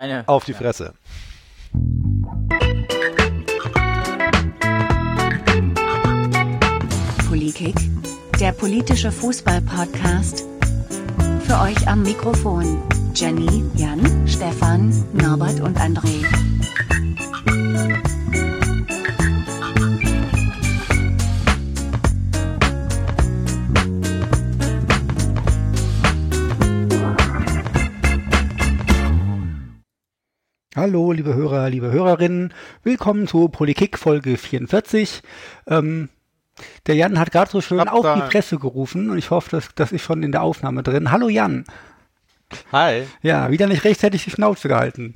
Eine, Auf die Fresse. Polikick, der politische Fußball-Podcast. Für euch am Mikrofon Jenny, Jan, Stefan, Norbert und André. Hallo, liebe Hörer, liebe Hörerinnen. Willkommen zu Polikick Folge 44. Ähm, der Jan hat gerade so schön auf da- die Presse gerufen und ich hoffe, dass das ist schon in der Aufnahme drin. Hallo Jan. Hi. Ja, wieder nicht rechtzeitig die Schnauze gehalten.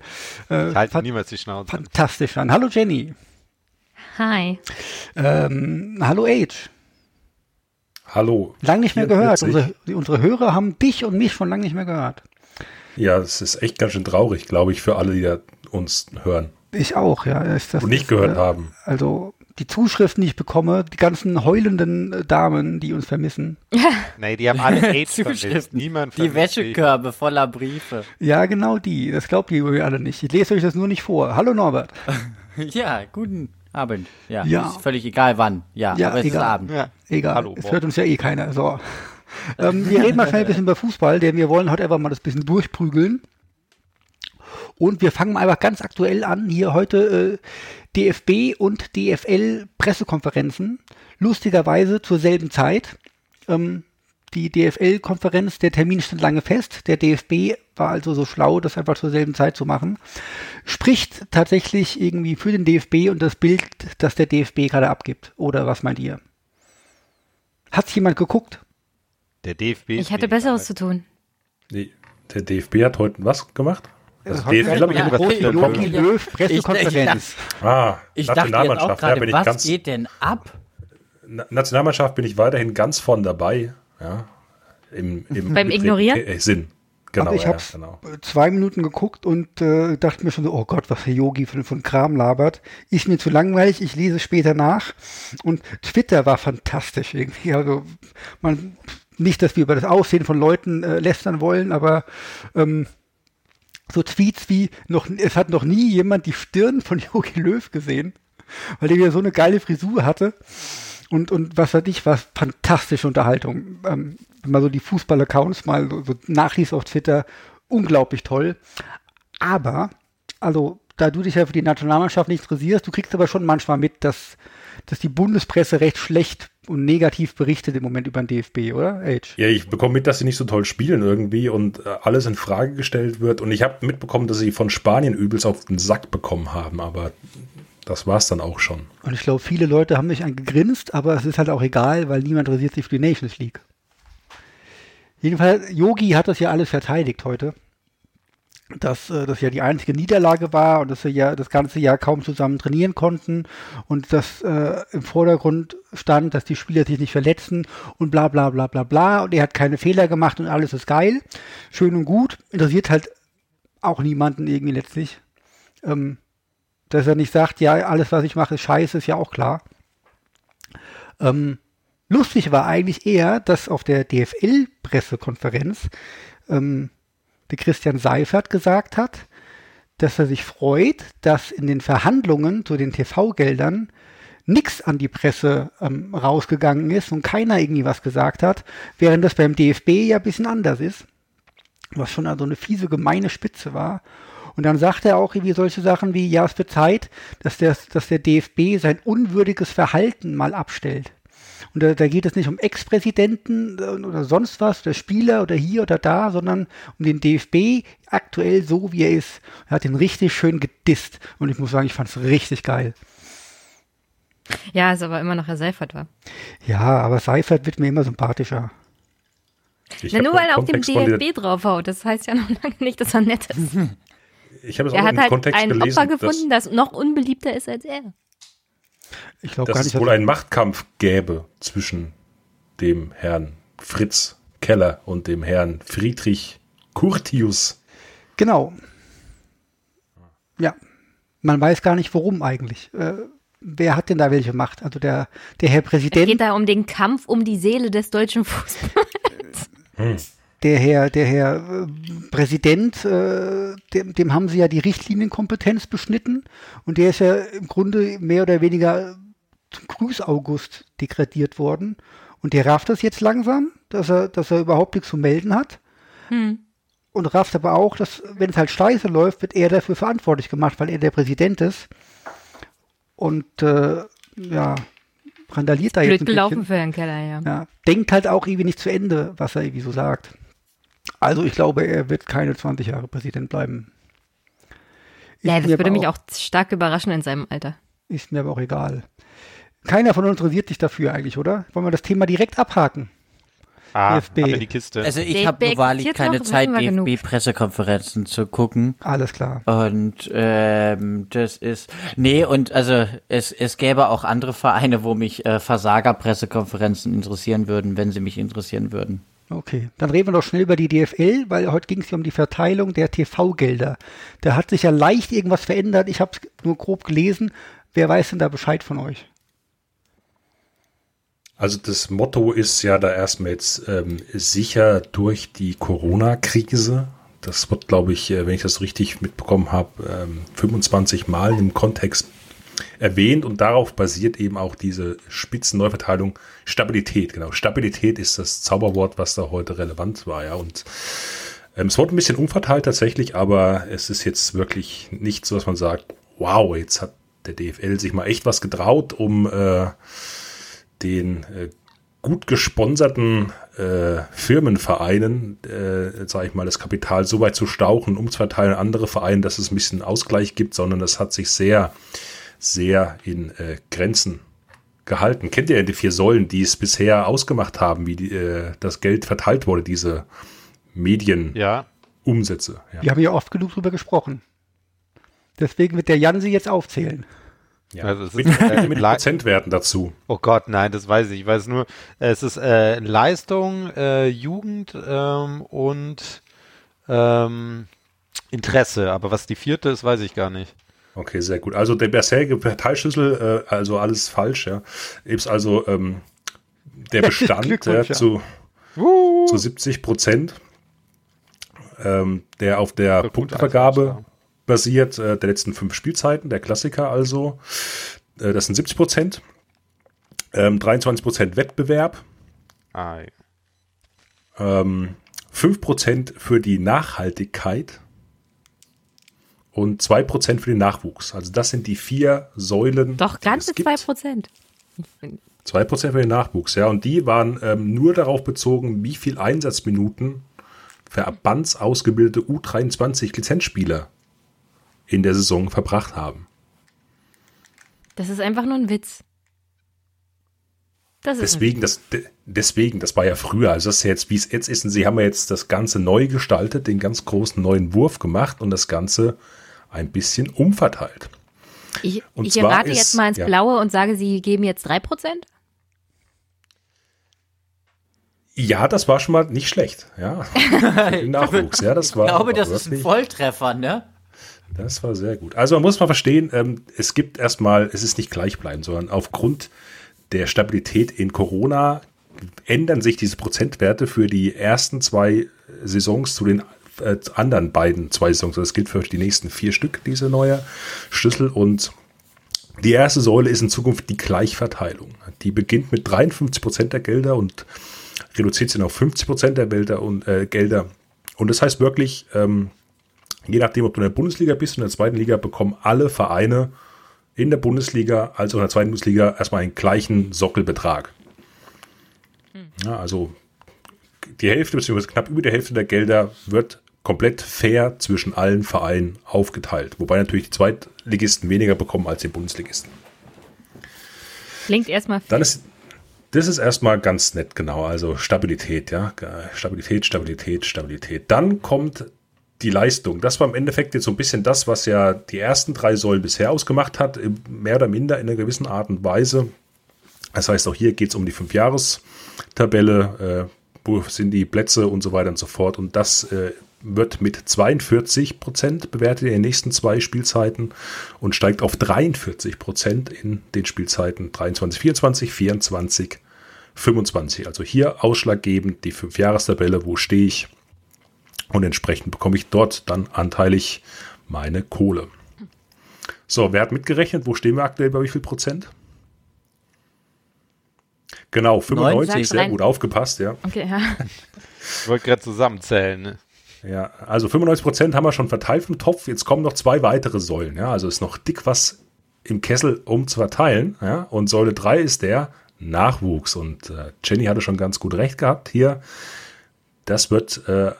Äh, Ich halte niemals die Schnauze. fantastisch an. Hallo Jenny. Hi. Ähm, hallo Age. Hallo. Lang nicht mehr gehört. 44. Unsere, unsere Hörer haben dich und mich schon lange nicht mehr gehört. Ja, es ist echt ganz schön traurig, glaube ich, für alle, die da uns hören Ich auch, ja. Ist das, und nicht ist, gehört äh, haben. Also die Zuschriften, die ich bekomme, die ganzen heulenden äh, Damen, die uns vermissen. Nee, die haben alle AIDS vermisst. Zuschriften. Niemand Die vermisst dich. Wäschekörbe voller Briefe. Ja, genau die. Das glaubt ihr übrigens alle nicht. Ich lese euch das nur nicht vor. Hallo Norbert. Ja, guten Abend. Ja, Ja. ist völlig egal wann. Ja, Ja, aber es egal. ist Abend. Ja. Egal, Hallo, es hört uns ja eh keiner. So. ähm, wir reden mal schnell ein bisschen über Fußball, denn wir wollen heute einfach mal das bisschen durchprügeln. Und wir fangen einfach ganz aktuell an. Hier heute äh, DFB und DFL Pressekonferenzen. Lustigerweise zur selben Zeit. Ähm, die DFL-Konferenz, der Termin stand lange fest. Der DFB war also so schlau, das einfach zur selben Zeit zu machen. Spricht tatsächlich irgendwie für den DFB und das Bild, das der DFB gerade abgibt. Oder was meint ihr? Hat's jemand geguckt? Der DFB. ist Ich hatte Besseres zu tun. Nee, der DFB hat heute was gemacht? Das hat DFL habe ich ja, ja, Jogi Ja. Löw, Ich- Pressekonferenz. Ah, Ich dachte jetzt auch Nationalmannschaft. Da gerade, bin ich was ganz, geht denn ab? Na- Nationalmannschaft bin ich weiterhin ganz von dabei. Ja, im, im Beim Ignorieren? Äh, Sinn. Genau, Aber ich ja, habe genau. zwei Minuten geguckt und äh, dachte mir schon so, oh Gott, was der Yogi von, von Kram labert. Ist mir zu langweilig, ich lese später nach. Und Twitter war fantastisch irgendwie. Also man, nicht, dass wir über das Aussehen von Leuten äh, lästern wollen, aber ähm, so Tweets wie noch, es hat noch nie jemand die Stirn von Yogi Löw gesehen, weil der wieder so eine geile Frisur hatte. Und, und was weiß ich, war fantastische Unterhaltung. Ähm, wenn man so die Fußball-Accounts mal so, so nachliest auf Twitter, unglaublich toll. Aber, also, da du dich ja für die Nationalmannschaft nicht interessierst, du kriegst aber schon manchmal mit, dass, dass die Bundespresse recht schlecht und negativ berichtet im Moment über den DFB, oder? Age. Ja, ich bekomme mit, dass sie nicht so toll spielen irgendwie und äh, alles in Frage gestellt wird. Und ich habe mitbekommen, dass sie von Spanien übelst auf den Sack bekommen haben, aber das war's dann auch schon. Und ich glaube, viele Leute haben mich angegrinst, aber es ist halt auch egal, weil niemand interessiert sich für die Nations League. Jedenfalls, Yogi hat das ja alles verteidigt heute. Dass äh, das ja die einzige Niederlage war und dass sie ja das ganze Jahr kaum zusammen trainieren konnten und dass äh, im Vordergrund stand, dass die Spieler sich nicht verletzen und bla bla bla bla bla und er hat keine Fehler gemacht und alles ist geil. Schön und gut. Interessiert halt auch niemanden irgendwie letztlich. Ähm, dass er nicht sagt, ja, alles, was ich mache, ist scheiße, ist ja auch klar. Ähm, lustig war eigentlich eher, dass auf der DFL-Pressekonferenz ähm, der Christian Seifert gesagt hat, dass er sich freut, dass in den Verhandlungen zu den TV-Geldern nichts an die Presse ähm, rausgegangen ist und keiner irgendwie was gesagt hat, während das beim DFB ja ein bisschen anders ist, was schon also eine fiese, gemeine Spitze war. Und dann sagt er auch irgendwie solche Sachen wie, ja, es wird Zeit, dass der, dass der DFB sein unwürdiges Verhalten mal abstellt. Und da, da geht es nicht um Ex-Präsidenten äh, oder sonst was, oder Spieler oder hier oder da, sondern um den DFB aktuell so, wie er ist. Er hat ihn richtig schön gedisst. Und ich muss sagen, ich fand es richtig geil. Ja, ist aber immer noch Herr Seifert war. Ja, aber Seifert wird mir immer sympathischer. Na, nur weil er auf dem DFB draufhaut. Das heißt ja noch lange nicht, dass er nett ist. Ich habe es Er auch hat im halt Kontext ein gelesen, Opfer gefunden, das noch unbeliebter ist als er. Ich glaube dass, gar dass nicht, es wohl dass, einen Machtkampf gäbe zwischen dem Herrn Fritz Keller und dem Herrn Friedrich Curtius. Genau. Ja. Man weiß gar nicht, warum eigentlich. Äh, wer hat denn da welche Macht? Also der, der Herr Es Präsident. geht da um den Kampf um die Seele des deutschen Fußballs. der Herr, der Herr äh, Präsident, äh, dem, dem haben sie ja die Richtlinienkompetenz beschnitten und der ist ja im Grunde mehr oder weniger zum Grüß-August degradiert worden. Und der rafft das jetzt langsam, dass er, dass er überhaupt nichts zu melden hat. Hm. Und rafft aber auch, dass, wenn es halt scheiße läuft, wird er dafür verantwortlich gemacht, weil er der Präsident ist. Und äh, ja, randaliert da Blöd jetzt ein gelaufen bisschen. für Herrn Keller, ja. Ja, denkt halt auch irgendwie nicht zu Ende, was er irgendwie so sagt. Also ich glaube, er wird keine 20 Jahre Präsident bleiben. Ist Ja, das würde aber mich auch stark überraschen in seinem Alter. Ist mir aber auch egal. Keiner von uns interessiert sich dafür eigentlich, oder? Wollen wir das Thema direkt abhaken? Ah, DFB. ab in die Kiste. Also ich habe nur wahrlich keine noch, Zeit. DFB-Pressekonferenzen zu gucken. Alles klar. Und ähm, das ist. Nee, und also es, es gäbe auch andere Vereine, wo mich äh, Versager-Pressekonferenzen interessieren würden, wenn sie mich interessieren würden. Okay, dann reden wir doch schnell über die DFL, weil heute ging es ja um die Verteilung der TV-Gelder. Da hat sich ja leicht irgendwas verändert. Ich habe es nur grob gelesen. Wer weiß denn da Bescheid von euch? Also das Motto ist ja da erstmal jetzt ähm, sicher durch die Corona-Krise. Das wird, glaube ich, äh, wenn ich das richtig mitbekommen habe, ähm, 25 Mal im Kontext erwähnt und darauf basiert eben auch diese Spitzenneuverteilung. Stabilität, genau. Stabilität ist das Zauberwort, was da heute relevant war, ja. Und ähm, es wurde ein bisschen umverteilt tatsächlich, aber es ist jetzt wirklich nicht so, dass man sagt, wow, jetzt hat der DFL sich mal echt was getraut, um äh, den äh, gut gesponserten äh, Firmenvereinen, äh, sage ich mal, das Kapital so weit zu stauchen, umzuverteilen an andere Vereine, dass es ein bisschen Ausgleich gibt, sondern das hat sich sehr, sehr in äh, Grenzen gehalten. Kennt ihr die vier Säulen, die es bisher ausgemacht haben, wie die, äh, das Geld verteilt wurde, diese Medienumsätze? ja. Ja. Wir haben ja oft genug drüber gesprochen. Deswegen wird der Jan sie jetzt aufzählen. Ja. Also es mit, ist, äh, mit Prozentwerten dazu. Oh Gott, nein, das weiß ich. Ich weiß nur, es ist äh, Leistung, äh, Jugend ähm, und ähm, Interesse. Aber was die vierte ist, weiß ich gar nicht. Okay, sehr gut. Also der bisherige Parteischlüssel, äh, also alles falsch, ja. Ist also ähm, der Bestand ja, Glückwunsch, ja. zu, zu 70 Prozent, ähm, der auf der Punktevergabe basiert, äh, der letzten fünf Spielzeiten, der Klassiker also. Äh, das sind 70 Prozent. Ähm, 23 Prozent Wettbewerb, Ah, ähm, 5% für die Nachhaltigkeit und 2% für den Nachwuchs. Also das sind die vier Säulen. Doch, ganze es gibt. 2%. 2% für den Nachwuchs, ja. Und die waren ähm, nur darauf bezogen, wie viel Einsatzminuten verbandsausgebildete U23-Lizenzspieler in der Saison verbracht haben. Das ist einfach nur ein Witz. Das ist Deswegen, das, de- deswegen, das war ja früher, also das ist ja jetzt, wie es jetzt ist, und sie haben ja jetzt das Ganze neu gestaltet, den ganz großen neuen Wurf gemacht und das Ganze ein bisschen umverteilt. Ich, Und ich errate ist- jetzt mal ins ja. Blaue und sage, Sie geben jetzt 3%? Ja, das war schon mal nicht schlecht, ja. Nachwuchs, ja, das war. Ich glaube, das ist ein Volltreffer, ne? Das war sehr gut. Also man muss mal verstehen, ähm, es gibt erstmal, es ist nicht gleichbleibend, sondern aufgrund der Stabilität in Corona ändern sich diese Prozentwerte für die ersten zwei Saisons zu den äh, anderen beiden zwei Saisons. Das gilt für die nächsten vier Stück, diese neue Schlüssel. Und die erste Säule ist in Zukunft die Gleichverteilung. Die beginnt mit 53 Prozent der Gelder und reduziert sich auf 50 Prozent der Gelder und, äh, Gelder. Und das heißt wirklich, ähm, je nachdem, ob du in der Bundesliga bist und in der zweiten Liga, bekommen alle Vereine in der Bundesliga als auch in der zweiten Bundesliga erstmal einen gleichen Sockelbetrag. Ja, also die Hälfte bzw. knapp über die Hälfte der Gelder wird komplett fair zwischen allen Vereinen aufgeteilt. Wobei natürlich die Zweitligisten weniger bekommen als die Bundesligisten. Klingt erstmal Dann ist das ist erstmal ganz nett, genau. Also Stabilität, ja. Stabilität, Stabilität, Stabilität. Dann kommt die Leistung. Das war im Endeffekt jetzt so ein bisschen das, was ja die ersten drei Säulen bisher ausgemacht hat, mehr oder minder in einer gewissen Art und Weise. Das heißt, auch hier geht es um die Fünfjahrestabelle, äh, wo sind die Plätze und so weiter und so fort. Und das äh, wird mit 42 Prozent bewertet in den nächsten zwei Spielzeiten und steigt auf 43 Prozent in den Spielzeiten 23, 24, 24, 25. Also hier ausschlaggebend die Fünfjahrestabelle, wo stehe ich Und entsprechend bekomme ich dort dann anteilig meine Kohle. So, wer hat mitgerechnet? Wo stehen wir aktuell bei wie viel Prozent? Genau, 95, 90. sehr gut aufgepasst, ja. Okay, ja. Ich wollte gerade zusammenzählen. Ne? Ja, also 95 Prozent haben wir schon verteilt vom Topf. Jetzt kommen noch zwei weitere Säulen. Ja, also ist noch dick was im Kessel, um zu verteilen. Ja, und Säule 3 ist der Nachwuchs. Und äh, Jenny hatte schon ganz gut recht gehabt hier. Das wird äh,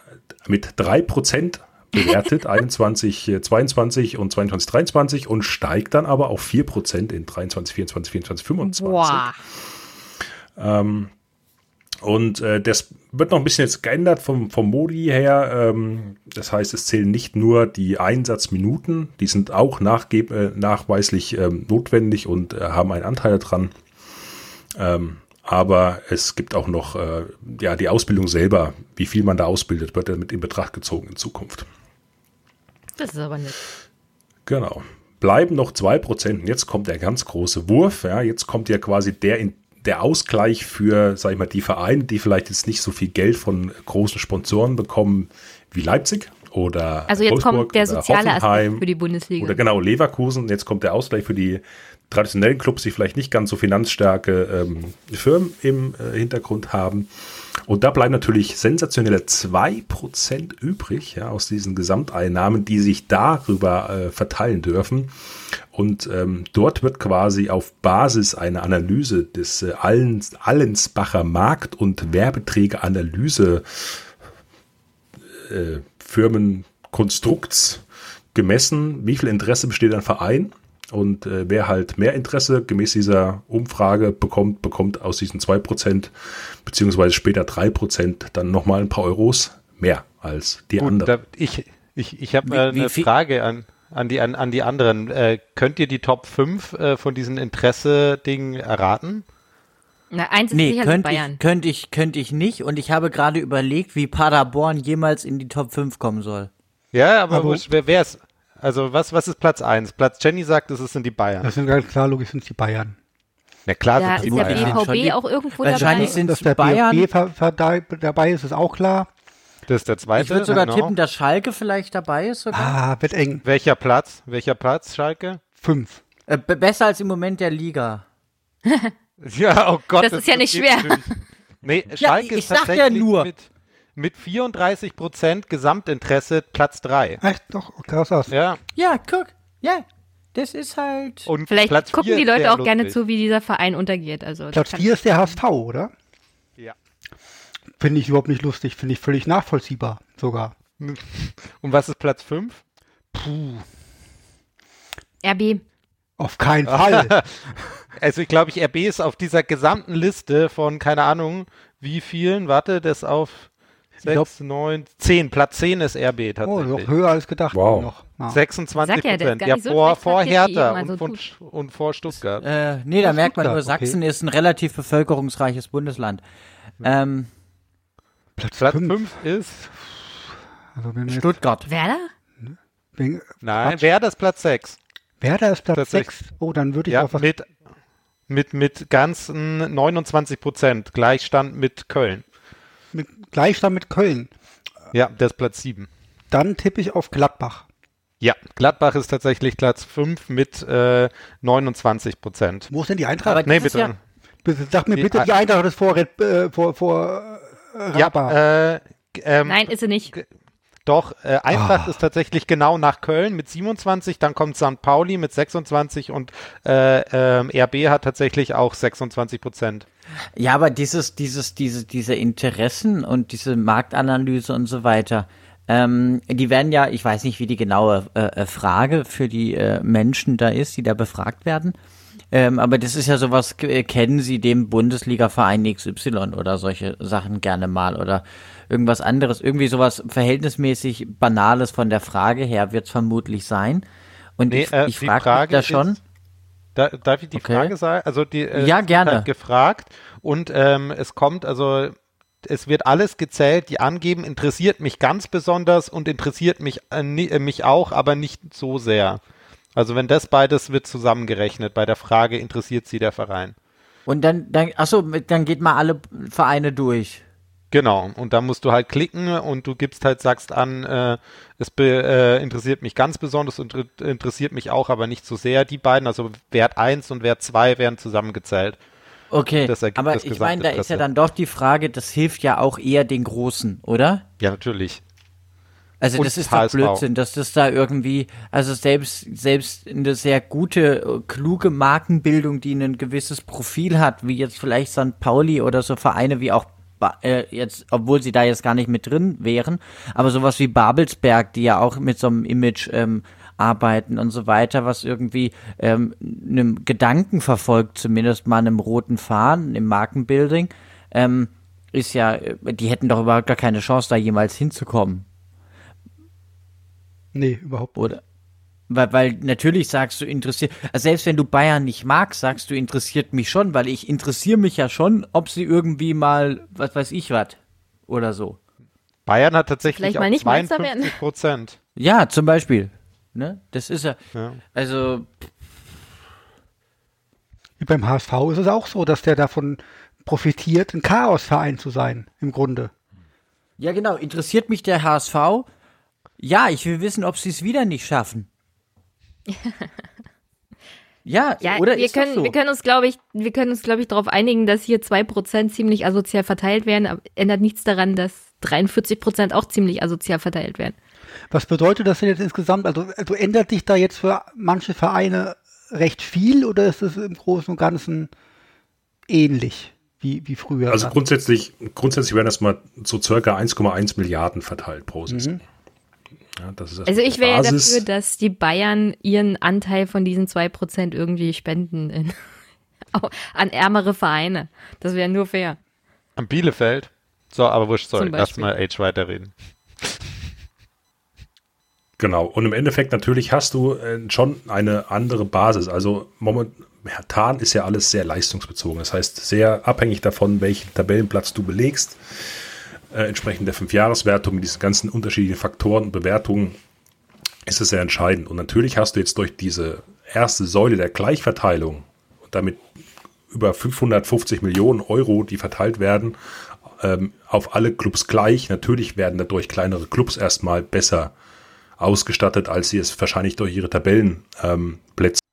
mit 3 Prozent bewertet, 21, äh, 22 und 22, 23 und steigt dann aber auf 4 Prozent in 23, 24, 24, 25. Boah. Ähm, und äh, das wird noch ein bisschen jetzt geändert vom, vom Modi her. Ähm, das heißt, es zählen nicht nur die Einsatzminuten, die sind auch nachgeb äh, nachweislich ähm, notwendig und äh, haben einen Anteil daran. Ähm, aber es gibt auch noch äh, ja, die Ausbildung selber, wie viel man da ausbildet, wird damit in Betracht gezogen in Zukunft. Das ist aber nicht. Genau. Bleiben noch 2%. Und jetzt kommt der ganz große Wurf. Ja, jetzt kommt ja quasi der, in, der Ausgleich für, sag ich mal, die Vereine, die vielleicht jetzt nicht so viel Geld von großen Sponsoren bekommen wie Leipzig oder Also jetzt Wolfsburg kommt der soziale Hoffenheim Aspekt für die Bundesliga. Oder genau, Leverkusen. Jetzt kommt der Ausgleich für die traditionellen Clubs, die vielleicht nicht ganz so finanzstarke ähm, Firmen im äh, Hintergrund haben. Und da bleiben natürlich sensationelle 2% übrig ja, aus diesen Gesamteinnahmen, die sich darüber äh, verteilen dürfen. Und ähm, dort wird quasi auf Basis einer Analyse des äh, Allens, Allensbacher Markt- und Werbeträgeranalyse äh, Firmenkonstrukts gemessen, wie viel Interesse besteht ein Verein und äh, wer halt mehr Interesse gemäß dieser Umfrage bekommt, bekommt aus diesen 2% beziehungsweise später 3% dann nochmal ein paar Euros mehr als die Gut, anderen. da, ich ich, ich habe äh, eine viel- Frage an, an, die, an, an die anderen. Äh, könnt ihr die Top 5 äh, von diesen Interesse-Dingen erraten? Na, eins ist Nee, sicher könnte Bayern. ich, könnte ich, könnte ich nicht. Und ich habe gerade überlegt, wie Paderborn jemals in die Top 5 kommen soll. Ja, aber, Aber- wer, wer ist, also was, was ist Platz 1? Platz Jenny sagt, es sind die Bayern. Das sind ganz klar, logisch sind die Bayern. Na klar, Ja, sind ist die der Bayern. Die- BVB auch irgendwo Wahrscheinlich dabei? sind es Bayern. Ver- da- dabei ist, ist auch klar. Das ist der zweite. Ich würde sogar genau. tippen, dass Schalke vielleicht dabei ist sogar. Ah, wird eng. Welcher Platz? Welcher Platz, Schalke? Fünf. Äh, be- besser als im Moment der Liga. Ja, oh Gott. Das ist ja nicht schwer. Nee, Ja, Schalke ich ist sag ja tatsächlich nur. Mit, mit 34 Prozent Gesamtinteresse Platz 3. Echt? Doch, krass aus. Ja, Ja, guck. Ja, das ist halt. und Vielleicht Platz gucken die Leute auch gerne lustig. zu, wie dieser Verein untergeht. Also, Platz das kann- 4 ist der HSV, oder? Ja. Finde ich überhaupt nicht lustig. Finde ich völlig nachvollziehbar sogar. Und was ist Platz 5? RB. Auf keinen Fall. Also ich glaube, ich RB ist auf dieser gesamten Liste von, keine Ahnung, wie vielen, warte, das auf glaub- 6, 9, 10. Platz 10 ist RB oh, tatsächlich. noch höher als gedacht. Wow. Noch. Ja. 26 Sag ja, der ist Prozent. Ja, nicht so vor, vor Hertha und, so von, und vor Stuttgart. Äh, nee, da merkt man nur, Sachsen okay. ist ein relativ bevölkerungsreiches Bundesland. Ähm, Platz Platz 5. 5 ist, Also wenn wir jetzt, Stuttgart. Werder? wenn, nein, Quatsch. wer das Platz 6? Werder ist Platz Platz 6. Oh, dann würde ich Ja, auf was. mit, mit, mit ganzen 29 Prozent. Gleichstand mit Köln. Mit Gleichstand mit Köln. Ja, das ist Platz 7. Dann tippe ich auf Gladbach. Ja, Gladbach ist tatsächlich Platz 5 mit äh, 29 Prozent. Wo ist denn die Eintracht? Aber Nee, bitte. ja- Bitte, sag mir Die bitte, die Eintracht ist vor, Red, äh, vor, vor äh, Raba. Ja, äh, ähm, Nein, ist sie nicht. Doch, äh, Eintracht Ah. ist tatsächlich genau nach Köln mit 27, dann kommt St. Pauli mit 26 und äh, ähm, RB hat tatsächlich auch 26 Prozent. Ja, aber dieses, dieses, diese, diese Interessen und diese Marktanalyse und so weiter, ähm, die werden ja, ich weiß nicht, wie die genaue äh, äh, Frage für die äh, Menschen da ist, die da befragt werden. Ähm, aber das ist ja sowas, äh, kennen Sie dem Bundesliga-Verein XY oder solche Sachen gerne mal oder irgendwas anderes, irgendwie sowas verhältnismäßig Banales von der Frage her wird es vermutlich sein. Und Nee, ich, äh, ich frage mich da ist- schon. Da, darf ich die Okay. Frage sagen? Also die äh, Ja, gerne. Halt gefragt und ähm, es kommt also es wird alles gezählt, die angeben, interessiert mich ganz besonders und interessiert mich äh, äh, mich auch, aber nicht so sehr. Also wenn das beides wird zusammengerechnet bei der Frage, interessiert sie der Verein? Und dann, dann, achso, dann geht mal alle Vereine durch. Genau, und da musst du halt klicken und du gibst halt, sagst an, äh, es be, äh, interessiert mich ganz besonders und interessiert mich auch, aber nicht so sehr die beiden. Also Wert 1 und Wert 2 werden zusammengezählt. Okay, aber ich meine, da ist ja dann doch die Frage, das hilft ja auch eher den Großen, oder? Ja, natürlich. Also und das ist doch Blödsinn, dass das da irgendwie, also selbst, selbst eine sehr gute, kluge Markenbildung, die ein gewisses Profil hat, wie jetzt vielleicht St. Pauli oder so Vereine wie auch äh, jetzt, obwohl sie da jetzt gar nicht mit drin wären, aber sowas wie Babelsberg, die ja auch mit so einem Image ähm, arbeiten und so weiter, was irgendwie ähm, einem Gedanken verfolgt, zumindest mal einem roten Faden im Markenbuilding, ähm, ist ja, äh, die hätten doch überhaupt gar keine Chance, da jemals hinzukommen. Nee, überhaupt nicht. Oder? Weil, weil natürlich sagst du interessiert, also selbst wenn du Bayern nicht magst, sagst du interessiert mich schon, weil ich interessiere mich ja schon, ob sie irgendwie mal, was weiß ich was, oder so. Bayern hat tatsächlich auch 52 Prozent. Ja, zum Beispiel. Ne? Das ist ja, ja. also. Wie beim HSV ist es auch so, dass der davon profitiert, ein Chaosverein zu sein, im Grunde. Ja, genau. Interessiert mich der HSV? Ja, ich will wissen, ob sie es wieder nicht schaffen. ja, ja, oder wir können, so? wir können uns, glaube ich, wir können uns, glaube ich, darauf einigen, dass hier 2% ziemlich asozial verteilt werden, aber ändert nichts daran, dass 43% auch ziemlich asozial verteilt werden. Was bedeutet das denn jetzt insgesamt? Also, also ändert sich da jetzt für manche Vereine recht viel oder ist es im Großen und Ganzen ähnlich wie, wie früher? Also grundsätzlich, grundsätzlich werden das mal so circa 1,1 Milliarden verteilt pro Saison. Mhm. Ja, also ich wäre ja dafür, dass die Bayern ihren Anteil von diesen 2% irgendwie spenden in, an ärmere Vereine. Das wäre nur fair. Am Bielefeld? So, aber wurscht, sorry, erstmal Age weiterreden. Genau, und im Endeffekt natürlich hast du äh, schon eine andere Basis. Also momentan ist ja alles sehr leistungsbezogen. Das heißt, sehr abhängig davon, welchen Tabellenplatz du belegst äh, entsprechend der Fünfjahreswertung mit diesen ganzen unterschiedlichen Faktoren und Bewertungen ist es sehr entscheidend. Und natürlich hast du jetzt durch diese erste Säule der Gleichverteilung und damit über 550 Millionen Euro, die verteilt werden, ähm, auf alle Clubs gleich. Natürlich werden dadurch kleinere Clubs erstmal besser ausgestattet, als sie es wahrscheinlich durch ihre Tabellenplätze. Ähm,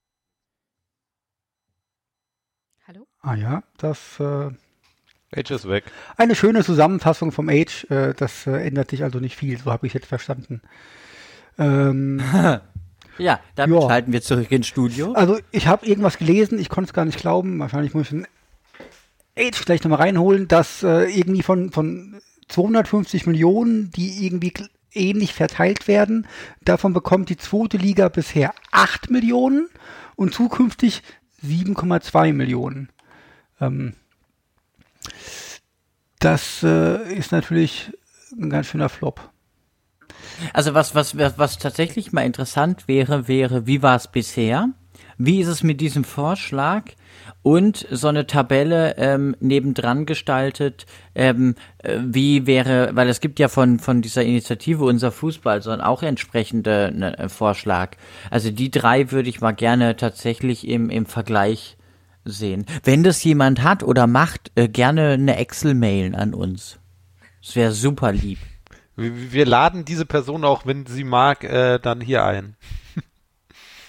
Hallo? Ah ja, das äh, Age ist weg. Eine schöne Zusammenfassung vom Age. Äh, das äh, ändert sich also nicht viel, so habe ich jetzt verstanden. Ähm, ja, damit ja. schalten wir zurück ins Studio. Also ich habe irgendwas gelesen, ich konnte es gar nicht glauben. Wahrscheinlich muss ich den Age vielleicht nochmal reinholen, dass äh, irgendwie von, von 250 Millionen, die irgendwie ähnlich verteilt werden, davon bekommt die zweite Liga bisher 8 Millionen und zukünftig 7,2 Millionen. Ähm, das äh, ist natürlich ein ganz schöner Flop. Also was, was, was, was tatsächlich mal interessant wäre, wäre, wie war es bisher? Wie ist es mit diesem Vorschlag? Und so eine Tabelle ähm, nebendran gestaltet, ähm, äh, wie wäre, weil es gibt ja von, von dieser Initiative Unser Fußball so ein auch entsprechender ne, äh, Vorschlag. Also die drei würde ich mal gerne tatsächlich im, im Vergleich sehen. Wenn das jemand hat oder macht, äh, gerne eine Excel mailen an uns. Das wäre super lieb. Wir, wir, laden diese Person auch, wenn sie mag, äh, dann hier ein.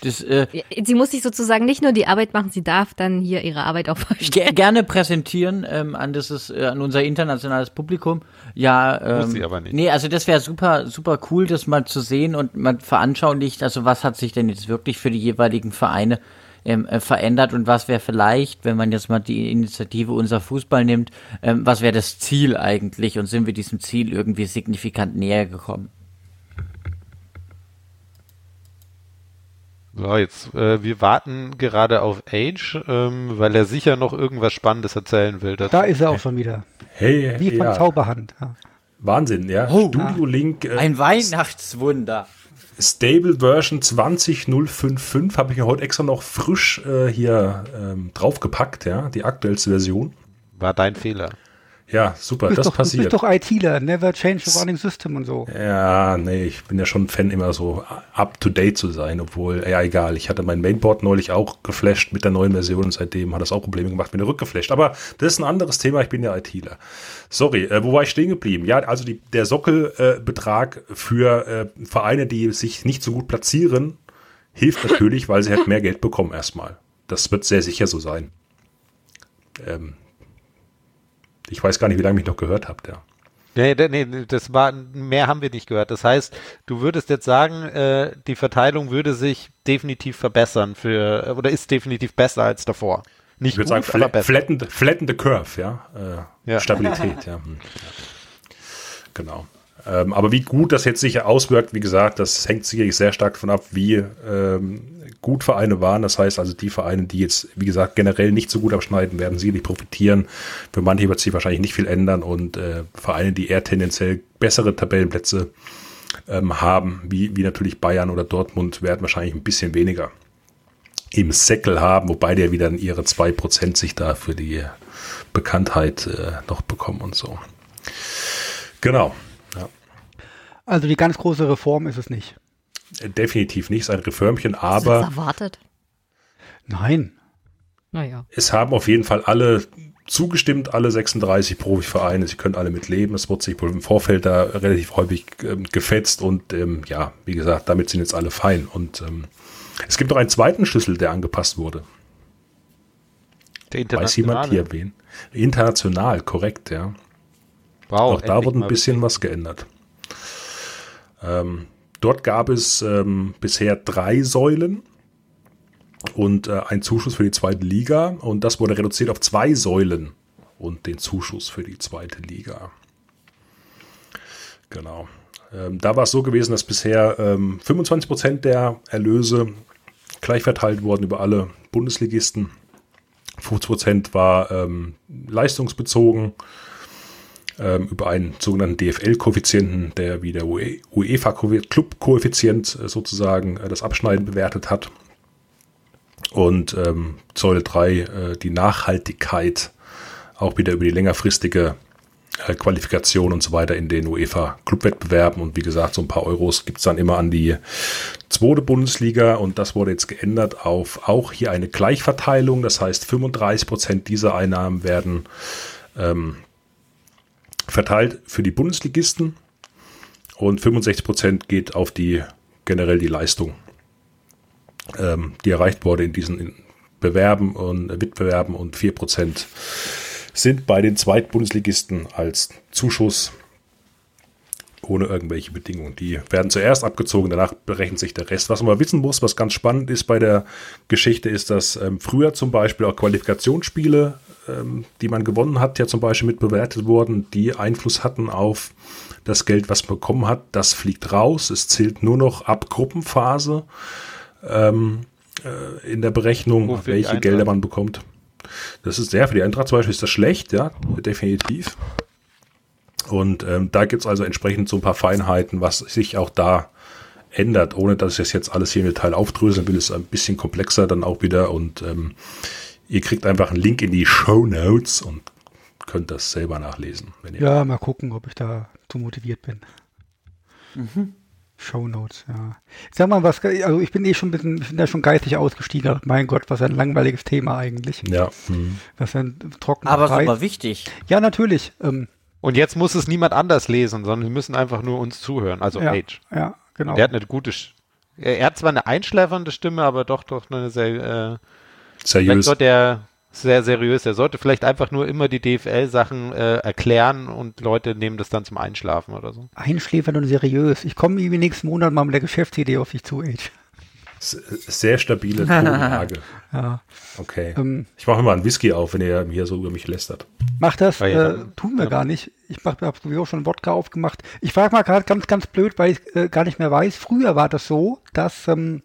Das, äh, sie muss sich sozusagen nicht nur die Arbeit machen, sie darf dann hier ihre Arbeit auch vorstellen. Gerne präsentieren ähm, an, dieses, äh, an unser internationales Publikum. Ja, ähm, muss sie aber nicht. Nee, also das wäre super, super cool, das mal zu sehen und man veranschaulicht, also was hat sich denn jetzt wirklich für die jeweiligen Vereine ähm, äh, verändert und was wäre vielleicht, wenn man jetzt mal die Initiative Unser Fußball nimmt, ähm, was wäre das Ziel eigentlich und sind wir diesem Ziel irgendwie signifikant näher gekommen? So, jetzt, äh, wir warten gerade auf Age, ähm, weil er sicher noch irgendwas Spannendes erzählen will. Dazu. Da ist er auch schon wieder. Hey, Wie von ja. Zauberhand. Ja. Wahnsinn, ja. Oh, Studio Link. Äh, ein Weihnachtswunder. Stable Version 20055 habe ich mir heute extra noch frisch äh, hier ähm, draufgepackt, ja, die aktuellste Version. War dein Fehler. Ja, super, das doch, passiert. Du bist doch ITler, never change the running system und so. Ja, nee, ich bin ja schon ein Fan, immer so up to date zu sein, obwohl, ja, egal. Ich hatte mein Mainboard neulich auch geflasht mit der neuen Version und seitdem hat das auch Probleme gemacht, mir rückgeflasht. Aber das ist ein anderes Thema, ich bin ja ITler. Sorry, äh, wo war ich stehen geblieben? Ja, also die, der Sockelbetrag äh, für äh, Vereine, die sich nicht so gut platzieren, hilft natürlich, weil sie halt mehr Geld bekommen erstmal. Das wird sehr sicher so sein. Ähm, ich weiß gar nicht, wie lange mich noch gehört habt, ja. Nee, nee, das war, mehr haben wir nicht gehört. Das heißt, du würdest jetzt sagen, äh, die Verteilung würde sich definitiv verbessern für, oder ist definitiv besser als davor. Nicht ich würde sagen, fla flatten, flatten the curve, ja. Äh, ja. Stabilität, ja. Hm. Genau. Ähm, aber wie gut das jetzt sich auswirkt, wie gesagt, das hängt sicherlich sehr stark davon ab, wie ähm, gut Vereine waren. Das heißt also, die Vereine, die jetzt, wie gesagt, generell nicht so gut abschneiden, werden sicherlich profitieren. Für manche wird sich wahrscheinlich nicht viel ändern und äh, Vereine, die eher tendenziell bessere Tabellenplätze ähm, haben, wie, wie natürlich Bayern oder Dortmund, werden wahrscheinlich ein bisschen weniger im Säckel haben, wobei ja wieder ihre 2% sich da für die Bekanntheit äh, noch bekommen und so. Genau. Ja. Also die ganz große Reform ist es nicht definitiv nicht sein Reformchen, aber. Ist das erwartet? Nein. Naja. Es haben auf jeden Fall alle zugestimmt, alle 36 Profivereine. Sie können alle mitleben. Es wird sich wohl im Vorfeld da relativ häufig ähm, gefetzt und ähm, ja, wie gesagt, damit sind jetzt alle fein. Und ähm, es gibt noch einen zweiten Schlüssel, der angepasst wurde. Der Weiß jemand hier wen? International, korrekt, ja. Wow, Auch da wurde ein bisschen was geändert. Ähm, Dort gab es ähm, bisher drei Säulen und äh, ein Zuschuss für die zweite Liga und das wurde reduziert auf zwei Säulen und den Zuschuss für die zweite Liga. Genau. Ähm, da war es so gewesen, dass bisher ähm, 25 Prozent der Erlöse gleich verteilt wurden über alle Bundesligisten. 50 Prozent war ähm, leistungsbezogen ähm, über einen sogenannten DFL-Koeffizienten, der wie der UEFA-Club-Koeffizient äh, sozusagen äh, das Abschneiden bewertet hat. Und ähm, Säule 3 äh, die Nachhaltigkeit auch wieder über die längerfristige äh, Qualifikation und so weiter in den UEFA-Clubwettbewerben. Und wie gesagt, so ein paar Euros gibt es dann immer an die zweite Bundesliga und das wurde jetzt geändert auf auch hier eine Gleichverteilung. Das heißt, 35 Prozent dieser Einnahmen werden ähm, verteilt für die Bundesligisten und 65 Prozent geht auf die generell die Leistung, ähm, die erreicht wurde in diesen Bewerben und Wettbewerben und 4 Prozent sind bei den Zweitbundesligisten als Zuschuss ohne irgendwelche Bedingungen. Die werden zuerst abgezogen, danach berechnet sich der Rest. Was man wissen muss, was ganz spannend ist bei der Geschichte, ist, dass ähm, früher zum Beispiel auch Qualifikationsspiele ähm, die man gewonnen hat, ja zum Beispiel mit bewertet wurden, die Einfluss hatten auf das Geld, was man bekommen hat. Das fliegt raus. Es zählt nur noch ab Gruppenphase ähm, äh, in der Berechnung, Wofür welche Gelder man bekommt. Das ist sehr, für die Eintracht zum Beispiel ist das schlecht, ja, definitiv. Und ähm, da gibt es also entsprechend so ein paar Feinheiten, was sich auch da ändert, ohne dass ich das jetzt alles hier im Detail aufdröseln will, ist ein bisschen komplexer dann auch wieder und ähm, Ihr kriegt einfach einen Link in die Show Notes und könnt das selber nachlesen. ja, mal gucken, ob ich da zu motiviert bin. Mhm. Show Notes, ja. Ich sag mal, was, also ich bin eh schon ein bisschen, ich bin da schon geistig ausgestiegen. Mein Gott, was ein langweiliges Thema eigentlich. Ja. Mhm. Was ein trockener Aber Preis. super wichtig. Ja, natürlich. Ähm, und jetzt muss es niemand anders lesen, sondern wir müssen einfach nur uns zuhören. Also ja, Age. Ja, genau. Der hat eine gute, er hat zwar eine einschläfernde Stimme, aber doch, doch eine sehr, äh, Seriös. Vielleicht der sehr seriös. Er sollte vielleicht einfach nur immer die DFL-Sachen äh, erklären und Leute nehmen das dann zum Einschlafen oder so. Einschläfern und seriös. Ich komme irgendwie nächsten Monat mal mit der Geschäftsidee auf dich zu, Age. Sehr stabile Tonlage. ja. Okay. Ähm, ich mache immer einen Whisky auf, wenn ihr hier so über mich lästert. Mach das. Äh, tun wir ja. gar nicht. Ich habe sowieso schon Wodka aufgemacht. Ich frage mal gerade ganz, ganz blöd, weil ich äh, gar nicht mehr weiß. Früher war das so, dass ähm,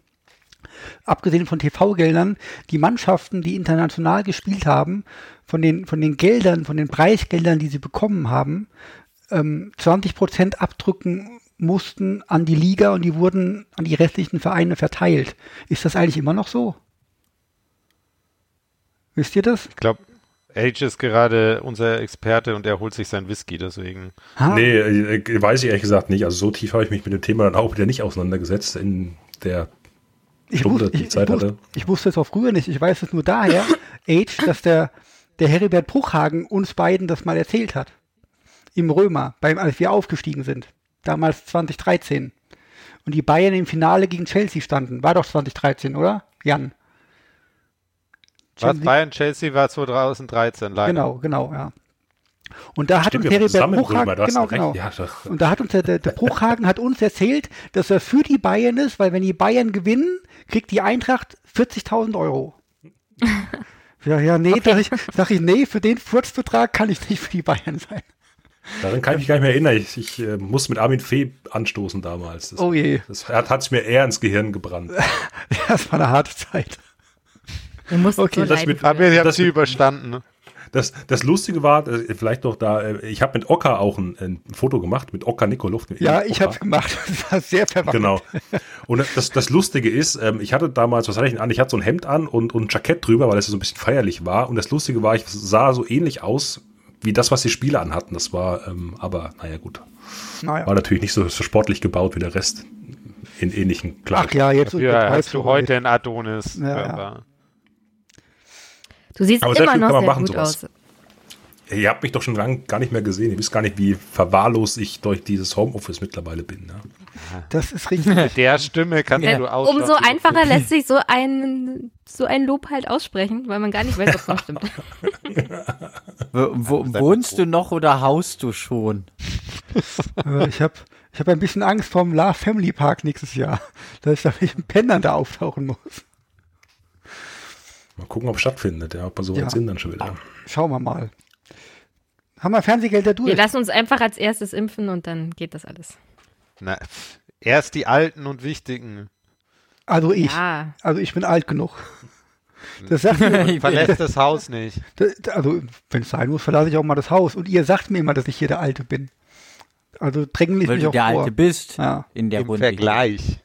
abgesehen von TV-Geldern, die Mannschaften, die international gespielt haben, von den, von den Geldern, von den Preisgeldern, die sie bekommen haben, ähm, 20 Prozent abdrücken mussten an die Liga und die wurden an die restlichen Vereine verteilt. Ist das eigentlich immer noch so? Wisst ihr das? Ich glaube, Age ist gerade unser Experte und er holt sich sein Whisky, deswegen. Ha? Nee, äh, weiß ich ehrlich gesagt nicht. Also so tief habe ich mich mit dem Thema dann auch wieder nicht auseinandergesetzt in der ich Stunde, wusste, die ich, Zeit ich, hatte. Ich wusste es auch früher nicht. Ich weiß es nur daher, Age, dass der, der Heribert Bruchhagen uns beiden das mal erzählt hat. Im Römer, beim, als wir aufgestiegen sind. Damals 2013. Und die Bayern im Finale gegen Chelsea standen. War doch 2013, oder? Jan. Was Bayern Chelsea war 2013, leider. Genau, genau, ja. Und da hat uns Heribert Bruchhagen, genau, genau. Ja, und da hat uns der, der, der Bruchhagen hat uns erzählt, dass er für die Bayern ist, weil wenn die Bayern gewinnen, kriegt die Eintracht 40.000 Euro. ja, ja, nee, okay. sag, ich, sag ich, nee, für den Furzbetrag kann ich nicht für die Bayern sein. Daran kann ich mich gar nicht mehr erinnern. Ich, ich äh, muss mit Armin Fee anstoßen damals. Das, oh je. Das hat es mir eher ins Gehirn gebrannt. das war eine harte Zeit. Du musst okay, das mit, aber ihr habt sie überstanden. Ne? Das, das Lustige war, äh, vielleicht noch da, äh, ich habe mit Ocker auch ein, ein, Foto gemacht, mit Ocker Nikolov. Ja, ich habe es gemacht. Das war sehr verwandt. Genau. Und das, das Lustige ist, ähm, ich hatte damals, was hatte ich denn an? Ich hatte so ein Hemd an und, und ein Jackett drüber, weil es so ein bisschen feierlich war. Und das Lustige war, ich sah so ähnlich aus wie das, was die Spieler anhatten. Das war, ähm, aber naja, gut. Naja. War natürlich nicht so, so sportlich gebaut wie der Rest in ähnlichen Kleidern. Ach ja, jetzt ja, hast du heute ein Adonis. Ja, ja. Du siehst Aber immer noch sehr machen, gut sowas. aus. Ihr habt mich doch schon lange gar nicht mehr gesehen. Ihr wisst gar nicht, wie verwahrlost ich durch dieses Homeoffice mittlerweile bin. Ne? Das ist richtig. Mit der Stimme kannst ja. du auch. Umso einfacher lässt sich so ein, so ein Lob halt aussprechen, weil man gar nicht weiß, ob es noch stimmt. wo, wo, wohnst du noch oder haust du schon? Äh, ich habe ich hab ein bisschen Angst vom La Family Park nächstes Jahr, dass ich da mit dem Pendern da auftauchen muss. Mal gucken, ob es stattfindet, ja, ob wir so weit ja. sind dann schon wieder. Schauen wir mal. Haben wir Fernsehgelder durch? Wir lassen uns einfach als erstes impfen und dann geht das alles. Na, erst die Alten und Wichtigen. Also ich. Ja. Also ich bin alt genug. Das sagt mir, verlässt das Haus nicht. Das, also, wenn es sein muss, verlasse ich auch mal das Haus. Und ihr sagt mir immer, dass ich hier der Alte bin. Also drängen mich Weil mich du auch der vor. Alte bist ja. in der Im Runde. Vergleich.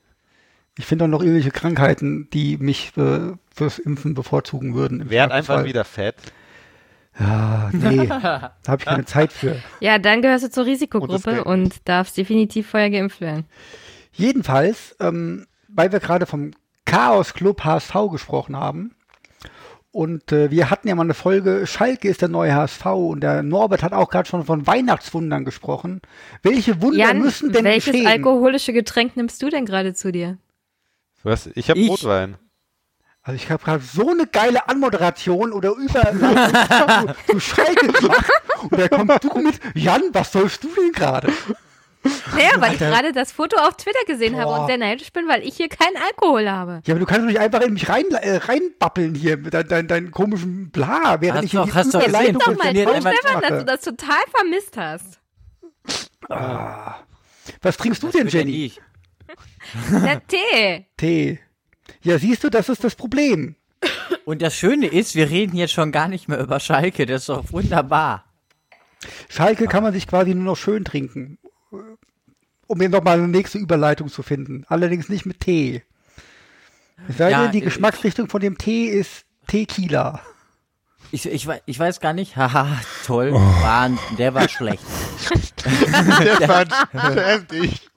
Ich finde auch noch irgendwelche Krankheiten, die mich äh, fürs Impfen bevorzugen würden. Werd einfach wieder fett. Ja, nee, da habe ich keine Zeit für. Ja, dann gehörst du zur Risikogruppe und, und darfst definitiv vorher geimpft werden. Jedenfalls, ähm, weil wir gerade vom Chaos Club HSV gesprochen haben, und äh, wir hatten ja mal eine Folge, Schalke ist der neue HSV und der Norbert hat auch gerade schon von Weihnachtswundern gesprochen. Welche Wunder Jan, müssen denn welches geschehen? Welches alkoholische Getränk nimmst du denn gerade zu dir? Was? Ich habe Rotwein. Also ich habe gerade so eine geile Anmoderation oder zu, zu Schalke gemacht und da kommst du mit, Jan, was sollst du denn gerade? Naja, weil ich gerade das Foto auf Twitter gesehen Boah. habe und sehr neidisch bin, weil ich hier keinen Alkohol habe. Ja, aber du kannst doch nicht einfach in mich rein, äh, reinbappeln hier mit deinem dein, dein komischen Bla, während hast ich doch, hast doch gesehen, doch mal Stefan, dass du das total vermisst hast. Ah. Was trinkst du denn, Jenny? Ich. Der Tee. Tee. Ja, siehst du, das ist das Problem. Und das Schöne ist, wir reden jetzt schon gar nicht mehr über Schalke. Das ist doch wunderbar. Schalke kann man sich quasi nur noch schön trinken. Um hier nochmal eine nächste Überleitung zu finden. Allerdings nicht mit Tee. Es sei ja, denn, die ich, Geschmacksrichtung von dem Tee ist Tequila. Ich, ich, ich weiß gar nicht. Haha, toll. Oh. War, der war schlecht. der war heftig.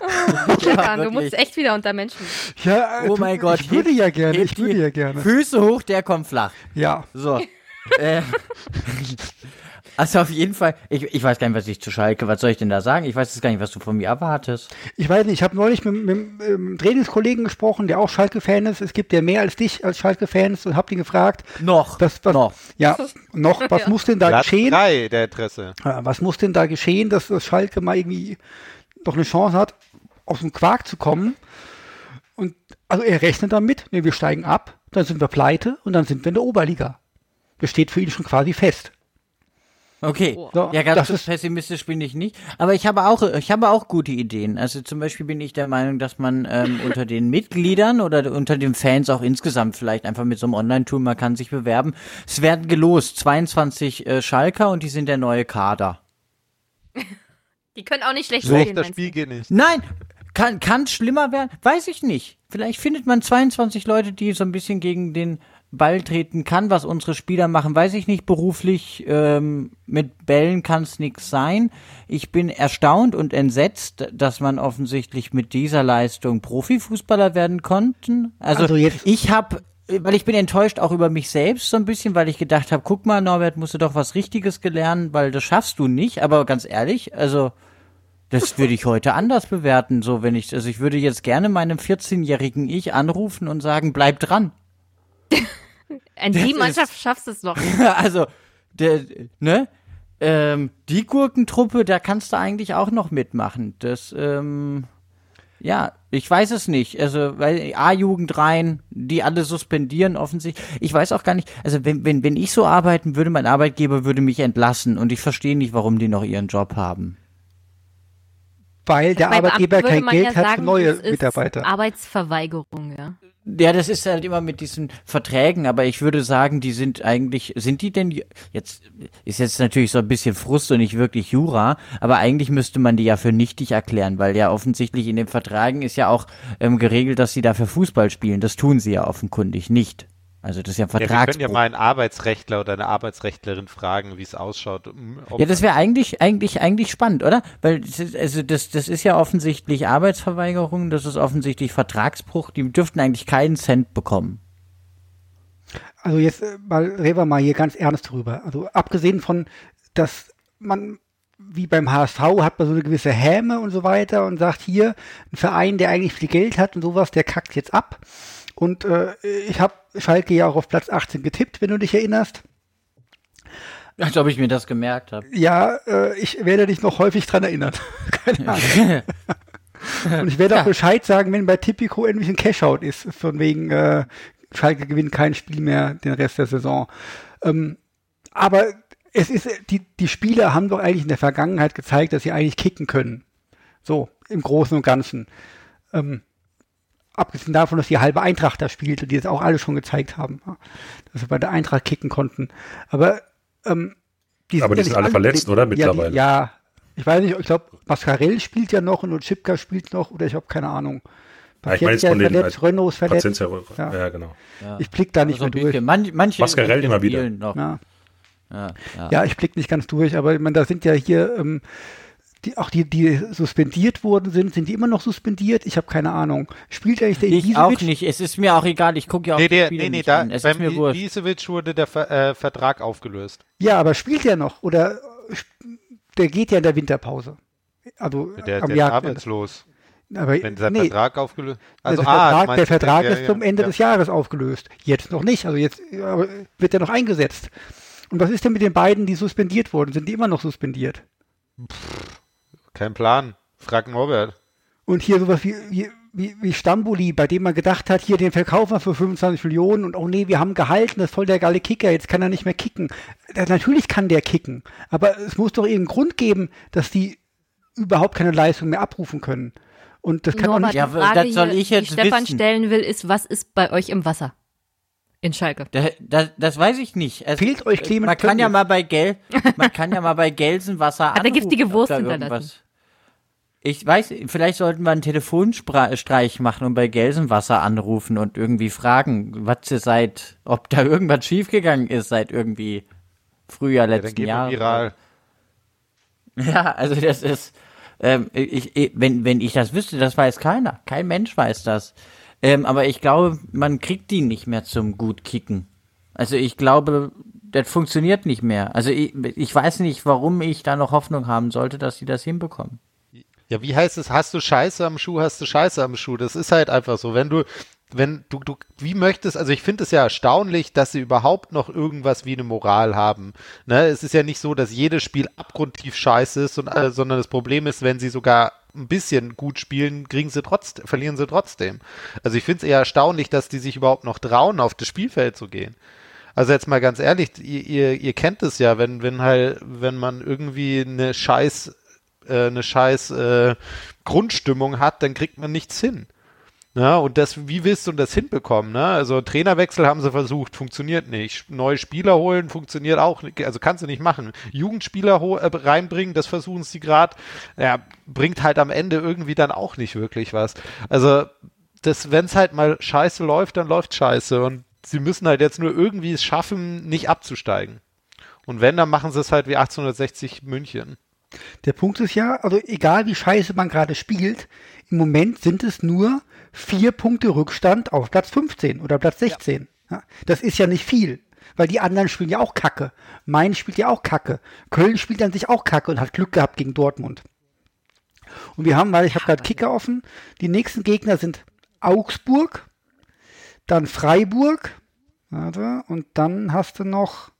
Oh, Stefan, du musst echt wieder unter Menschen. Ja, oh mein Gott. Ich würde ja gerne, ich würde ja gerne. Füße hoch, der kommt flach. Ja. So. äh, also auf jeden Fall, ich, ich weiß gar nicht, was ich zu Schalke, was soll ich denn da sagen? Ich weiß jetzt gar nicht, was du von mir erwartest. Ich weiß nicht, ich habe neulich mit, mit, mit einem Trainingskollegen gesprochen, der auch Schalke-Fan ist. Es gibt ja mehr als dich als Schalke-Fans und hab ihn gefragt. Noch, das, was, noch. Ja, noch, was ja. muss denn da Platz geschehen? Drei der Adresse. Was muss denn da geschehen, dass das Schalke mal irgendwie doch eine Chance hat, aus dem Quark zu kommen? Und also er rechnet damit, nee, wir steigen ab, dann sind wir pleite und dann sind wir in der Oberliga. Das steht für ihn schon quasi fest. Okay, so, ja, ganz so pessimistisch bin ich nicht. Aber ich habe auch, ich habe auch gute Ideen. Also zum Beispiel bin ich der Meinung, dass man ähm, unter den Mitgliedern oder unter den Fans auch insgesamt vielleicht einfach mit so einem Online-Tool, man kann sich bewerben. Es werden gelost 22 äh, Schalker und die sind der neue Kader. Die können auch nicht schlecht so, spielen. Das Spiel geht nicht. Nein, kann kann schlimmer werden? Weiß ich nicht. Vielleicht findet man 22 Leute, die so ein bisschen gegen den Ball treten kann. Was unsere Spieler machen, weiß ich nicht. Beruflich ähm, mit Bällen kann es nichts sein. Ich bin erstaunt und entsetzt, dass man offensichtlich mit dieser Leistung Profifußballer werden konnten. Also, also ich habe weil ich bin enttäuscht auch über mich selbst so ein bisschen, weil ich gedacht habe, guck mal, Norbert, musst du doch was Richtiges gelernt, weil das schaffst du nicht. Aber ganz ehrlich, also das würde ich heute anders bewerten, so wenn ich, also ich würde jetzt gerne meinem 14-jährigen Ich anrufen und sagen, bleib dran. An die Mannschaft schaffst du es noch. also, der, ne? Ähm, die Gurkentruppe, da kannst du eigentlich auch noch mitmachen. Das, ähm, ja, ich weiß es nicht. Also, weil A-Jugend rein, die alle suspendieren offensichtlich. Ich weiß auch gar nicht, also wenn, wenn, wenn ich so arbeiten würde, mein Arbeitgeber würde mich entlassen und ich verstehe nicht, warum die noch ihren Job haben. Weil der Arbeitgeber kein Geld ja hat sagen, für neue Mitarbeiter. Arbeitsverweigerung, ja. Ja, das ist halt immer mit diesen Verträgen, aber ich würde sagen, die sind eigentlich, sind die denn, jetzt ist jetzt natürlich so ein bisschen Frust und nicht wirklich Jura, aber eigentlich müsste man die ja für nichtig erklären, weil ja offensichtlich in den Verträgen ist ja auch ähm, geregelt, dass sie dafür Fußball spielen. Das tun sie ja offenkundig nicht. Also das ist ja ein Vertragsbruch. Ja, wir können ja mal einen Arbeitsrechtler oder eine Arbeitsrechtlerin fragen, wie es ausschaut. Ja, das wäre eigentlich, eigentlich, eigentlich spannend, oder? Weil das ist, also das, das ist ja offensichtlich Arbeitsverweigerung, das ist offensichtlich Vertragsbruch. Die dürften eigentlich keinen Cent bekommen. Also jetzt äh, mal reden wir mal hier ganz ernst drüber. Also abgesehen von, dass man wie beim HSV hat man so eine gewisse Häme und so weiter und sagt hier, ein Verein, der eigentlich viel Geld hat und sowas, der kackt jetzt ab. Und äh, ich habe Schalke ja auch auf Platz 18 getippt, wenn du dich erinnerst. Als ob ich mir das gemerkt habe. Ja, äh, ich werde dich noch häufig dran erinnern. Keine Ahnung. Und ich werde auch ja. Bescheid sagen, wenn bei Tipico endlich ein Cashout ist, von wegen äh, Schalke gewinnt kein Spiel mehr den Rest der Saison. Ähm, aber es ist, die, die Spieler haben doch eigentlich in der Vergangenheit gezeigt, dass sie eigentlich kicken können. So, im Großen und Ganzen. Ähm, abgesehen davon, dass die halbe Eintracht da spielt und die das auch alle schon gezeigt haben, dass sie bei der Eintracht kicken konnten. Aber ähm, die Aber die sind alle verletzt, oder mittlerweile? Ja, die, ja, ich weiß nicht, ich glaube, Mascarell spielt ja noch und Chipka spielt noch oder ich habe keine Ahnung. Ja, ich meine jetzt von den verletzt, Renault ist verletzt. Ja. ja, genau. Ja. Ich blick da nicht also mehr durch. Manche, manche Mascarell immer wieder. Noch. Ja. Ja, ja. ja, ich blick nicht ganz durch, aber ich meine, da sind ja hier ähm, die, auch die, die suspendiert worden sind, sind die immer noch suspendiert? Ich habe keine Ahnung. Spielt eigentlich der Ich auch nicht. Es ist mir auch egal. Ich gucke ja auch nee, der, nee, nee, da, an. Es beim Ibisevic wurde der Ver, äh, Vertrag aufgelöst. Ja, aber spielt der noch? Oder der geht ja in der Winterpause. Also der, am der Jahr ist arbeitslos. Aber, Wenn sein nee, Vertrag aufgelöst also, der ah, Vertrag, der Vertrag ist zum Ende ja. des Jahres aufgelöst. Jetzt noch nicht. Also jetzt wird er noch eingesetzt. Und was ist denn mit den beiden, die suspendiert wurden? Sind die immer noch suspendiert? Pff. Kein Plan. Frag Norbert. Und hier sowas wie, wie, wie, wie Stambuli, bei dem man gedacht hat, hier den verkaufen wir für 25 Millionen und oh nee, wir haben gehalten, das ist voll der geile Kicker, jetzt kann er nicht mehr kicken. Ja, natürlich kann der kicken, aber es muss doch irgendeinen Grund geben, dass die überhaupt keine Leistung mehr abrufen können. Und das kann Norbert, auch nicht. Ja, Frage das soll ich jetzt die Stefan wissen. stellen will, ist, was ist bei euch im Wasser? In Schalke. Da, da, das weiß ich nicht. Also, Fehlt euch Clemens Man kann ja mal bei Gel, man kann ja mal bei Gelsenwasser Hat er giftige Wurst hinterlassen? Ich weiß, vielleicht sollten wir einen Telefonstreich machen und bei Gelsenwasser anrufen und irgendwie fragen, was sie seit, ob da irgendwas schiefgegangen ist seit irgendwie Frühjahr letzten ja, Jahr. Ja, also das ist, ähm, ich, ich, wenn, wenn ich das wüsste, das weiß keiner. Kein Mensch weiß das. Ähm, aber ich glaube, man kriegt die nicht mehr zum gut kicken. Also ich glaube, das funktioniert nicht mehr. Also ich, ich weiß nicht, warum ich da noch Hoffnung haben sollte, dass sie das hinbekommen. Ja, wie heißt es? Hast du Scheiße am Schuh, hast du Scheiße am Schuh. Das ist halt einfach so. Wenn du, wenn du, du, wie möchtest, also ich finde es ja erstaunlich, dass sie überhaupt noch irgendwas wie eine Moral haben. Ne? Es ist ja nicht so, dass jedes Spiel abgrundtief scheiße ist, und, äh, sondern das Problem ist, wenn sie sogar ein bisschen gut spielen, kriegen sie trotzdem, verlieren sie trotzdem. Also ich finde es eher erstaunlich, dass die sich überhaupt noch trauen, auf das Spielfeld zu gehen. Also jetzt mal ganz ehrlich, ihr, ihr, ihr kennt es ja, wenn, wenn halt, wenn man irgendwie eine scheiß äh, eine scheiß äh, Grundstimmung hat, dann kriegt man nichts hin. Ja, und das, wie willst du das hinbekommen? Ne? Also Trainerwechsel haben sie versucht, funktioniert nicht. Neue Spieler holen, funktioniert auch nicht, also kannst du nicht machen. Jugendspieler äh, reinbringen, das versuchen sie gerade, ja, bringt halt am Ende irgendwie dann auch nicht wirklich was. Also wenn es halt mal scheiße läuft, dann läuft scheiße und sie müssen halt jetzt nur irgendwie es schaffen, nicht abzusteigen. Und wenn, dann machen sie es halt wie 1860 München. Der Punkt ist ja, also egal wie scheiße man gerade spielt, im Moment sind es nur vier Punkte Rückstand auf Platz 15 oder Platz 16. Ja. Das ist ja nicht viel, weil die anderen spielen ja auch Kacke. Mainz spielt ja auch Kacke. Köln spielt an sich auch Kacke und hat Glück gehabt gegen Dortmund. Und wir haben, weil ich habe gerade Kicker offen, die nächsten Gegner sind Augsburg, dann Freiburg, warte, und dann hast du noch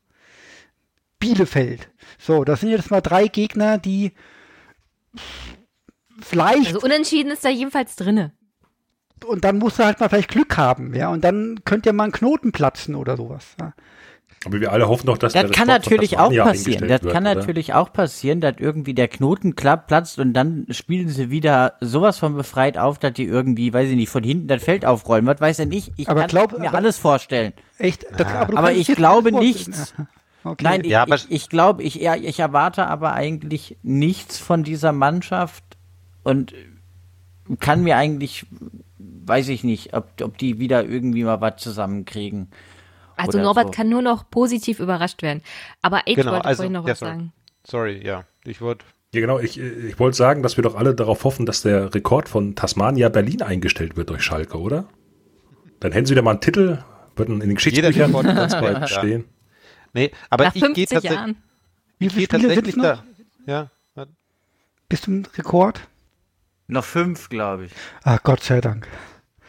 Bielefeld. So, das sind jetzt mal drei Gegner, die vielleicht. Also unentschieden ist da jedenfalls drinne. Und dann musst du halt mal vielleicht Glück haben, ja, und dann könnte ja mal ein Knoten platzen oder sowas. Ja. Aber wir alle hoffen doch, dass das kann natürlich auch passieren. Das wird, kann oder? natürlich auch passieren, dass irgendwie der Knoten klappt, platzt und dann spielen sie wieder sowas von befreit auf, dass die irgendwie, weiß ich nicht, von hinten das Feld aufrollen. Was weiß er nicht? Ich aber kann glaub, mir alles vorstellen. Echt? Das, aber, aber ich glaube nichts. Okay. Nein, ja, ich, ich, ich glaube, ich, ja, ich erwarte aber eigentlich nichts von dieser Mannschaft und kann mir eigentlich, weiß ich nicht, ob, ob die wieder irgendwie mal was zusammenkriegen. Also Norbert so. kann nur noch positiv überrascht werden. Aber ich genau, wollte also, vorhin noch ja, was sorry. sagen. Sorry, ja. Ich wollte. Ja, genau. Ich, ich wollte sagen, dass wir doch alle darauf hoffen, dass der Rekord von Tasmania Berlin eingestellt wird durch Schalke, oder? Dann hätten sie wieder mal einen Titel, würden in den Geschichtsbüchern ganz bald stehen. Nee, aber Nach ich gehe tatsächlich. Wie viele Spiele tatsächlich sind da? Ja. Bist du im Rekord? Noch fünf, glaube ich. Ah, Gott sei Dank.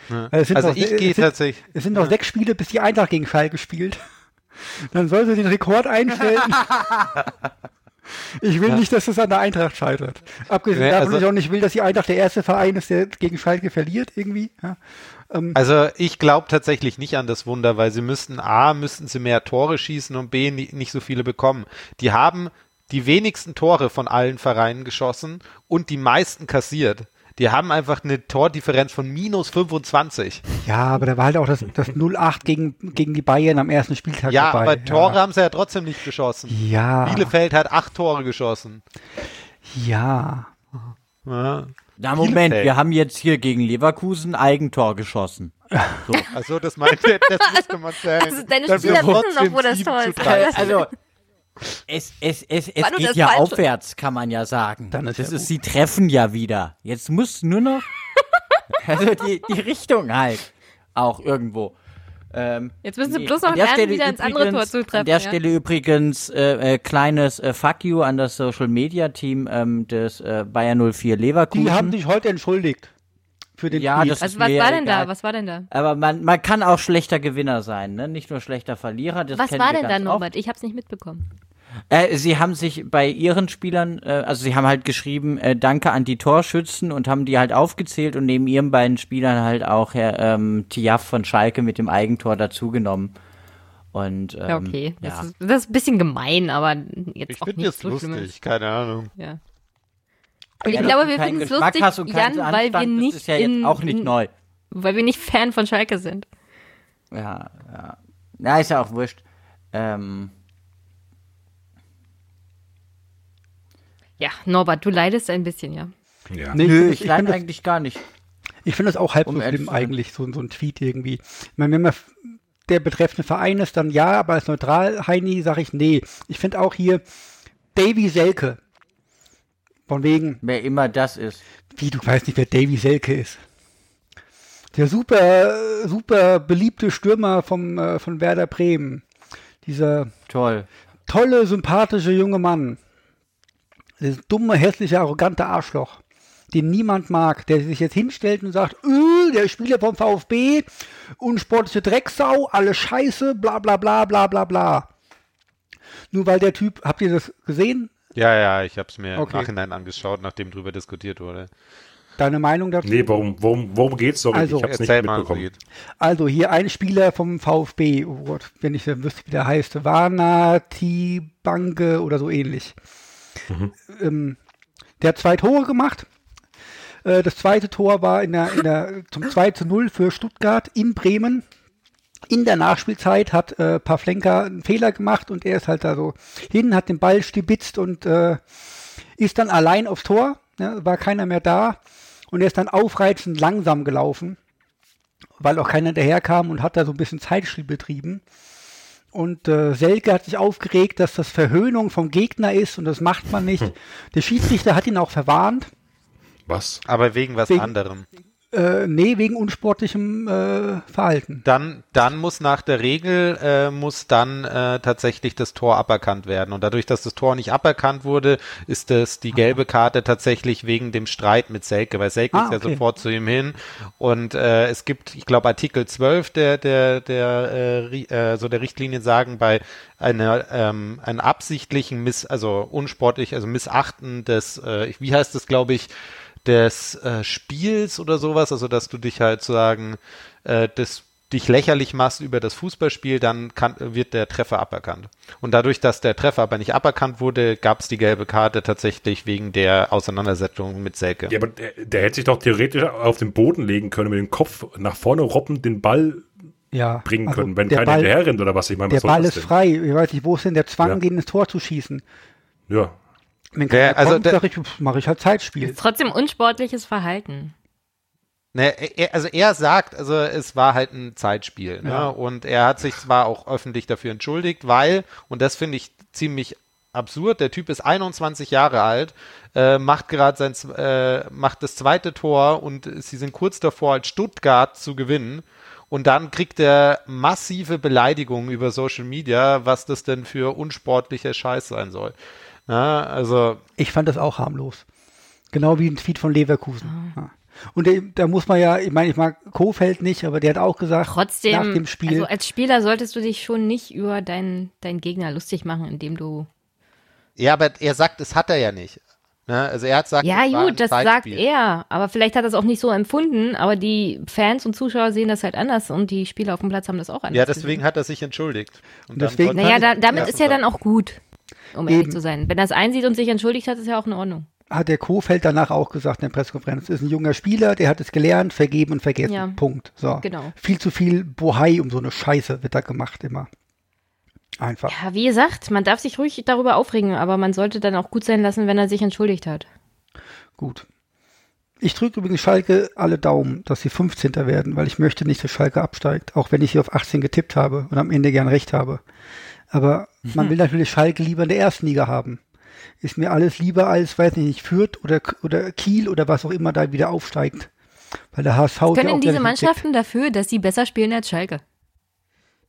Ja. Also, also noch, ich gehe tatsächlich. Es sind noch ja. sechs Spiele, bis die Eintracht gegen Schalke spielt. Dann soll sie den Rekord einstellen. ich will ja. nicht, dass es an der Eintracht scheitert. Abgesehen nee, davon, also, ich auch nicht will, dass die Eintracht der erste Verein ist, der gegen Schalke verliert irgendwie. Ähm, also ich glaube tatsächlich nicht an das Wunder, weil sie müssten A, müssten sie mehr Tore schießen und B, nicht so viele bekommen. Die haben die wenigsten Tore von allen Vereinen geschossen und die meisten kassiert. Die haben einfach eine Tordifferenz von minus 25. Ja, aber da war halt auch das, das 0-8 gegen, gegen die Bayern am ersten Spieltag ja, dabei. Aber Tore ja. haben sie ja trotzdem nicht geschossen. Ja. Bielefeld hat acht Tore geschossen. Ja. ja. Na Moment, wir haben jetzt hier gegen Leverkusen Eigentor geschossen. So. Also das meinte, das müsste man sagen. Also deine Spieler wissen noch, wo das Tor ist. Also es, es, es, es geht ja aufwärts, kann man ja sagen. Dann ist das ist, sie treffen ja wieder. Jetzt muss nur noch also die, die Richtung halt auch irgendwo. Ähm, Jetzt müssen sie bloß noch lernen, Stelle wieder ins andere Tor zu treffen. An der ja. Stelle übrigens äh, äh, kleines äh, Fuck you an das Social Media Team ähm, des äh, Bayer 04 Leverkusen. Die haben sich heute entschuldigt. Für den ja, das also was war denn egal. da? Was war denn da? Aber man, man kann auch schlechter Gewinner sein, ne? Nicht nur schlechter Verlierer. Das was war denn da, Norbert? Ich hab's nicht mitbekommen. Äh, sie haben sich bei ihren Spielern, äh, also sie haben halt geschrieben, äh, danke an die Torschützen und haben die halt aufgezählt und neben ihren beiden Spielern halt auch Herr ähm, Tiaf von Schalke mit dem Eigentor dazugenommen. Und, ähm, ja, okay. Ja. Das, ist, das ist ein bisschen gemein, aber jetzt ich auch nicht jetzt so lustig, schlimm. keine Ahnung. Ja. Ich ja, glaube, wir finden es lustig, Jan, weil wir nicht ja in, auch nicht neu. Weil wir nicht Fan von Schalke sind. Ja, ja. Na, ist ja auch wurscht. Ähm, Ja, Norbert, du leidest ein bisschen, ja. ja. Nee, Nö, ich, ich leide eigentlich gar nicht. Ich finde das auch halb um so schlimm eigentlich, so, so ein Tweet irgendwie. Ich meine, wenn man der betreffende Verein ist, dann ja, aber als neutral Heini sage ich nee. Ich finde auch hier Davy Selke. Von wegen. Wer immer das ist. Wie, du weißt nicht, wer Davy Selke ist. Der super, super beliebte Stürmer vom, äh, von Werder Bremen. Dieser Toll. tolle, sympathische junge Mann. Das dumme, hässliche, arrogante Arschloch, den niemand mag, der sich jetzt hinstellt und sagt, öh, der Spieler vom VfB, unsportliche Drecksau, alles scheiße, bla bla bla bla bla bla. Nur weil der Typ, habt ihr das gesehen? Ja, ja, ich habe es mir okay. im Nachhinein angeschaut, nachdem drüber diskutiert wurde. Deine Meinung dazu? Nee, worum, worum, worum geht's doch? Also, ich hab's nicht mitbekommen. Also, hier ein Spieler vom VfB, oh Gott, wenn ich wüsste, wie der heißt, Vanati Banke oder so ähnlich. Mhm. Ähm, der hat zwei Tore gemacht. Äh, das zweite Tor war in der, in der, zum 2 zu 0 für Stuttgart in Bremen. In der Nachspielzeit hat äh, Pavlenka einen Fehler gemacht und er ist halt da so hin, hat den Ball stibitzt und äh, ist dann allein aufs Tor. Ja, war keiner mehr da und er ist dann aufreizend langsam gelaufen weil auch keiner daherkam und hat da so ein bisschen Zeitspiel betrieben. Und äh, Selke hat sich aufgeregt, dass das Verhöhnung vom Gegner ist und das macht man nicht. Hm. Der Schiedsrichter hat ihn auch verwarnt. Was? Aber wegen was wegen, anderem. Äh, nee, wegen unsportlichem äh, Verhalten. Dann, dann muss nach der Regel äh, muss dann äh, tatsächlich das Tor aberkannt werden. Und dadurch, dass das Tor nicht aberkannt wurde, ist das die gelbe Karte tatsächlich wegen dem Streit mit Selke, weil Selke ah, ist ja okay. sofort zu ihm hin. Und äh, es gibt, ich glaube, Artikel 12 der, der, der, äh, äh, so der Richtlinien sagen, bei einer, ähm, einen absichtlichen Miss, also unsportlich, also Missachten des, äh, wie heißt das, glaube ich, des äh, Spiels oder sowas, also dass du dich halt sagen, äh, das dich lächerlich machst über das Fußballspiel, dann kann, wird der Treffer aberkannt. Und dadurch, dass der Treffer aber nicht aberkannt wurde, gab es die gelbe Karte tatsächlich wegen der Auseinandersetzung mit Selke. Ja, aber der, der hätte sich doch theoretisch auf den Boden legen können, mit dem Kopf nach vorne robben, den Ball ja, bringen also können, wenn keiner Ball, hinterher rennt oder was. Ich meine, der Ball ist frei. Ich weiß nicht, wo ist denn der Zwang, ja. gegen das Tor zu schießen? Ja, wenn keiner der, also kommt, sag ich, mache ich halt Zeitspiel. Ist trotzdem unsportliches Verhalten. Ne, er, also er sagt, also es war halt ein Zeitspiel. Ne? Ja. Und er hat sich zwar auch öffentlich dafür entschuldigt, weil, und das finde ich ziemlich absurd, der Typ ist 21 Jahre alt, äh, macht gerade sein, äh, macht das zweite Tor und sie sind kurz davor, als Stuttgart zu gewinnen. Und dann kriegt er massive Beleidigungen über Social Media, was das denn für unsportlicher Scheiß sein soll. Ja, also. Ich fand das auch harmlos. Genau wie ein Tweet von Leverkusen. Mhm. Ja. Und da muss man ja, ich meine, ich mag Kofeld nicht, aber der hat auch gesagt, Trotzdem, nach dem Spiel. Also als Spieler solltest du dich schon nicht über deinen, deinen Gegner lustig machen, indem du. Ja, aber er sagt, es hat er ja nicht. Ne? Also er hat gesagt, ja gut, das sagt er, aber vielleicht hat er es auch nicht so empfunden, aber die Fans und Zuschauer sehen das halt anders und die Spieler auf dem Platz haben das auch anders. Ja, deswegen gesehen. hat er sich entschuldigt. Und deswegen, naja, da, damit ist ja dann auch gut um ehrlich zu sein. Wenn er es einsieht und sich entschuldigt hat, ist ja auch in Ordnung. Hat der Kofeld danach auch gesagt in der Pressekonferenz, ist ein junger Spieler, der hat es gelernt, vergeben und vergessen. Ja. Punkt. So. Genau. Viel zu viel Bohai um so eine Scheiße wird da gemacht immer. Einfach. Ja, wie gesagt, man darf sich ruhig darüber aufregen, aber man sollte dann auch gut sein lassen, wenn er sich entschuldigt hat. Gut. Ich drücke übrigens Schalke alle Daumen, dass sie 15. werden, weil ich möchte nicht, dass Schalke absteigt, auch wenn ich sie auf 18 getippt habe und am Ende gern recht habe. Aber man will natürlich Schalke lieber in der ersten Liga haben. Ist mir alles lieber als, weiß nicht, Fürth oder, oder Kiel oder was auch immer da wieder aufsteigt. Weil der HSV Können ja diese Mannschaften gibt. dafür, dass sie besser spielen als Schalke?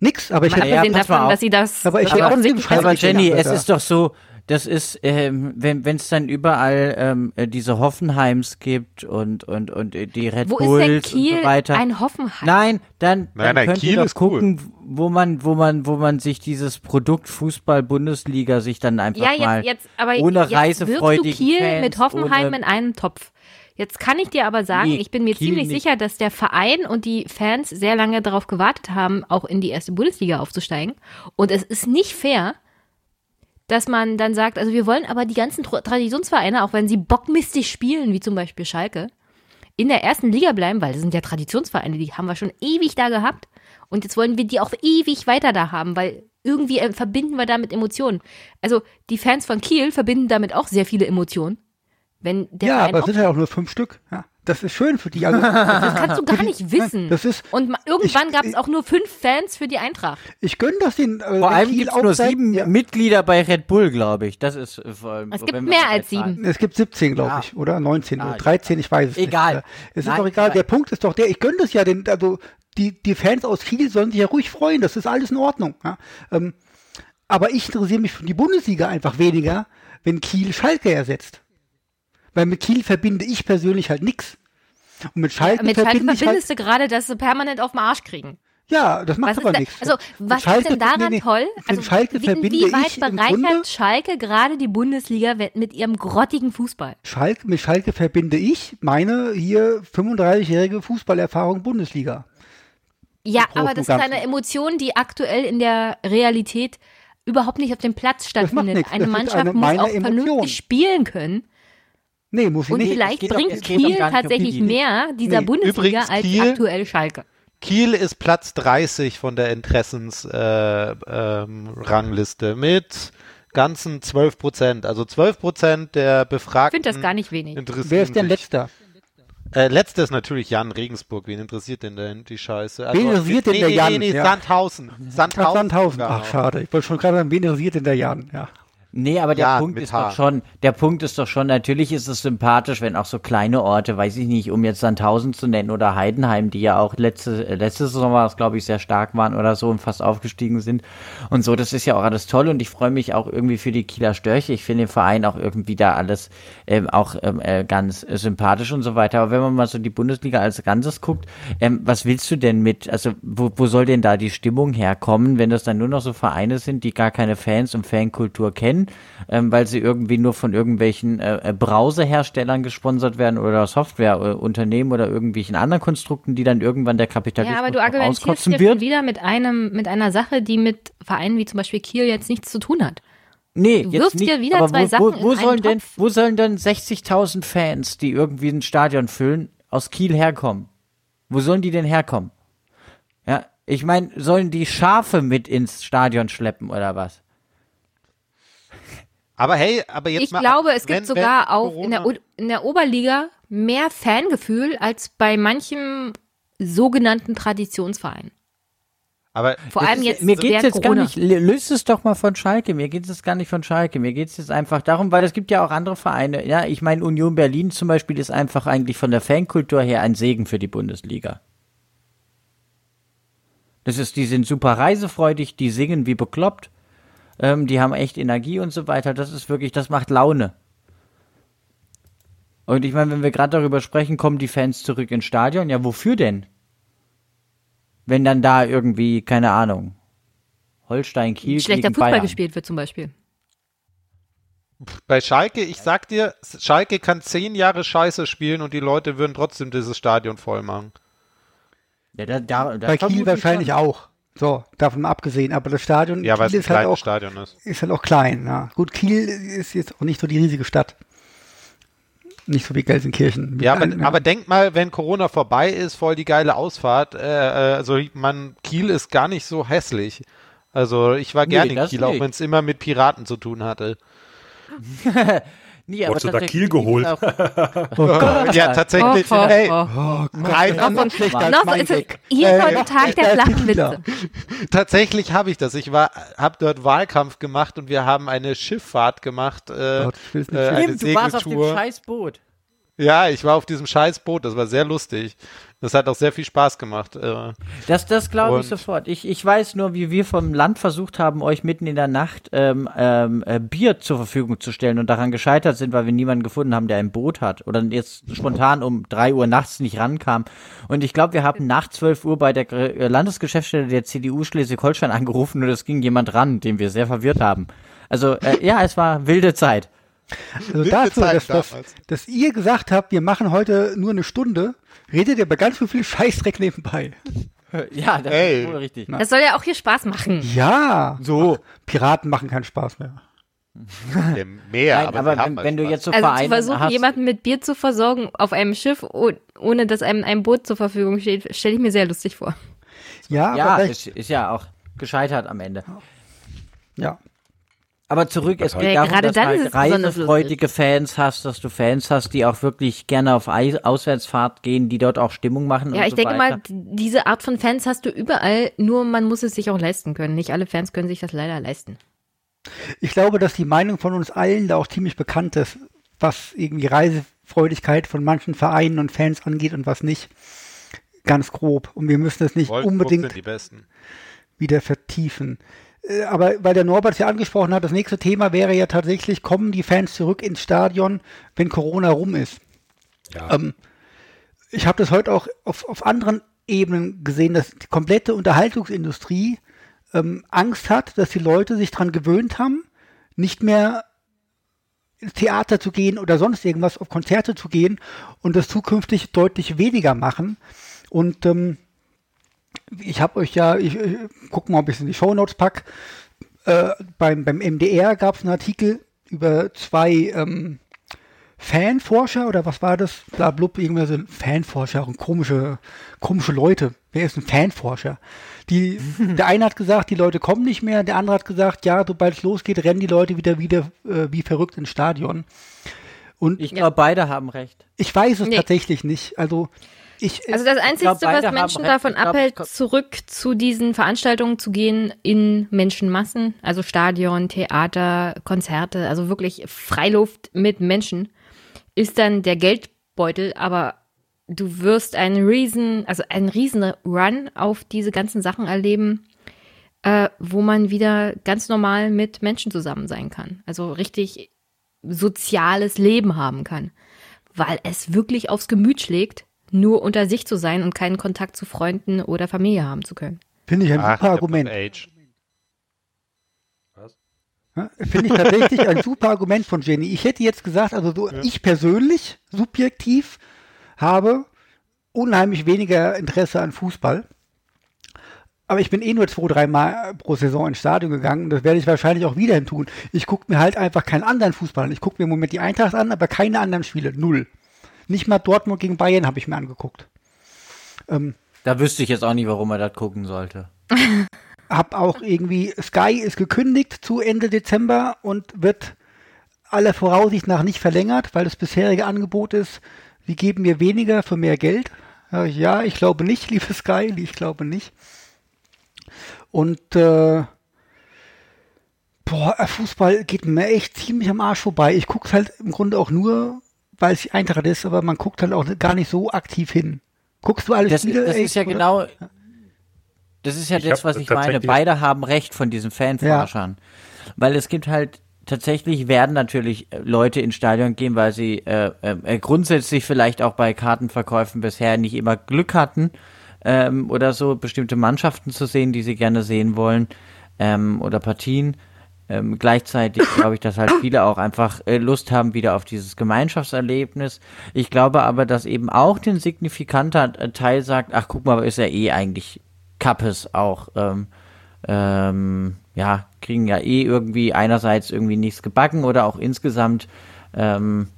Nix, aber ich hätte ja, davon, dass sie das aber ich aber, aber Jenny, es ist doch so, das ist, ähm, wenn es dann überall ähm, äh, diese Hoffenheims gibt und und und äh, die Red Wo Bulls ist denn Kiel und so weiter. Ein Hoffenheim. Nein, dann, dann nein, nein, könnt Kiel ihr doch gucken, cool. wo man wo man wo man sich dieses Produkt Fußball Bundesliga sich dann einfach ja, jetzt, mal jetzt, aber ohne jetzt reisefreudigen du Kiel Fans, mit Hoffenheim in einen Topf. Jetzt kann ich dir aber sagen, nee, ich bin mir Kiel ziemlich nicht. sicher, dass der Verein und die Fans sehr lange darauf gewartet haben, auch in die erste Bundesliga aufzusteigen. Und es ist nicht fair, dass man dann sagt, also wir wollen aber die ganzen Traditionsvereine, auch wenn sie bockmistig spielen, wie zum Beispiel Schalke, in der ersten Liga bleiben, weil das sind ja Traditionsvereine, die haben wir schon ewig da gehabt. Und jetzt wollen wir die auch ewig weiter da haben, weil irgendwie äh, verbinden wir damit Emotionen. Also die Fans von Kiel verbinden damit auch sehr viele Emotionen. Wenn der ja, Verein aber es sind ja auch nur fünf Stück. Ja. Das ist schön für die. Also, das kannst du gar nicht wissen. Das ist, und irgendwann gab es auch nur fünf Fans für die Eintracht. Ich gönne das den. Äh, vor allem gibt es nur sieben ja. Mitglieder bei Red Bull, glaube ich. Das ist äh, vor allem. Es gibt mehr als sieben. Es gibt 17, glaube ja. ich, oder 19 ah, oder 13, ich weiß es egal. nicht. Egal. Es ist doch egal. Der Punkt ist doch der, ich gönne das ja den, also die, die Fans aus Kiel sollen sich ja ruhig freuen. Das ist alles in Ordnung. Ja? Ähm, aber ich interessiere mich für die Bundesliga einfach weniger, wenn Kiel Schalke ersetzt. Weil mit Kiel verbinde ich persönlich halt nichts. Und mit Schalke, mit Schalke verbindest halt, du gerade, dass sie permanent auf den Arsch kriegen. Ja, das macht aber nichts. Also, was Schalke, ist denn daran nee, nee, toll? Also, Schalke wie, inwieweit bereichert Schalke gerade die Bundesliga mit ihrem grottigen Fußball? Schalke, mit Schalke verbinde ich meine hier 35-jährige Fußballerfahrung Bundesliga. Ja, aber das ist eine Emotion, die aktuell in der Realität überhaupt nicht auf dem Platz stattfindet. Eine Mannschaft eine, muss auch Emotion. vernünftig spielen können. Nee, muss ich und nicht. vielleicht bringt Kiel tatsächlich mehr dieser nee. Bundesliga Übrigens, als Kiel, aktuell Schalke. Kiel ist Platz 30 von der Interessensrangliste äh, ähm, mit ganzen 12 Prozent. Also 12 Prozent der Befragten. Ich finde das gar nicht wenig. Wer ist denn letzter? Äh, letztes natürlich Jan Regensburg. Wen interessiert denn denn die Scheiße? Also, wen interessiert denn der Jan? Nee, nee, nee, ja. Sandhausen. Sandhausen. Ach, Sandhausen. Ach, schade. Ich wollte schon gerade sagen, wen interessiert denn der Jan? Ja. Nee, aber der ja, Punkt ist H. doch schon, der Punkt ist doch schon, natürlich ist es sympathisch, wenn auch so kleine Orte, weiß ich nicht, um jetzt Sandhausen zu nennen oder Heidenheim, die ja auch letzte, letzte Saison war es, glaube ich, sehr stark waren oder so und fast aufgestiegen sind und so, das ist ja auch alles toll und ich freue mich auch irgendwie für die Kieler Störche. Ich finde den Verein auch irgendwie da alles ähm, auch ähm, äh, ganz äh, sympathisch und so weiter. Aber wenn man mal so die Bundesliga als Ganzes guckt, ähm, was willst du denn mit, also wo, wo soll denn da die Stimmung herkommen, wenn das dann nur noch so Vereine sind, die gar keine Fans und Fankultur kennen? Ähm, weil sie irgendwie nur von irgendwelchen äh, äh, Browserherstellern gesponsert werden oder Softwareunternehmen oder irgendwelchen anderen Konstrukten, die dann irgendwann der Kapitalismus Ja, aber du argumentierst jetzt wird. wieder mit einem, mit einer Sache, die mit Vereinen wie zum Beispiel Kiel jetzt nichts zu tun hat. Nee, du wirfst dir wieder aber zwei wo, Sachen wo, wo sollen denn, wo sollen denn 60.000 Fans, die irgendwie ein Stadion füllen, aus Kiel herkommen? Wo sollen die denn herkommen? Ja, ich meine, sollen die Schafe mit ins Stadion schleppen oder was? Aber hey, aber jetzt ich mal. Ich glaube, es gibt wenn, sogar wenn auch in der, in der Oberliga mehr Fangefühl als bei manchem sogenannten Traditionsverein. Aber vor allem jetzt mir geht es jetzt Corona. gar nicht, löst es doch mal von Schalke. Mir geht es gar nicht von Schalke. Mir geht es jetzt einfach darum, weil es gibt ja auch andere Vereine. Ja, ich meine, Union Berlin zum Beispiel ist einfach eigentlich von der Fankultur her ein Segen für die Bundesliga. Das ist, die sind super reisefreudig, die singen wie bekloppt. Ähm, die haben echt Energie und so weiter. Das ist wirklich, das macht Laune. Und ich meine, wenn wir gerade darüber sprechen, kommen die Fans zurück ins Stadion. Ja, wofür denn? Wenn dann da irgendwie, keine Ahnung, Holstein, Kiel. Schlechter Fußball Bayern. gespielt wird zum Beispiel. Bei Schalke, ich sag dir, Schalke kann zehn Jahre Scheiße spielen und die Leute würden trotzdem dieses Stadion voll machen. Ja, da, da, Bei Kiel wahrscheinlich schon. auch. So, davon abgesehen. Aber das Stadion ja, weil Kiel es ein ist halt auch, Stadion ist. ist halt auch klein. Ja. Gut, Kiel ist jetzt auch nicht so die riesige Stadt. Nicht so wie Gelsenkirchen. Ja, aber, aber denk mal, wenn Corona vorbei ist, voll die geile Ausfahrt. Äh, äh also man, Kiel ist gar nicht so hässlich. Also ich war gerne nee, in Kiel, nicht. auch wenn es immer mit Piraten zu tun hatte. Nee, aber du da Kiel geholt? Auch, oh ja, tatsächlich. Oh, oh, ey, oh, oh, rein noch, schlechter noch ist es hier äh, heute Tag der flachen Witze. Tatsächlich habe ich das. Ich war, habe dort Wahlkampf gemacht und wir haben eine Schifffahrt gemacht. Äh, Gott, ich will's nicht äh, eine du warst auf dem Scheißboot. Ja, ich war auf diesem Scheißboot. Das war sehr lustig. Das hat auch sehr viel Spaß gemacht. Äh. Das, das glaube ich sofort. Ich, ich weiß nur, wie wir vom Land versucht haben, euch mitten in der Nacht ähm, ähm, äh, Bier zur Verfügung zu stellen und daran gescheitert sind, weil wir niemanden gefunden haben, der ein Boot hat oder jetzt spontan um drei Uhr nachts nicht rankam. Und ich glaube, wir haben nach zwölf Uhr bei der äh, Landesgeschäftsstelle der CDU Schleswig-Holstein angerufen und es ging jemand ran, den wir sehr verwirrt haben. Also äh, ja, es war wilde Zeit. Also dazu, dass, dass, dass ihr gesagt habt, wir machen heute nur eine Stunde, redet ihr aber ganz viel Scheißdreck nebenbei. Ja, das Ey. ist wohl richtig. Das soll ja auch hier Spaß machen. Ja, so. Piraten machen keinen Spaß mehr. mehr, Nein, aber, aber wenn, wenn, du jetzt so also zu versuchen, hast, jemanden mit Bier zu versorgen auf einem Schiff, ohne dass einem ein Boot zur Verfügung steht, stelle ich mir sehr lustig vor. Ja, ja ist, ist ja auch gescheitert am Ende. Ja. Aber zurück, es geht darum, dass du halt reisefreudige Fans hast, dass du Fans hast, die auch wirklich gerne auf Auswärtsfahrt gehen, die dort auch Stimmung machen. Ja, ich so denke weiter. mal, diese Art von Fans hast du überall, nur man muss es sich auch leisten können. Nicht alle Fans können sich das leider leisten. Ich glaube, dass die Meinung von uns allen da auch ziemlich bekannt ist, was irgendwie Reisefreudigkeit von manchen Vereinen und Fans angeht und was nicht. Ganz grob. Und wir müssen es nicht Wolfsburg unbedingt wieder vertiefen. Äh, aber weil der Norbert es ja angesprochen hat, das nächste Thema wäre ja tatsächlich, kommen die Fans zurück ins Stadion, wenn Corona rum ist? Ja. Ähm, ich habe das heute auch auf, auf anderen Ebenen gesehen, dass die komplette Unterhaltungsindustrie ähm, Angst hat, dass die Leute sich daran gewöhnt haben, nicht mehr ins Theater zu gehen oder sonst irgendwas, auf Konzerte zu gehen und das zukünftig deutlich weniger machen. Und ähm, ich habe euch ja, ich, ich guck mal, ob ich es in die Show Notes pack. Äh, beim, beim MDR gab es einen Artikel über zwei ähm, Fanforscher oder was war das? Bla blub, irgendwelche Fanforscher und komische, komische Leute. Wer ist ein Fanforscher? Die, der eine hat gesagt, die Leute kommen nicht mehr, der andere hat gesagt, ja, sobald es losgeht, rennen die Leute wieder wieder äh, wie verrückt ins Stadion. Und ich glaube, beide haben recht. Ich weiß es nee. tatsächlich nicht. Also ich, also das Einzige, glaub, was Menschen davon glaub, abhält, zurück zu diesen Veranstaltungen zu gehen in Menschenmassen, also Stadion, Theater, Konzerte, also wirklich Freiluft mit Menschen, ist dann der Geldbeutel, aber du wirst einen riesen, also einen riesen Run auf diese ganzen Sachen erleben, äh, wo man wieder ganz normal mit Menschen zusammen sein kann. Also richtig soziales Leben haben kann. Weil es wirklich aufs Gemüt schlägt, nur unter sich zu sein und keinen Kontakt zu Freunden oder Familie haben zu können. Finde ich ein Ach, super Argument. Was? Finde ich tatsächlich ein super Argument von Jenny. Ich hätte jetzt gesagt, also so, ja. ich persönlich, subjektiv, habe unheimlich weniger Interesse an Fußball. Aber ich bin eh nur zwei, drei Mal pro Saison ins Stadion gegangen. Das werde ich wahrscheinlich auch wieder tun. Ich gucke mir halt einfach keinen anderen Fußball an. Ich gucke mir im Moment die Eintracht an, aber keine anderen Spiele. Null. Nicht mal Dortmund gegen Bayern habe ich mir angeguckt. Ähm, da wüsste ich jetzt auch nicht, warum er das gucken sollte. hab auch irgendwie, Sky ist gekündigt zu Ende Dezember und wird aller Voraussicht nach nicht verlängert, weil das bisherige Angebot ist, wir geben mir weniger für mehr Geld. Ja, ich glaube nicht, liebe Sky, ich glaube nicht. Und äh, boah, Fußball geht mir echt ziemlich am Arsch vorbei. Ich gucke halt im Grunde auch nur, weil es die Eintracht ist, aber man guckt halt auch gar nicht so aktiv hin. Guckst du alles das, wieder? Das ist ja oder? genau, das ist ja ich das, was ich meine. Beide haben recht von diesen Fanforschern. Ja. Weil es gibt halt, tatsächlich werden natürlich äh, Leute ins Stadion gehen, weil sie äh, äh, grundsätzlich vielleicht auch bei Kartenverkäufen bisher nicht immer Glück hatten ähm, oder so, bestimmte Mannschaften zu sehen, die sie gerne sehen wollen ähm, oder Partien. Ähm, gleichzeitig glaube ich, dass halt viele auch einfach äh, Lust haben wieder auf dieses Gemeinschaftserlebnis. Ich glaube aber, dass eben auch den signifikanter äh, Teil sagt, ach guck mal, ist ja eh eigentlich Kappes auch. Ähm, ähm, ja, kriegen ja eh irgendwie einerseits irgendwie nichts gebacken oder auch insgesamt ähm,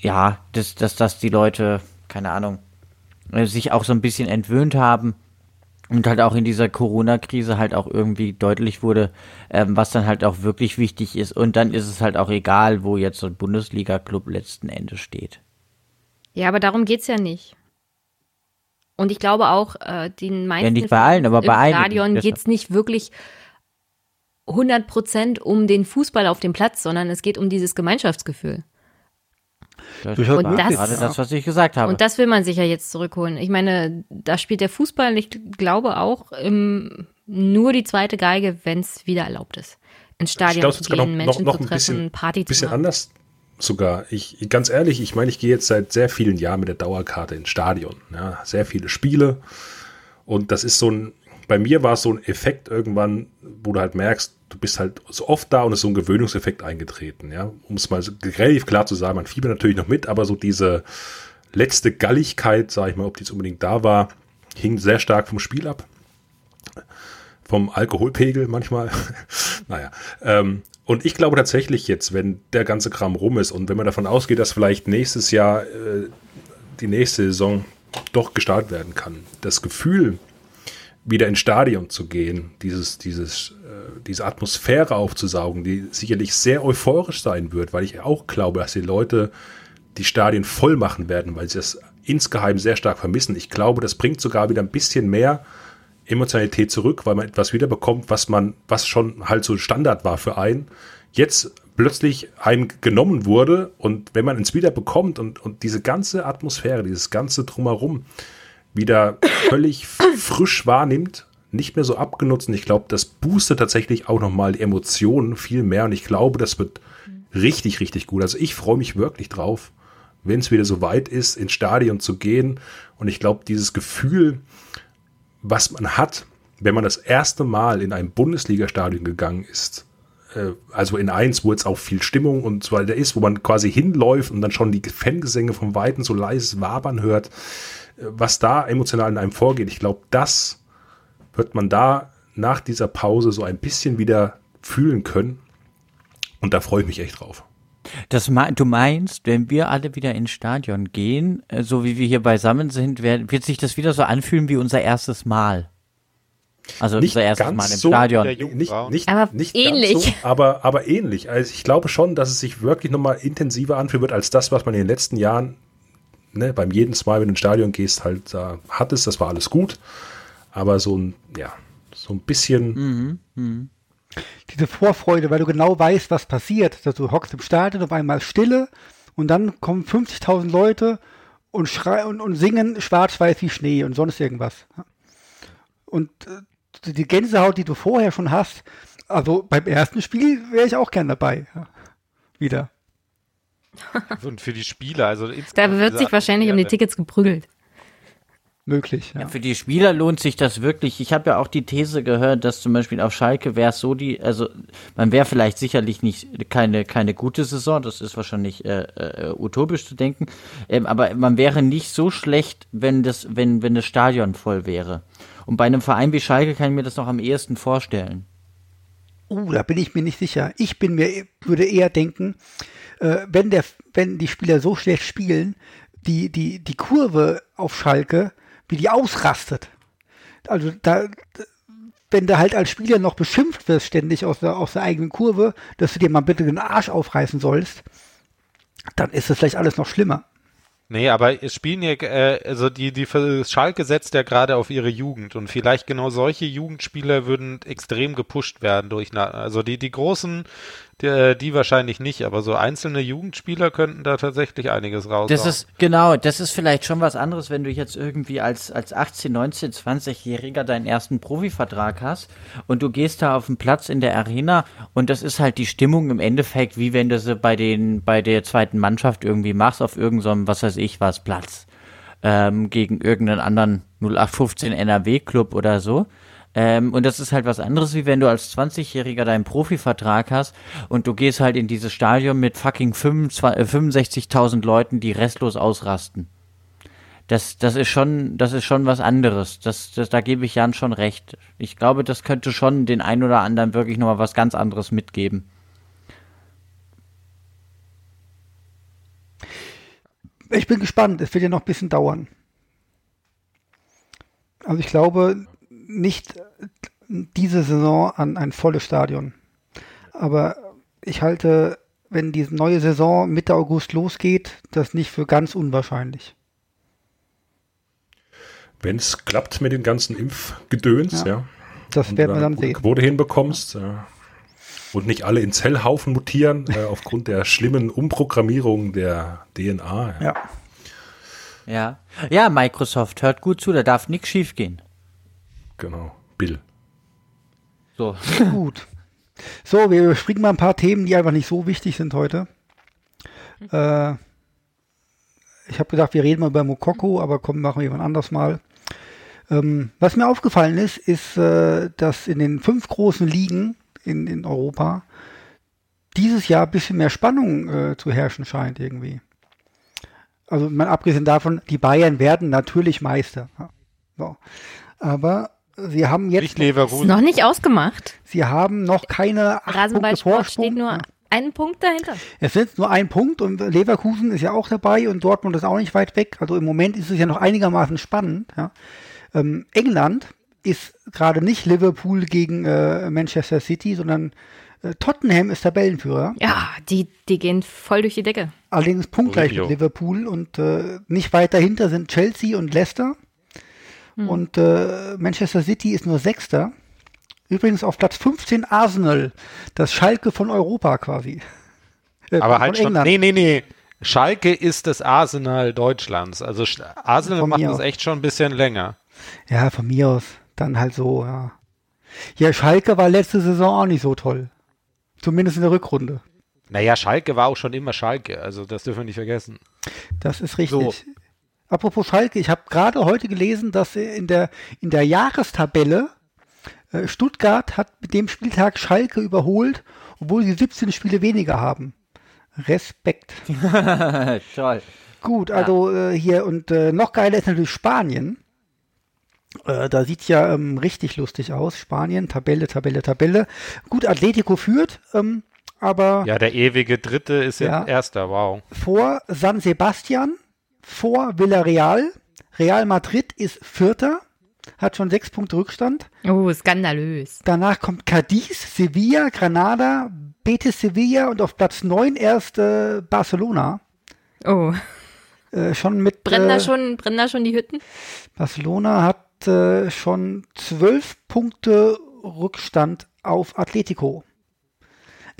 ja, dass, dass, dass die Leute, keine Ahnung, äh, sich auch so ein bisschen entwöhnt haben und halt auch in dieser Corona-Krise halt auch irgendwie deutlich wurde, ähm, was dann halt auch wirklich wichtig ist. Und dann ist es halt auch egal, wo jetzt so ein Bundesliga-Club letzten Endes steht. Ja, aber darum geht es ja nicht. Und ich glaube auch, äh, den meisten ja, nicht bei allen, aber bei im Stadion geht es nicht wirklich 100 Prozent um den Fußball auf dem Platz, sondern es geht um dieses Gemeinschaftsgefühl. Das und das, gerade das, was ich gesagt habe. Und das will man sich ja jetzt zurückholen. Ich meine, da spielt der Fußball, ich glaube auch, im, nur die zweite Geige, wenn es wieder erlaubt ist. Ins Stadion glaub, zu gehen, noch, Menschen noch, noch zu treffen, bisschen, Party bisschen zu machen. anders sogar. Ich, ganz ehrlich, ich meine, ich gehe jetzt seit sehr vielen Jahren mit der Dauerkarte ins Stadion. Ja, sehr viele Spiele. Und das ist so ein, bei mir war es so ein Effekt irgendwann, wo du halt merkst, du bist halt so oft da und es ist so ein Gewöhnungseffekt eingetreten, ja. Um es mal relativ klar zu sagen, man fiebert natürlich noch mit, aber so diese letzte Galligkeit, sage ich mal, ob die jetzt unbedingt da war, hing sehr stark vom Spiel ab. Vom Alkoholpegel manchmal. naja. Ähm, und ich glaube tatsächlich jetzt, wenn der ganze Kram rum ist und wenn man davon ausgeht, dass vielleicht nächstes Jahr äh, die nächste Saison doch gestartet werden kann, das Gefühl, wieder ins Stadion zu gehen, dieses, dieses diese Atmosphäre aufzusaugen, die sicherlich sehr euphorisch sein wird, weil ich auch glaube, dass die Leute die Stadien voll machen werden, weil sie das insgeheim sehr stark vermissen. Ich glaube, das bringt sogar wieder ein bisschen mehr Emotionalität zurück, weil man etwas wiederbekommt, was man, was schon halt so Standard war für einen, jetzt plötzlich einem genommen wurde und wenn man es wieder bekommt und, und diese ganze Atmosphäre, dieses ganze Drumherum wieder völlig frisch wahrnimmt, nicht mehr so abgenutzt. Und ich glaube, das boostet tatsächlich auch nochmal die Emotionen viel mehr. Und ich glaube, das wird richtig, richtig gut. Also ich freue mich wirklich drauf, wenn es wieder so weit ist, ins Stadion zu gehen. Und ich glaube, dieses Gefühl, was man hat, wenn man das erste Mal in ein Bundesliga-Stadion gegangen ist, äh, also in eins, wo jetzt auch viel Stimmung und so weiter ist, wo man quasi hinläuft und dann schon die Fangesänge vom Weiten so leises Wabern hört, was da emotional in einem vorgeht. Ich glaube, das wird man da nach dieser Pause so ein bisschen wieder fühlen können. Und da freue ich mich echt drauf. Das, du meinst, wenn wir alle wieder ins Stadion gehen, äh, so wie wir hier beisammen sind, wird sich das wieder so anfühlen wie unser erstes Mal? Also nicht zuerst ganz mal im so, Stadion. Nicht, nicht, Aber nicht ähnlich. So, aber, aber ähnlich. Also ich glaube schon, dass es sich wirklich nochmal intensiver anfühlen wird als das, was man in den letzten Jahren, ne, beim jeden Mal, wenn du ins Stadion gehst, halt da hattest. Das war alles gut. Aber so ein, ja, so ein bisschen. Diese Vorfreude, weil du genau weißt, was passiert. Dass du hockst im Stadion, auf einmal Stille und dann kommen 50.000 Leute und, schrei und, und singen schwarz-weiß wie Schnee und sonst irgendwas. Und äh, die Gänsehaut, die du vorher schon hast, also beim ersten Spiel wäre ich auch gern dabei. Ja. Wieder. Und für die Spieler, also Da wird sich wahrscheinlich um die. Tickets geprügelt. Möglich. Ja. Ja, für die Spieler lohnt sich das wirklich. Ich habe ja auch die These gehört, dass zum Beispiel auf Schalke wäre es so die, also man wäre vielleicht sicherlich nicht keine keine gute Saison, das ist wahrscheinlich äh, äh, utopisch zu denken, ähm, aber man wäre nicht so schlecht, wenn das wenn wenn das Stadion voll wäre. Und bei einem Verein wie Schalke kann ich mir das noch am ehesten vorstellen. Uh, da bin ich mir nicht sicher. Ich bin mir, würde eher denken, äh, wenn der, wenn die Spieler so schlecht spielen, die, die, die Kurve auf Schalke, wie die ausrastet. Also da, wenn du halt als Spieler noch beschimpft wirst ständig aus der, aus der eigenen Kurve, dass du dir mal bitte den Arsch aufreißen sollst, dann ist das vielleicht alles noch schlimmer. Nee, aber es spielen ja, äh, also die, die Schalke setzt ja gerade auf ihre Jugend. Und vielleicht genau solche Jugendspieler würden extrem gepusht werden durch, also die, die großen, die, die wahrscheinlich nicht, aber so einzelne Jugendspieler könnten da tatsächlich einiges raus. Das ist, genau, das ist vielleicht schon was anderes, wenn du jetzt irgendwie als, als 18, 19, 20-Jähriger deinen ersten Profivertrag hast und du gehst da auf den Platz in der Arena und das ist halt die Stimmung im Endeffekt, wie wenn du sie bei den, bei der zweiten Mannschaft irgendwie machst, auf irgendeinem, was weiß ich was, Platz, ähm, gegen irgendeinen anderen 0815 NRW-Club oder so. Ähm, und das ist halt was anderes, wie wenn du als 20-Jähriger deinen Profivertrag hast und du gehst halt in dieses Stadion mit fucking 25 äh, 65.000 Leuten, die restlos ausrasten. Das, das ist schon, das ist schon was anderes. Das, das, da gebe ich Jan schon recht. Ich glaube, das könnte schon den ein oder anderen wirklich nochmal was ganz anderes mitgeben. Ich bin gespannt, es wird ja noch ein bisschen dauern. Also ich glaube nicht diese Saison an ein volles Stadion. Aber ich halte, wenn die neue Saison Mitte August losgeht, das nicht für ganz unwahrscheinlich. Wenn es klappt mit dem ganzen Impfgedöns, Ja. ja. Das werden wir dann sehen. Quote hinbekommst ja. und nicht alle in Zellhaufen mutieren äh, aufgrund der schlimmen Umprogrammierung der DNA. Ja. Ja. Ja. Ja, Microsoft, hört gut zu, da darf nichts schiefgehen. Genau. Bill. So. Gut. So, wir überspringen mal ein paar Themen, die einfach nicht so wichtig sind heute. Äh, ich habe gedacht, wir reden mal über Mokoko, aber komm, machen wir jemand anders mal. Ähm, was mir aufgefallen ist, ist, äh, dass in den fünf großen Ligen in, in Europa dieses Jahr ein bisschen mehr Spannung äh, zu herrschen scheint irgendwie. Also mal abgesehen davon, die Bayern werden natürlich Meister. Ja. So. Aber sie haben jetzt Nicht Ist Leverkusen. noch nicht ausgemacht. Sie haben noch keine acht Punkte Rasenballsport Vorsprung. steht nur ein Punkt dahinter. Es sind nur ein Punkt und Leverkusen ist ja auch dabei und Dortmund ist auch nicht weit weg. Also im Moment ist es ja noch einigermaßen spannend. Ja. Ähm, England ist gerade nicht Liverpool gegen äh, Manchester City, sondern äh, Tottenham ist Tabellenführer. Ja, die, die gehen voll durch die Decke. Allerdings punktgleich mit Liverpool und äh, nicht weit dahinter sind Chelsea und Leicester. Und äh, Manchester City ist nur Sechster. Übrigens auf Platz 15 Arsenal, das Schalke von Europa quasi. Äh, Aber halt schon. England. Nee, nee, nee. Schalke ist das Arsenal Deutschlands. Also Arsenal Von macht das echt schon ein bisschen länger. Ja, von mir aus. Dann halt so, ja. Ja, Schalke war letzte Saison auch nicht so toll. Zumindest in der Rückrunde. Naja, Schalke war auch schon immer Schalke. Also das dürfen wir nicht vergessen. Das ist richtig. So. Apropos Schalke, ich habe gerade heute gelesen, dass in der, in der Jahrestabelle äh, Stuttgart hat mit dem Spieltag Schalke überholt, obwohl sie 17 Spiele weniger haben. Respekt. Toll. Gut, also äh, hier und äh, noch geiler ist natürlich Spanien. Äh, da sieht ja ähm, richtig lustig aus. Spanien, Tabelle, Tabelle, Tabelle. Gut, Atletico führt, ähm, aber Ja, der ewige Dritte ist Ja. jetzt Erster. Wow. vor San Sebastian, vor Villarreal. Real Madrid ist Vierter. hat schon sechs Punkte Rückstand. Oh, skandalös. Danach kommt Cadiz, Sevilla, Granada, Betis Sevilla und auf Platz 9 erst äh, Barcelona. Oh. Äh, schon mit. Brennen, äh, da schon, brennen da schon die Hütten? Barcelona hat äh, schon zwölf Punkte Rückstand auf Atletico.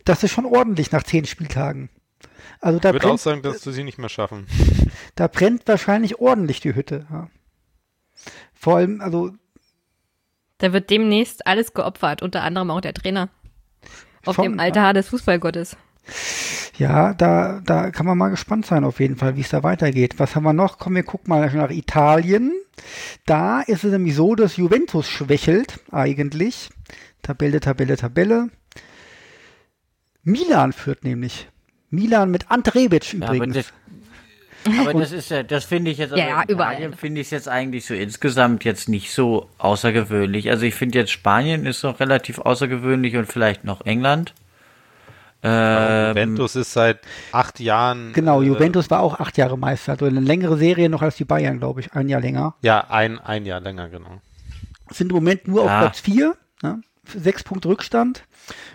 Das ist schon ordentlich nach zehn Spieltagen. Also da Ich würde auch sagen, dass sie nicht mehr schaffen. da brennt wahrscheinlich ordentlich die Hütte. Ja. Vor allem, also Da wird demnächst alles geopfert, unter anderem auch der Trainer. Auf Schon, dem Altar des Fußballgottes. ja, da, da kann man mal gespannt sein auf jeden Fall, wie es da weitergeht. Was haben wir noch? Komm, wir gucken mal nach Italien. Da ist es nämlich so, dass Juventus schwächelt eigentlich. Tabelle, Tabelle, Tabelle. Milan führt nämlich. Milan mit Ante Rebic Ja, aber übrigens. das, aber das ist ja, das finde ich jetzt, Ja, ja, finde ich es jetzt eigentlich so insgesamt jetzt nicht so außergewöhnlich. Also ich finde jetzt Spanien ist noch relativ außergewöhnlich und vielleicht noch England. Ähm, Juventus ist seit acht Jahren. genau, äh, Juventus war auch acht Jahre Meister. Also eine längere Serie noch als die Bayern, glaube ich. Ein Jahr länger. Ja, ein, ein Jahr länger, genau. Sind im Moment nur Ja. auf Platz 4. Ne? Sechs Punkte Rückstand.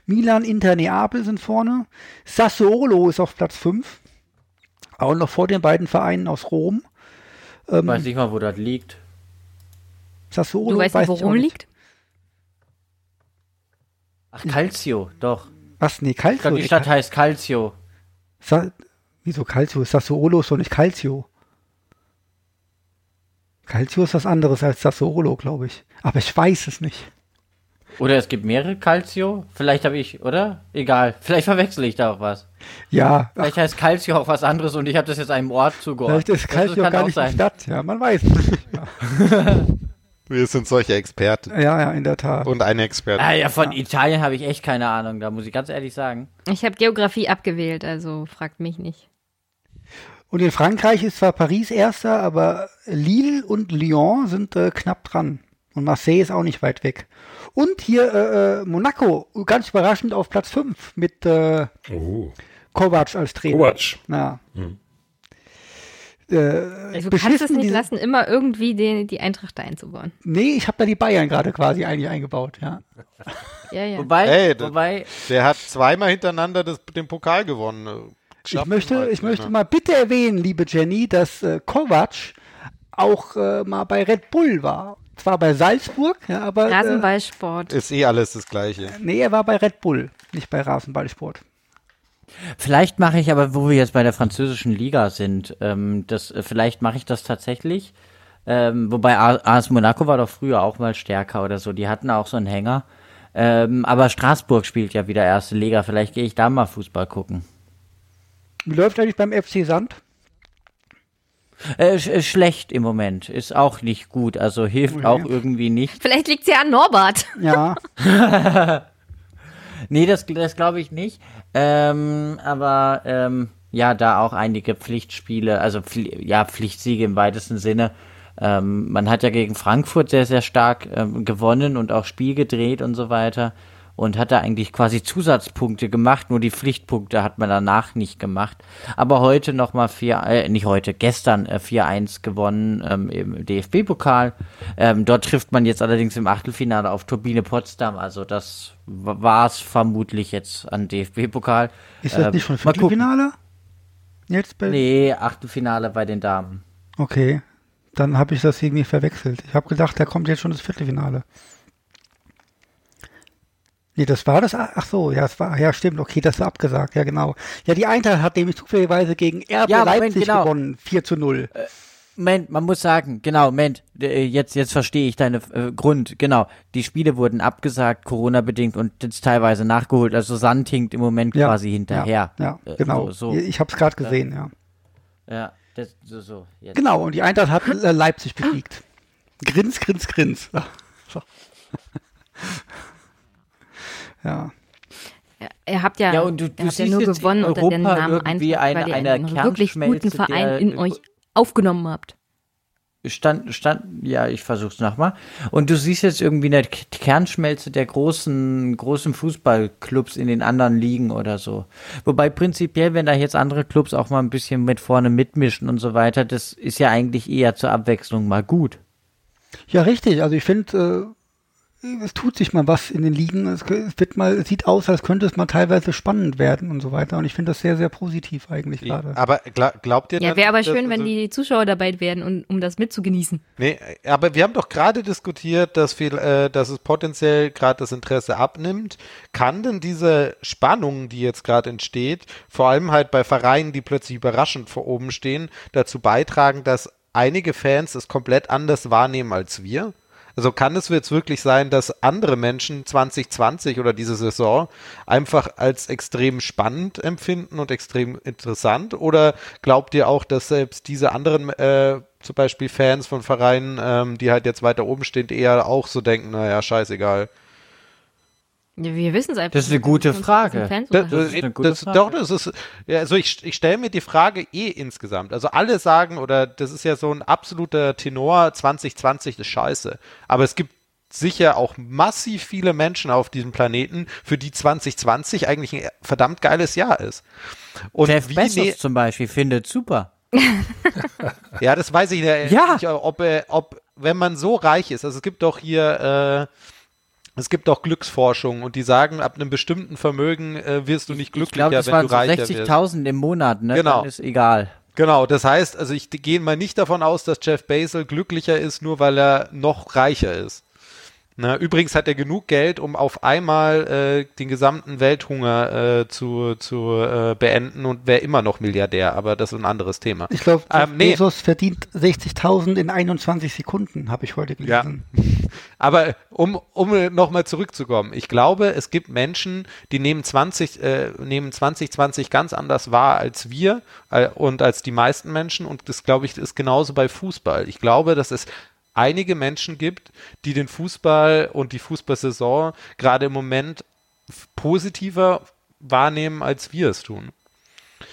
Milan, Inter, Neapel sind vorne. Sassuolo ist auf Platz 5. Auch noch vor den beiden Vereinen aus Rom. Ähm, weiß nicht mal, wo das liegt. Sassuolo Du weißt nicht, weiß ich auch worum liegt? Ach, Calcio, doch. Was? Nee, Ich glaube, Calcio. die Stadt heißt Calcio. Sa Wieso Calcio? Sassuolo ist doch nicht Calcio. Calcio ist was anderes als Sassuolo, glaube ich. Aber ich weiß es nicht. Oder es gibt mehrere Calcio. Vielleicht habe ich, oder? Egal. Vielleicht verwechsel ich da auch was. Ja, ach, Vielleicht heißt Calcio auch was anderes und ich habe das jetzt einem Ort zugeordnet. vielleicht ist Das Calcio kann gar auch nicht die sein. Stadt. Ja, man weiß es nicht. Wir sind solche Experten. Ja, ja, in der Tat. Und eine Expertin. Ah ja, von Italien habe ich echt keine Ahnung, da muss ich ganz ehrlich sagen. Ich habe Geografie abgewählt, also fragt mich nicht. Und in Frankreich ist zwar Paris erster, aber Lille und Lyon sind äh, knapp dran. Und Marseille ist auch nicht weit weg. Und hier äh, äh, Monaco, ganz überraschend auf Platz 5 mit äh, Oh. Kovac als Trainer. Kovac. Na. Mhm. Äh, Also du kannst es nicht diese- lassen, immer irgendwie den, die Eintracht da einzubauen. Nee, ich habe da die Bayern gerade quasi eigentlich eingebaut, ja. Ja, ja. Wobei, Ey, das- wobei, Der hat zweimal hintereinander das, den Pokal gewonnen. Ich Schafft möchte, ihn halt ich möchte ne? mal bitte erwähnen, liebe Jenny, dass äh, Kovac auch äh, mal bei Red Bull war. Zwar bei Salzburg, ja, aber äh, Rasenballsport. Ist eh alles das Gleiche. nee, er war bei Red Bull, nicht bei Rasenballsport. vielleicht mache ich aber, wo wir jetzt bei der französischen Liga sind, ähm, das, äh, vielleicht mache ich das tatsächlich. Ähm, wobei AS Monaco war doch früher auch mal stärker oder so. Die hatten auch so einen Hänger. Ähm, aber Straßburg spielt ja wieder erste Liga. Vielleicht gehe ich da mal Fußball gucken. Wie läuft eigentlich beim FC Sand? Äh, sch äh, schlecht im Moment. Ist auch nicht gut. Also hilft Okay. auch irgendwie nicht. Vielleicht liegt es ja an Norbert. Ja, Nee, das, das glaube ich nicht. Ähm, aber ähm, ja, da auch einige Pflichtspiele, also Pfli ja, Pflichtsiege im weitesten Sinne. Ähm, man hat ja gegen Frankfurt sehr, sehr stark ähm, gewonnen und auch Spiel gedreht und so weiter. Und hat da eigentlich quasi Zusatzpunkte gemacht, nur die Pflichtpunkte hat man danach nicht gemacht. Aber heute nochmal 4, äh, nicht heute, gestern äh, 4-1 gewonnen ähm, im DFB-Pokal. Ähm, dort trifft man jetzt allerdings im Achtelfinale auf Turbine Potsdam. Also das war es vermutlich jetzt an DFB-Pokal. ist das Ähm, nicht schon. Viertelfinale? Jetzt bei Nee, Achtelfinale bei den Damen. Okay, dann habe ich das irgendwie verwechselt. Ich habe gedacht, da kommt jetzt schon das Viertelfinale. Nee, das war das. Ach so, ja, es war, ja, stimmt, okay, das war abgesagt, ja, genau. Ja, die Eintracht hat nämlich zufälligerweise gegen RB Ja, Moment, Leipzig genau. gewonnen, 4 zu 0. Moment, man muss sagen, genau, Moment, äh, jetzt, jetzt verstehe ich deine äh, Grund, genau. Die Spiele wurden abgesagt, Corona-bedingt und jetzt teilweise nachgeholt. Also Sand hinkt im Moment ja, quasi hinterher. Ja, ja Äh, genau. So, so, Ich habe es gerade gesehen, ja. ja, das, so, so. Jetzt. Genau, und die Eintracht hat äh, Leipzig besiegt. Grins, grins, grins. So. Ja. Ihr habt ja, Ja, und du- ihr du habt ja siehst nur jetzt gewonnen in unter dem Europa Namen irgendwie Eintracht, eine- weil ihr eine einen wirklich guten Verein in euch aufgenommen habt. Stand, stand, ja, ich versuch's nochmal. Und du siehst jetzt irgendwie eine Kernschmelze der großen, großen Fußballclubs in den anderen Ligen oder so. Wobei prinzipiell, wenn da jetzt andere Clubs auch mal ein bisschen mit vorne mitmischen und so weiter, das ist ja eigentlich eher zur Abwechslung mal gut. Ja, richtig. Also ich finde, äh, es tut sich mal was in den Ligen. Es, wird mal, es sieht aus, als könnte es mal teilweise spannend werden und so weiter. Und ich finde das sehr, sehr positiv eigentlich gerade. Aber glaubt ihr Ja, wäre aber schön, wenn also die Zuschauer dabei wären, um, um das mitzugenießen. Nee, aber wir haben doch gerade diskutiert, dass viel, äh, dass es potenziell gerade das Interesse abnimmt. Kann denn diese Spannung, die jetzt gerade entsteht, vor allem halt bei Vereinen, die plötzlich überraschend vor oben stehen, dazu beitragen, dass einige Fans es komplett anders wahrnehmen als wir? Also kann es jetzt wirklich sein, dass andere Menschen 2020 oder diese Saison einfach als extrem spannend empfinden und extrem interessant? Oder glaubt ihr auch, dass selbst diese anderen äh, zum Beispiel Fans von Vereinen, ähm, die halt jetzt weiter oben stehen, eher auch so denken, naja, scheißegal. Wir wissen es einfach. Das ist eine gute Frage. Das, das, ist eine gute das, Frage. Doch, das ist, ja, also ich, ich stelle mir die Frage eh insgesamt. Also alle sagen, oder das ist ja so ein absoluter Tenor, 2020 ist scheiße. Aber es gibt sicher auch massiv viele Menschen auf diesem Planeten, für die 2020 eigentlich ein verdammt geiles Jahr ist. Und Jeff Bezos ne zum Beispiel findet super. ja, das weiß ich ja. nicht, ob, ob, wenn man so reich ist, also es gibt doch hier, äh, es gibt auch Glücksforschung und die sagen, ab einem bestimmten Vermögen äh, wirst du nicht glücklicher, glaub, wenn du reicher so 60.000 im Monat, ne? Genau. Dann ist egal. Genau, das heißt, also ich gehe mal nicht davon aus, dass Jeff Bezos glücklicher ist, nur weil er noch reicher ist. Na, übrigens hat er genug Geld, um auf einmal äh, den gesamten Welthunger äh, zu, zu äh, beenden und wäre immer noch Milliardär, aber das ist ein anderes Thema. Ich glaube, ähm, nee. Bezos verdient 60.000 in 21 Sekunden, habe ich heute gelesen. Ja. Aber um, um nochmal zurückzukommen, ich glaube, es gibt Menschen, die nehmen 20, äh, nehmen 2020 ganz anders wahr als wir äh, und als die meisten Menschen und das, glaube ich, ist genauso bei Fußball. Ich glaube, dass es einige Menschen gibt, die den Fußball und die Fußballsaison gerade im Moment positiver wahrnehmen, als wir es tun.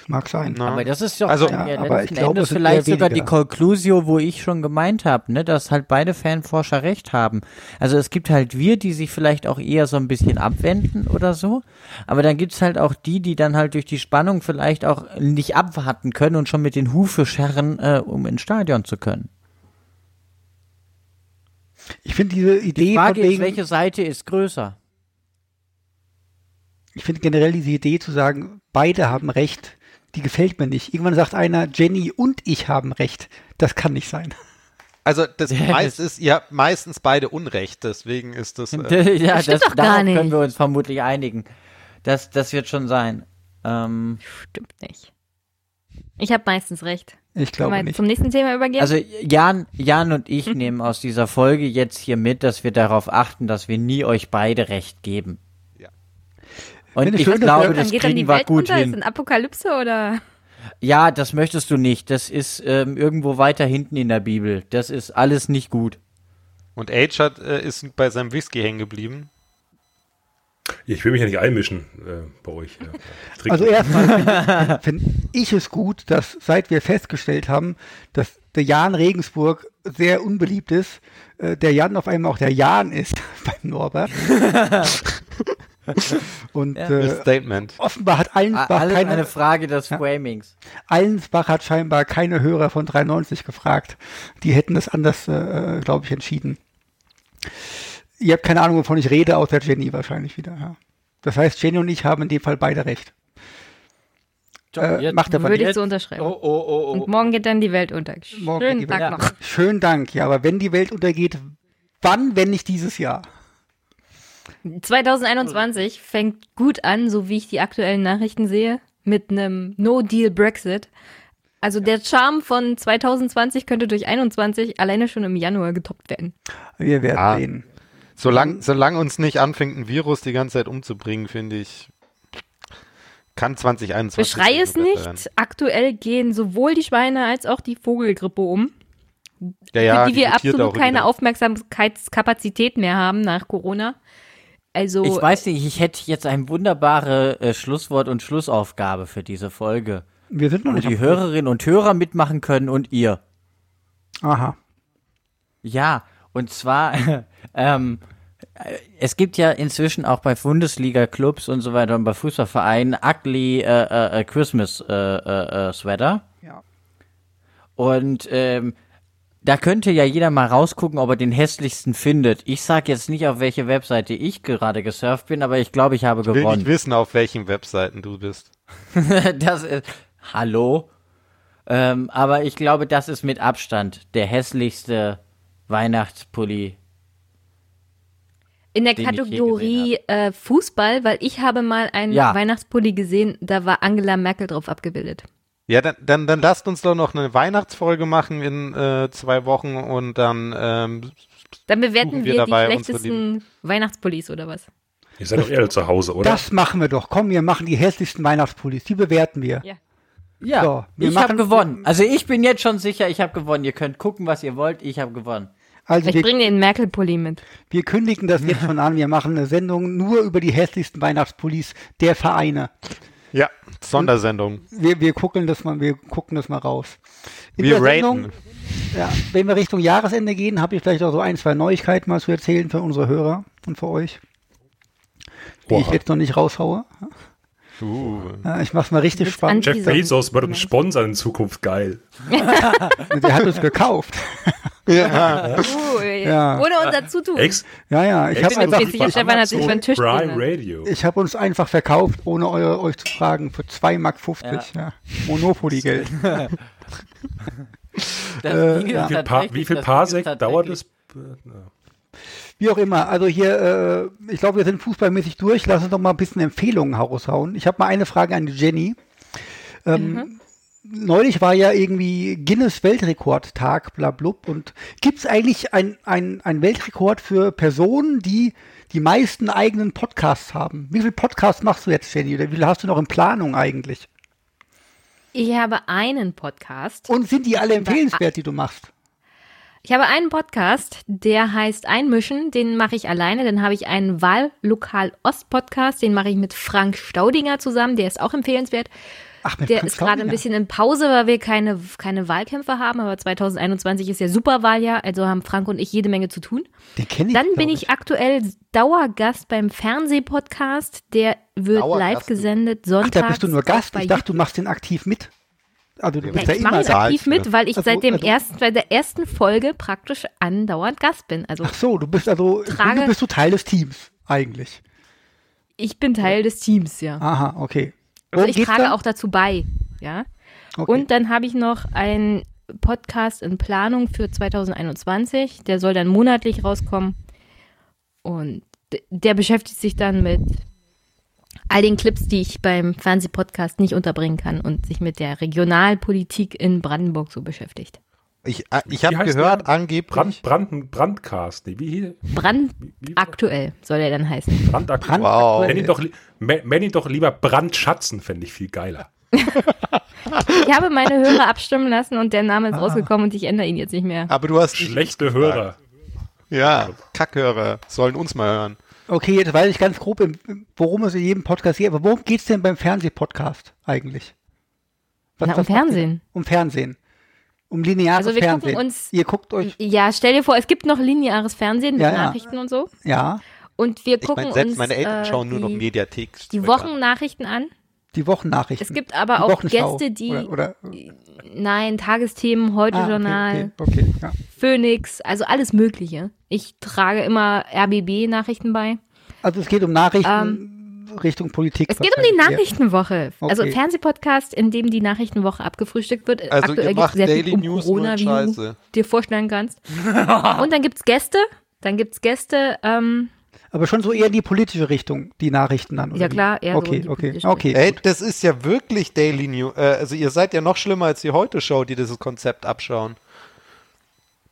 Mag sein. Na. Aber das ist doch also, ja, aber ich glaube, Endes vielleicht sogar die Conclusio, wo ich schon gemeint habe, ne, dass halt beide Fanforscher recht haben. Also es gibt halt wir, die sich vielleicht auch eher so ein bisschen abwenden oder so. Aber dann gibt's halt auch die, die dann halt durch die Spannung vielleicht auch nicht abwarten können und schon mit den Hufe scharren, äh, um ins Stadion zu können. Ich finde diese Idee. Die Frage ist, welche Seite ist größer? Ich finde generell diese Idee zu sagen, beide haben Recht, die gefällt mir nicht. Irgendwann sagt einer, Jenny und ich haben Recht. Das kann nicht sein. Also das ja, meist ist, ihr habt meistens beide Unrecht, deswegen ist das. Äh ja, das, das doch gar nicht. können wir uns vermutlich einigen. Das, das wird schon sein. Ähm, Stimmt nicht. Ich habe meistens recht. Ich glaube nicht. zum nächsten Thema übergehen? Also Jan, Jan und ich nehmen aus dieser Folge jetzt hier mit, dass wir darauf achten, dass wir nie euch beide recht geben. Ja. Und ich schön, glaube, das kriegen wir gut unter? hin. Ist ein Apokalypse oder? Ja, das möchtest du nicht. Das ist ähm, irgendwo weiter hinten in der Bibel. Das ist alles nicht gut. Und Age hat, äh, ist bei seinem Whisky hängen geblieben. Ich will mich ja nicht einmischen äh, bei euch. Ja. Also erstmal finde find ich es gut, dass seit wir festgestellt haben, dass der Jan Regensburg sehr unbeliebt ist, äh, der Jan auf einmal auch der Jan ist beim Norbert. Und ja. äh, Statement. offenbar hat Allensbach Alles keine, eine Frage des Framings. Allensbach hat scheinbar keine Hörer von 93 gefragt. Die hätten es anders, äh, glaube ich, entschieden ihr habt keine Ahnung, wovon ich rede, außer Jenny wahrscheinlich wieder. Ja. Das heißt, Jenny und ich haben in dem Fall beide recht. Äh, macht aber Würde ich so unterschreiben. Oh, oh, oh, oh, und morgen geht dann die Welt unter. Schönen Dank Welt, noch. Schönen Dank, ja, aber wenn die Welt untergeht, wann, wenn nicht dieses Jahr? 2021 fängt gut an, so wie ich die aktuellen Nachrichten sehe, mit einem No-Deal-Brexit. Also der Charme von 2020 könnte durch 21 alleine schon im Januar getoppt werden. Wir werden ah. sehen. Solange solang uns nicht anfängt, ein Virus die ganze Zeit umzubringen, finde ich, kann 2021. Beschrei es nicht. Werden. Aktuell gehen sowohl die Schweine als auch die Vogelgrippe um. Ja, ja, für die, die wir absolut keine Aufmerksamkeitskapazität mehr haben nach Corona. Also. Ich weiß nicht, ich hätte jetzt ein wunderbare äh, Schlusswort und Schlussaufgabe für diese Folge. Wir sind noch nicht. Wo die Hörerinnen und Hörer mitmachen können und ihr. Aha. Ja, und zwar, ähm, es gibt ja inzwischen auch bei Bundesliga-Clubs und so weiter und bei Fußballvereinen ugly äh, äh, äh Christmas äh, äh, äh, Sweater. Ja. Und ähm, da könnte ja jeder mal rausgucken, ob er den hässlichsten findet. Ich sag jetzt nicht, auf welche Webseite ich gerade gesurft bin, aber ich glaube, ich habe Ich will gewonnen. nicht wissen, auf welchen Webseiten du bist. das ist, hallo? Ähm, aber ich glaube, das ist mit Abstand der hässlichste Weihnachtspulli. In der Kategorie äh, Fußball, weil ich habe mal einen Ja. Weihnachtspulli gesehen, da war Angela Merkel drauf abgebildet. Ja, dann, dann, dann lasst uns doch noch eine Weihnachtsfolge machen in äh, zwei Wochen und dann ähm, Dann bewerten wir wir, dabei die unsere schlechtesten Weihnachtspullis oder was? Ihr seid doch eher zu Hause, oder? Das machen wir doch. Komm, wir machen die hässlichsten Weihnachtspullis. Die bewerten wir. Ja. Ja, So, wir ich habe machen- gewonnen. Also ich bin jetzt schon sicher, ich habe gewonnen. Ihr könnt gucken, was ihr wollt. Ich habe gewonnen. Also Ich wir, bringe den Merkel-Pulli mit. wir kündigen das jetzt schon an. Wir machen eine Sendung nur über die hässlichsten Weihnachtspullis der Vereine. ja, Sondersendung. Wir, wir gucken das mal, wir gucken das mal raus. In Wir der Sendung, raten. ja, wenn wir Richtung Jahresende gehen, habe ich vielleicht auch so ein, zwei Neuigkeiten mal zu erzählen für unsere Hörer und für euch, die ich jetzt noch nicht raushaue. Uh. Ja, ich mach's mal richtig spannend. an- Jeff Bezos wird uns sponsern in Zukunft. Geil. Der hat uns gekauft. Uh, Ja. Ohne unser Zutun. Ex Ja, ja, ich habe einfach, Stefan hat sich Tisch. Radio. ich habe uns einfach verkauft, ohne eu, euch zu fragen, für 2,50 Mark. Ja. Monopoly-Geld. Das Äh, ja. Wie viel, pa wie viel das Parsec dauert es? Wie auch immer, also hier, äh, ich glaube, wir sind fußballmäßig durch. Lass uns doch mal ein bisschen Empfehlungen raushauen. Ich habe mal eine Frage an die Jenny. Ähm, Neulich war ja irgendwie Guinness Weltrekordtag, blablub. Und gibt es eigentlich ein, ein, ein Weltrekord für Personen, die die meisten eigenen Podcasts haben? Wie viele Podcasts machst du jetzt, Jenny? Oder wie viele hast du noch in Planung eigentlich? Ich habe einen Podcast. Und sind die alle empfehlenswert, die du machst? Ich habe einen Podcast, der heißt Einmischen, den mache ich alleine. Dann habe ich einen Wahllokal Ost Podcast, den mache ich mit Frank Staudinger zusammen, der ist auch empfehlenswert. Ach, Der ist gerade ein bisschen in Pause, weil wir keine, keine Wahlkämpfe haben, aber 2021 ist ja Superwahljahr, also haben Frank und ich jede Menge zu tun. Den kenn ich, Dann bin ich aktuell Dauergast beim Fernsehpodcast, der wird Dauergast, live gesendet Ach, sonntags. da bist du nur Gast. Ich dachte, du machst den aktiv mit. Also du Ja, bist ja ich mache da. aktiv mit, weil ich Also- seit dem also- ersten, bei der ersten Folge praktisch andauernd Gast bin. Also Ach so, du bist also, Trage- bist du Teil des Teams, eigentlich. ich bin Teil des Teams, ja. Aha, okay. Also ich trage dann? auch dazu bei, ja. Okay. Und dann habe ich noch einen Podcast in Planung für 2021. Der soll dann monatlich rauskommen. Und der beschäftigt sich dann mit all den Clips, die ich beim Fernsehpodcast nicht unterbringen kann und sich mit der Regionalpolitik in Brandenburg so beschäftigt. Ich, äh, ich habe gehört, der? angeblich. Brand, Brand, Brandcast. Nee, wie hier? Brand Wie- aktuell soll er dann heißen. Brand- Wow. Nenn ihn doch, nenn ihn doch lieber Brandschatzen, fände ich viel geiler. Ich habe meine Hörer abstimmen lassen und der Name ist rausgekommen und ich ändere ihn jetzt nicht mehr. Aber du hast Schlechte. Hörer. Ja, Kackhörer sollen uns mal hören. okay, jetzt weiß ich ganz grob, worum es in jedem Podcast geht. Aber worum geht's denn beim Fernsehpodcast eigentlich? Was, Na, um? Fernsehen. Um Fernsehen. Um lineares Also wir gucken Fernsehen. uns- Ihr guckt euch, Ja, stell dir vor, es gibt noch lineares Fernsehen mit Ja, ja. Nachrichten und so. ja, Und wir Ich gucken meine, selbst uns meine Eltern äh, schauen nur noch die, Mediathek. die Wochennachrichten an. die Wochennachrichten. Es gibt aber die auch. Gäste, die Oder, oder, nein, Tagesthemen, heute ah, Journal, okay, okay, okay, ja. Phoenix, also alles Mögliche. Ich trage immer RBB-Nachrichten bei. Also es geht um Nachrichten Richtung Politik. Es geht um die. Nachrichtenwoche. Also Okay. Fernsehpodcast, in dem die Nachrichtenwoche abgefrühstückt wird. Also Aktuell geht's macht sehr Daily viel um News Corona, wie du dir vorstellen kannst. Und dann gibt's Gäste. Dann gibt's Gäste. Ähm, Aber schon so eher in die politische Richtung, die Nachrichten dann. oder Ja, klar, eher so okay, in die okay, politische okay. Ey, das ist ja wirklich Daily News. Äh, also ihr seid ja noch schlimmer als die Heute-Show, die dieses Konzept abschauen.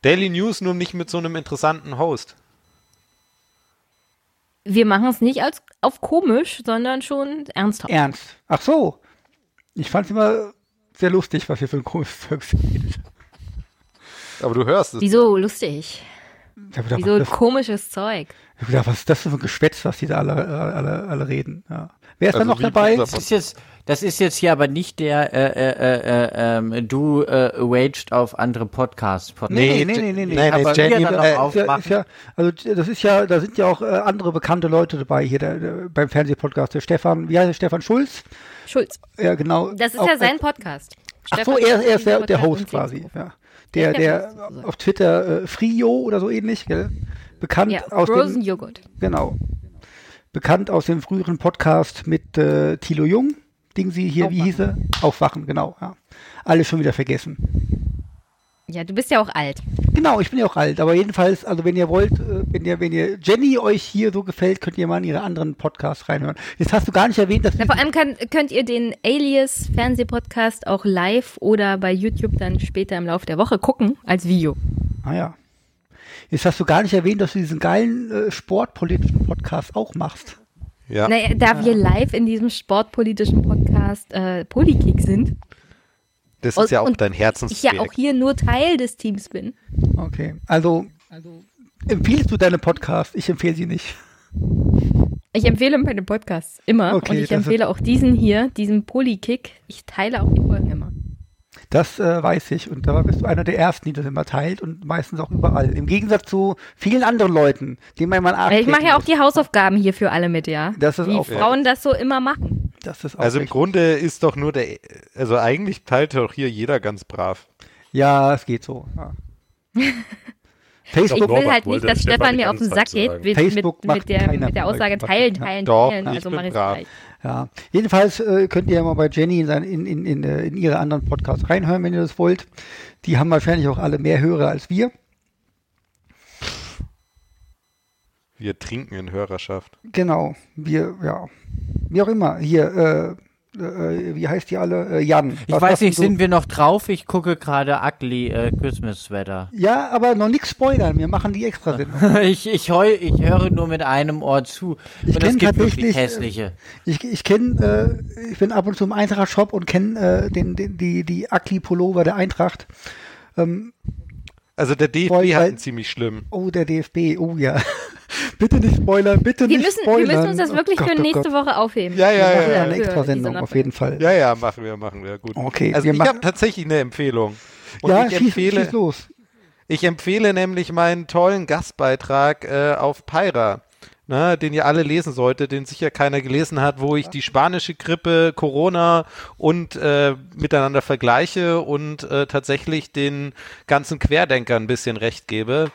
Daily News nur nicht mit so einem interessanten Host. wir machen es nicht als auf komisch, sondern schon ernsthaft. Ernst. Ach so. Ich fand es immer sehr lustig, was hier für ein komisches Zeug sind. Aber du hörst es. Wieso lustig? Gedacht, Wieso was, komisches Zeug? ich hab gedacht, was ist das für ein Geschwätz, was die da alle, alle, alle reden. Ja. Wer ist da Also noch wie dabei? Das ist jetzt, das ist jetzt hier aber nicht der, äh, äh, äh, äh, ähm, du äh, waged auf andere Podcasts. Podcast. Nee, nee, nee, nee, nee. nee, nee, aber Jenny, wir dann äh, noch ja, aufmachen. ist ja, also das ist ja, da sind ja auch äh, andere bekannte Leute dabei hier der, der, beim Fernsehpodcast. Der Stefan, wie heißt der Stefan Schulz? Schulz. Ja, genau. Das ist Auch ja sein Podcast. Ach so, Stefan er, er ist der, der Host quasi. Ja. Der, der auf Twitter äh, Frio oder so ähnlich, gell? Bekannt ja, aus Frozen dem, Joghurt. Genau. Bekannt aus dem früheren Podcast mit äh, Thilo Jung. Ding sie hier, Aufwachen. wie hieß er? Aufwachen, genau. Ja. Alles schon wieder vergessen. Ja, du bist ja auch alt. Genau, ich bin ja auch alt, aber jedenfalls, also wenn ihr wollt, äh, wenn ihr, wenn ihr Jenny euch hier so gefällt, könnt ihr mal in ihre anderen Podcasts reinhören. Jetzt hast du gar nicht erwähnt, dass ja, vor allem kann, könnt ihr den Alias Fernsehpodcast auch live oder bei YouTube dann später im Laufe der Woche gucken als Video. Ah ja. Jetzt hast du gar nicht erwähnt, dass du diesen geilen äh, sportpolitischen Podcast auch machst. Ja. Naja, da ja. wir live in diesem sportpolitischen Podcast äh, Polykick sind, das ist ja auch dein Herzensprojekt. Ich ja auch hier nur Teil des Teams bin. Okay, also, also empfiehlst du deine Podcasts? Ich empfehle sie nicht. Ich empfehle meine Podcasts immer okay, und ich empfehle auch diesen hier, diesen Polykick. Ich teile auch die Folgen immer. Das äh, weiß ich und da bist du einer der Ersten, die das immer teilt und meistens auch überall. Im Gegensatz zu vielen anderen Leuten, denen man mal Ich mache ja auch die Hausaufgaben hier für alle mit, ja. Das ist Wie auch Frauen das so immer machen. Das ist auch also im Grunde ist doch nur der, also eigentlich teilt doch hier jeder ganz brav. Ja, es geht so. Ja. Facebook ich will halt nicht, dass Stefan mir auf den Sack geht mit, Facebook mit, mit, der, mit der Aussage teilen, teilen, Doch, teilen. Also mache ich gleich. Ja, jedenfalls äh, könnt ihr ja mal bei Jenny in, in, in, in, äh, in ihre anderen Podcasts reinhören, wenn ihr das wollt. Die haben wahrscheinlich auch alle mehr Hörer als wir. Wir trinken in Hörerschaft. Genau, wir, ja. Wie auch immer, hier, äh, äh, wie heißt die alle? Äh, Jan. Ich weiß nicht, sind wir noch drauf? Ich gucke gerade Ugly äh, Christmas Sweater. Ja, aber noch nichts spoilern. Wir machen die extra Sendung. ich, ich, heu, ich höre nur mit einem Ohr zu. Ich es gibt wirklich hässliche. Äh, ich, ich kenne, äh, ich bin ab und zu im Eintracht Shop und kenne äh, den, den, die, die Ugly Pullover der Eintracht. Ähm, also der DFB hat einen ziemlich schlimm. Oh, der DFB, oh ja. bitte nicht spoilern, bitte wir nicht müssen, spoilern. Wir müssen uns das wirklich oh Gott, für nächste oh Woche aufheben. Ja, ja, wir ja. ja, eine extra Sendung auf jeden Fall. Ja, ja, machen wir, machen wir, gut. Okay. Also ich habe tatsächlich eine Empfehlung. Und ja, ich schieß, empfehle, schieß los. Ich empfehle nämlich meinen tollen Gastbeitrag äh, auf Pyra ne, den ihr alle lesen solltet, den sicher keiner gelesen hat, wo ich die spanische Grippe, Corona und äh, miteinander vergleiche und äh, tatsächlich den ganzen Querdenkern ein bisschen recht gebe.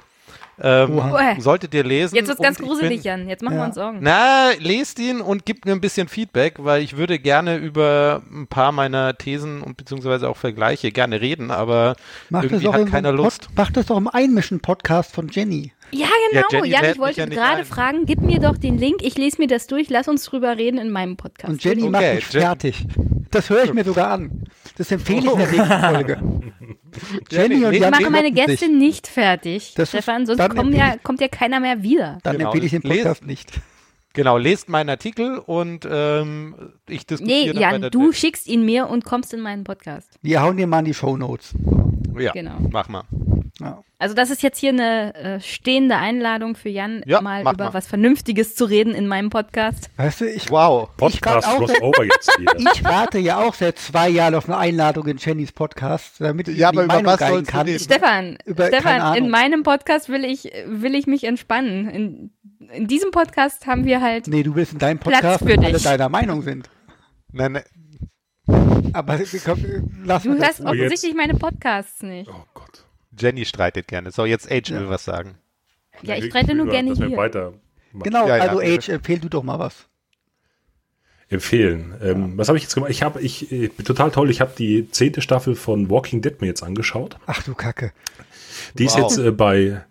Ähm, solltet ihr lesen. Jetzt wird's ganz gruselig, bin, Jan. Jetzt machen ja. wir uns Sorgen. Na, lest ihn und gebt mir ein bisschen Feedback, weil ich würde gerne über ein paar meiner Thesen und beziehungsweise auch Vergleiche gerne reden, aber Mach irgendwie hat keiner Lust. Pod, mach das doch im Einmischen-Podcast von Jenny. Ja, genau. Ja, Jan, ich wollte ja gerade fragen, gib mir doch den Link, ich lese mir das durch, lass uns drüber reden in meinem Podcast. Und Jenny okay, macht mich Jen fertig. Das höre ich mir sogar an. Das empfehle ich in der nächsten Folge. Jenny und ich Jan mache meine Gäste sich. nicht fertig, das Stefan, sonst kommt ja, kommt ja keiner mehr wieder. Dann genau. empfehle ich den Podcast nicht. Genau, lest meinen Artikel und ähm, ich diskutiere. Nee, Jan, du schickst ihn mir und kommst in meinen Podcast. Wir hauen dir mal in die Show Notes. Ja, genau. mach mal. Ja. Also das ist jetzt hier eine äh, stehende Einladung für Jan, ja, mal über mal. was Vernünftiges zu reden in meinem Podcast. Weißt du, ich, wow, Podcast Crossover jetzt wieder. Ich warte ja auch seit zwei Jahren auf eine Einladung in Jennys Podcast, damit ich ja, aber über Meinung was kann. Stefan, über, Stefan, in meinem Podcast will ich, will ich mich entspannen. In, in diesem Podcast haben wir halt. Nee, du willst in deinem Podcast, wo alle deiner Meinung sind. Nein, nein. Aber komm, lass Du hörst offensichtlich meine Podcasts nicht. Oh. Jenny streitet gerne. So, jetzt Age ja. will was sagen. Ja, ich streite nur gerne hier. Weiter genau, ja, also ja. Age, empfehl du doch mal was. Empfehlen. Ähm, was habe ich jetzt gemacht? Ich habe, ich, ich total toll. Ich habe die zehnte Staffel von Walking Dead mir jetzt angeschaut. Ach du Kacke. Die wow. ist jetzt äh, bei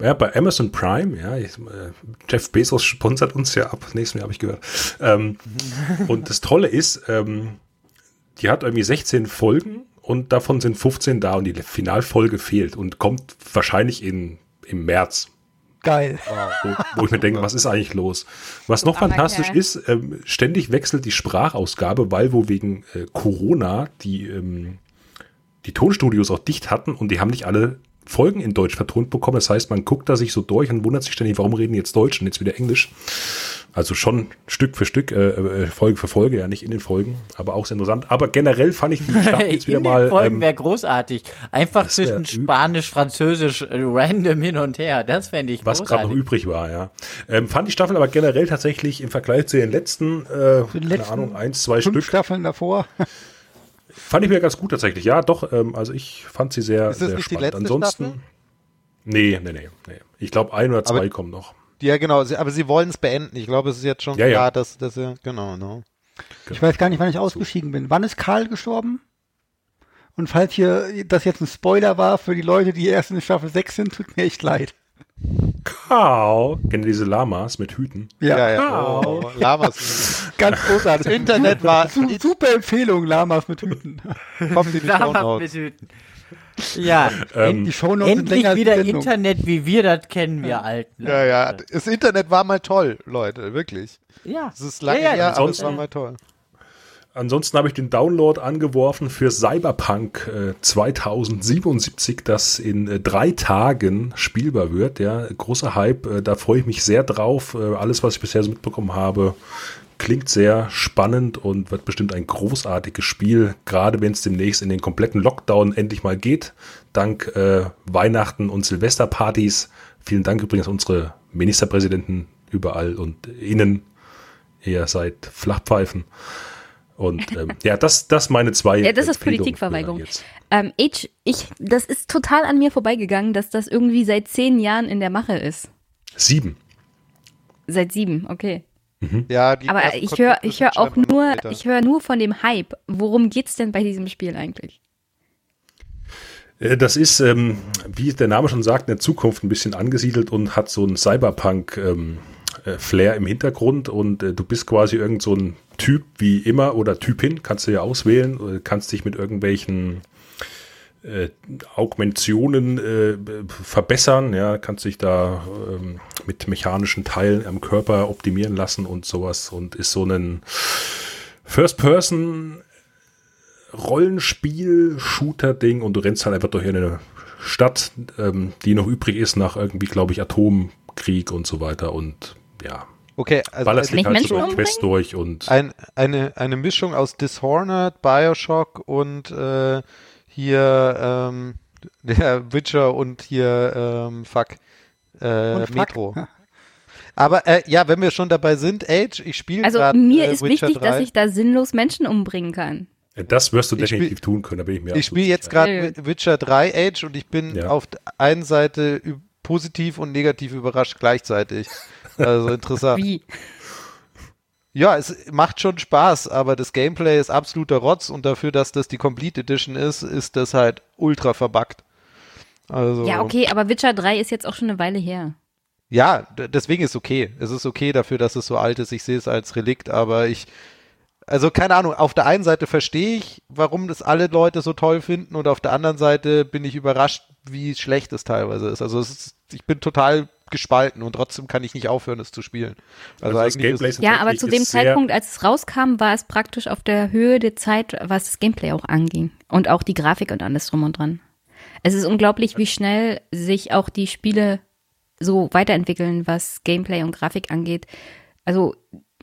ja, bei Amazon Prime, ja, ich, äh, Jeff Bezos sponsert uns ja ab, nächstes Jahr habe ich gehört. Ähm, und das Tolle ist, ähm, die hat irgendwie 16 Folgen und davon sind 15 da und die Finalfolge fehlt und kommt wahrscheinlich in, im März. Geil. Wo, wo ich mir denke, was ist eigentlich los? Was noch fantastisch ist, ähm, ständig wechselt die Sprachausgabe, weil wo wegen äh, Corona die, ähm, die Tonstudios auch dicht hatten und die haben nicht alle Folgen in Deutsch vertont bekommen. Das heißt, man guckt da sich so durch und wundert sich ständig, warum reden jetzt Deutsch und jetzt wieder Englisch. Also schon Stück für Stück, äh, äh, Folge für Folge, ja nicht in den Folgen, aber auch sehr interessant. Aber generell fand ich die Staffel jetzt wieder mal. Folgen ähm, wäre großartig. Einfach zwischen Spanisch, Französisch, äh, random hin und her. Das fände ich Was gerade noch übrig war, ja. Ähm, fand die Staffel aber generell tatsächlich im Vergleich zu den letzten, äh, den letzten keine Ahnung, eins, zwei fünf Stück. Staffeln davor. Fand ich mir ganz gut tatsächlich. Ja, doch. Ähm, also ich fand sie sehr, Ist das sehr nicht die spannend. letzte Ansonsten. Staffel? Nee, nee, nee, nee. Ich glaube, ein oder zwei Aber- kommen noch. Ja, genau, sie, aber sie wollen es beenden. Ich glaube, es ist jetzt schon Ja, ja. klar, dass, dass sie, genau, genau. Ich weiß gar nicht, wann ich ausgeschieden bin. Wann ist Karl gestorben? Und falls hier das jetzt ein Spoiler war für die Leute, die erst in Staffel 6 sind, tut mir echt leid. Kau. Kennt ihr diese Lamas mit Hüten? Ja, ja. Oh, Lamas. ganz großartig. Das Internet war, Su super Empfehlung, Lamas mit Hüten. kommt in die Shownotes. mit Hüten. Ja, Ähm, Die Shownotes sind endlich die wieder. Internet, wie wir das kennen, wir Alten. Ja, ja, das Internet war mal toll, Leute, wirklich. Ja. Es ist lange Ja, ja, her, aber es war mal toll. Ansonsten habe ich den Download angeworfen für Cyberpunk äh, 2077, das in äh, drei Tagen spielbar wird. Ja, großer Hype, äh, da freue ich mich sehr drauf. Äh, alles, was ich bisher so mitbekommen habe, klingt sehr spannend und wird bestimmt ein großartiges Spiel, gerade wenn es demnächst in den kompletten Lockdown endlich mal geht. Dank äh, Weihnachten und Silvesterpartys. Vielen Dank übrigens unsere Ministerpräsidenten überall und innen. Ihr seid Flachpfeifen. Und ähm, ja, das, das meine zwei. Ja, das ist Politikverweigerung. Ähm, Age, ich, das ist total an mir vorbeigegangen, dass das irgendwie seit zehn Jahren in der Mache ist. Sieben. Seit sieben, okay. Ja, die Aber ich höre, ich höre sind auch nur, ich höre nur von dem Hype. Worum geht's denn bei diesem Spiel eigentlich? Äh, Das ist, ähm, wie der Name schon sagt, in der Zukunft ein bisschen angesiedelt und hat so einen Cyberpunk-Flair im Hintergrund und äh, du bist quasi irgend so ein Typ wie immer oder Typin, kannst du ja auswählen, äh, kannst dich mit irgendwelchen äh, Augmentationen äh, verbessern, ja, kannst dich da ähm, mit mechanischen Teilen am Körper optimieren lassen und sowas und ist so ein First-Person Rollenspiel-Shooter-Ding und du rennst halt einfach durch eine Stadt, ähm, die noch übrig ist nach irgendwie, glaube ich, Atomkrieg und so weiter und ja, Okay, also ballerst Nicht dich halt so Quest durch und ein, eine, eine Mischung aus Dishonored, Bioshock und äh, hier ähm, der Witcher und hier ähm, fuck, äh, Und fuck. Metro. Aber äh, ja, wenn wir schon dabei sind, Age, ich spiele Also grad, mir äh, ist Witcher wichtig, 3. dass ich da sinnlos Menschen umbringen kann. das wirst du Ich spiel- definitiv tun können, da bin ich mir Ich spiele jetzt gerade Witcher 3 Age und ich bin Ja. auf der einen Seite positiv und negativ überrascht gleichzeitig. Also interessant. Wie? Ja, es macht schon Spaß, aber das Gameplay ist absoluter Rotz und dafür, dass das die Complete Edition ist, ist das halt ultra verbuggt. Also, Ja, okay, aber Witcher 3 ist jetzt auch schon eine Weile her. Ja, deswegen ist okay. Es ist okay dafür, dass es so alt ist. Ich sehe es als Relikt, aber ich, also keine Ahnung, auf der einen Seite verstehe ich, warum das alle Leute so toll finden und auf der anderen Seite bin ich überrascht, wie schlecht es teilweise ist. Also es ist, ich bin total gespalten und trotzdem kann ich nicht aufhören, es zu spielen. Also, Also das eigentlich ist, Ja, aber zu dem Zeitpunkt, als es rauskam, war es praktisch auf der Höhe der Zeit, was das Gameplay auch anging. Und auch die Grafik und alles drum und dran. Es ist unglaublich, wie schnell sich auch die Spiele so weiterentwickeln, was Gameplay und Grafik angeht. Also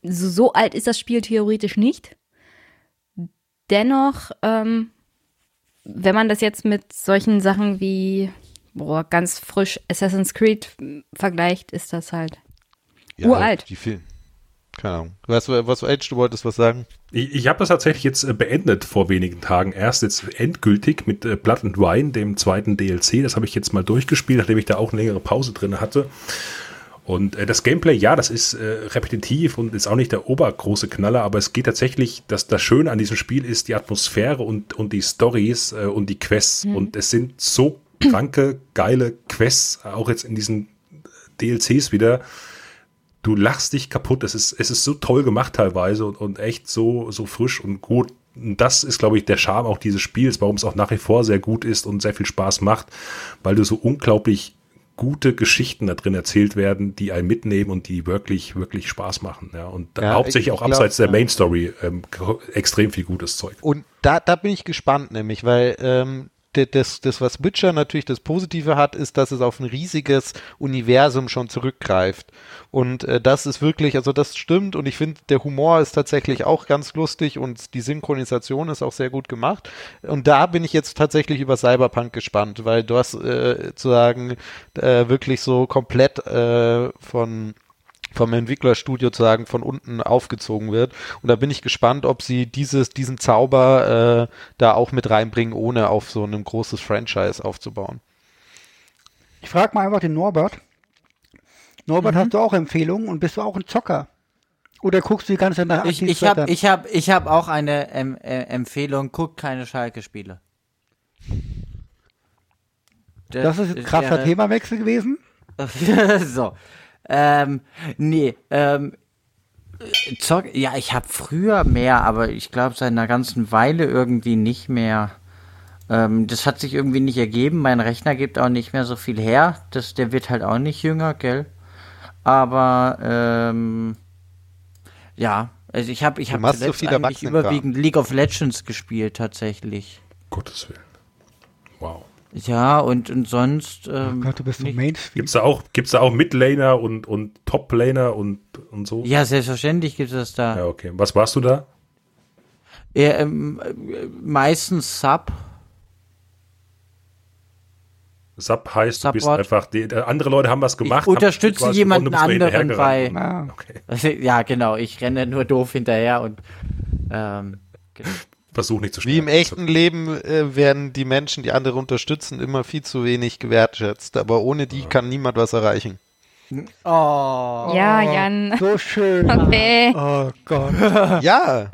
so, so alt ist das Spiel theoretisch nicht. Dennoch, ähm, wenn man das jetzt mit solchen Sachen wie boah, ganz frisch Assassin's Creed vergleicht, ist das halt ja, uralt. Die viel, keine Ahnung. Was, was, Age, du wolltest was sagen? Ich, ich habe das tatsächlich jetzt äh, beendet vor wenigen Tagen. Erst jetzt endgültig mit äh, Blood and Wine, dem zweiten DLC. Das habe ich jetzt mal durchgespielt, nachdem ich da auch eine längere Pause drin hatte. Und äh, das Gameplay, ja, das ist äh, repetitiv und ist auch nicht der obergroße Knaller, aber es geht tatsächlich, dass das Schöne an diesem Spiel ist die Atmosphäre und, und die Stories äh, und die Quests. Und es sind so kranke, geile Quests, auch jetzt in diesen DLCs wieder. Du lachst dich kaputt. Es ist, es ist so toll gemacht teilweise und, und echt so, so frisch und gut. Und das ist, glaube ich, der Charme auch dieses Spiels, warum es auch nach wie vor sehr gut ist und sehr viel Spaß macht, weil du so unglaublich gute Geschichten da drin erzählt werden, die einen mitnehmen und die wirklich, wirklich Spaß machen. Ja, und Ja, hauptsächlich ich auch glaub, abseits der. Main Story ähm, extrem viel gutes Zeug. Und da, da bin ich gespannt, nämlich, weil ähm, das, das, was Witcher natürlich das Positive hat, ist, dass es auf ein riesiges Universum schon zurückgreift. Und äh, das ist wirklich, also das stimmt und ich finde, der Humor ist tatsächlich auch ganz lustig und die Synchronisation ist auch sehr gut gemacht. Und da bin ich jetzt tatsächlich über Cyberpunk gespannt, weil du hast äh, zu sagen, äh, wirklich so komplett äh, von vom Entwicklerstudio sozusagen von unten aufgezogen wird. Und da bin ich gespannt, ob sie dieses, diesen Zauber äh, da auch mit reinbringen, ohne auf so ein großes Franchise aufzubauen. Ich frage mal einfach den Norbert. Norbert, mhm. hast du auch Empfehlungen und bist du auch ein Zocker? Oder guckst du die ganze Zeit nach Ich, ich habe ich hab, ich hab auch eine ähm, äh, Empfehlung, guck keine Schalke-Spiele. Das, das, ist ein krasser Themawechsel gewesen. so. Ähm, nee, ähm, Zock, ja, ich habe früher mehr, aber ich glaube seit einer ganzen Weile irgendwie nicht mehr. Ähm, das hat sich irgendwie nicht ergeben. Mein Rechner gibt auch nicht mehr so viel her. Das, der wird halt auch nicht jünger, gell? Aber ähm, ja, also ich habe ich habe zuletzt so eigentlich überwiegend League of Legends gespielt tatsächlich. Gottes Willen. Ja, und, und sonst. Ähm, oh Gott, du bist so Mainstream. Gibt's da auch, gibt's da auch Midlaner und, und Toplaner und, und so? Ja, selbstverständlich gibt es da. Ja, okay. Was warst du da? Ja, ähm, meistens Sub. Sub heißt, Support. du bist einfach, die, andere Leute haben was gemacht. Ich unterstütze jemanden anderen bei. Ah, okay. Ja, genau. Ich renne nur doof hinterher und ähm, genau versuche nicht zu schnell. Wie im echten Leben äh, werden die Menschen, die andere unterstützen, immer viel zu wenig gewertschätzt. Aber ohne die ja. kann niemand was erreichen. Oh. Ja, Jan. So schön. Okay. Oh Gott. Ja.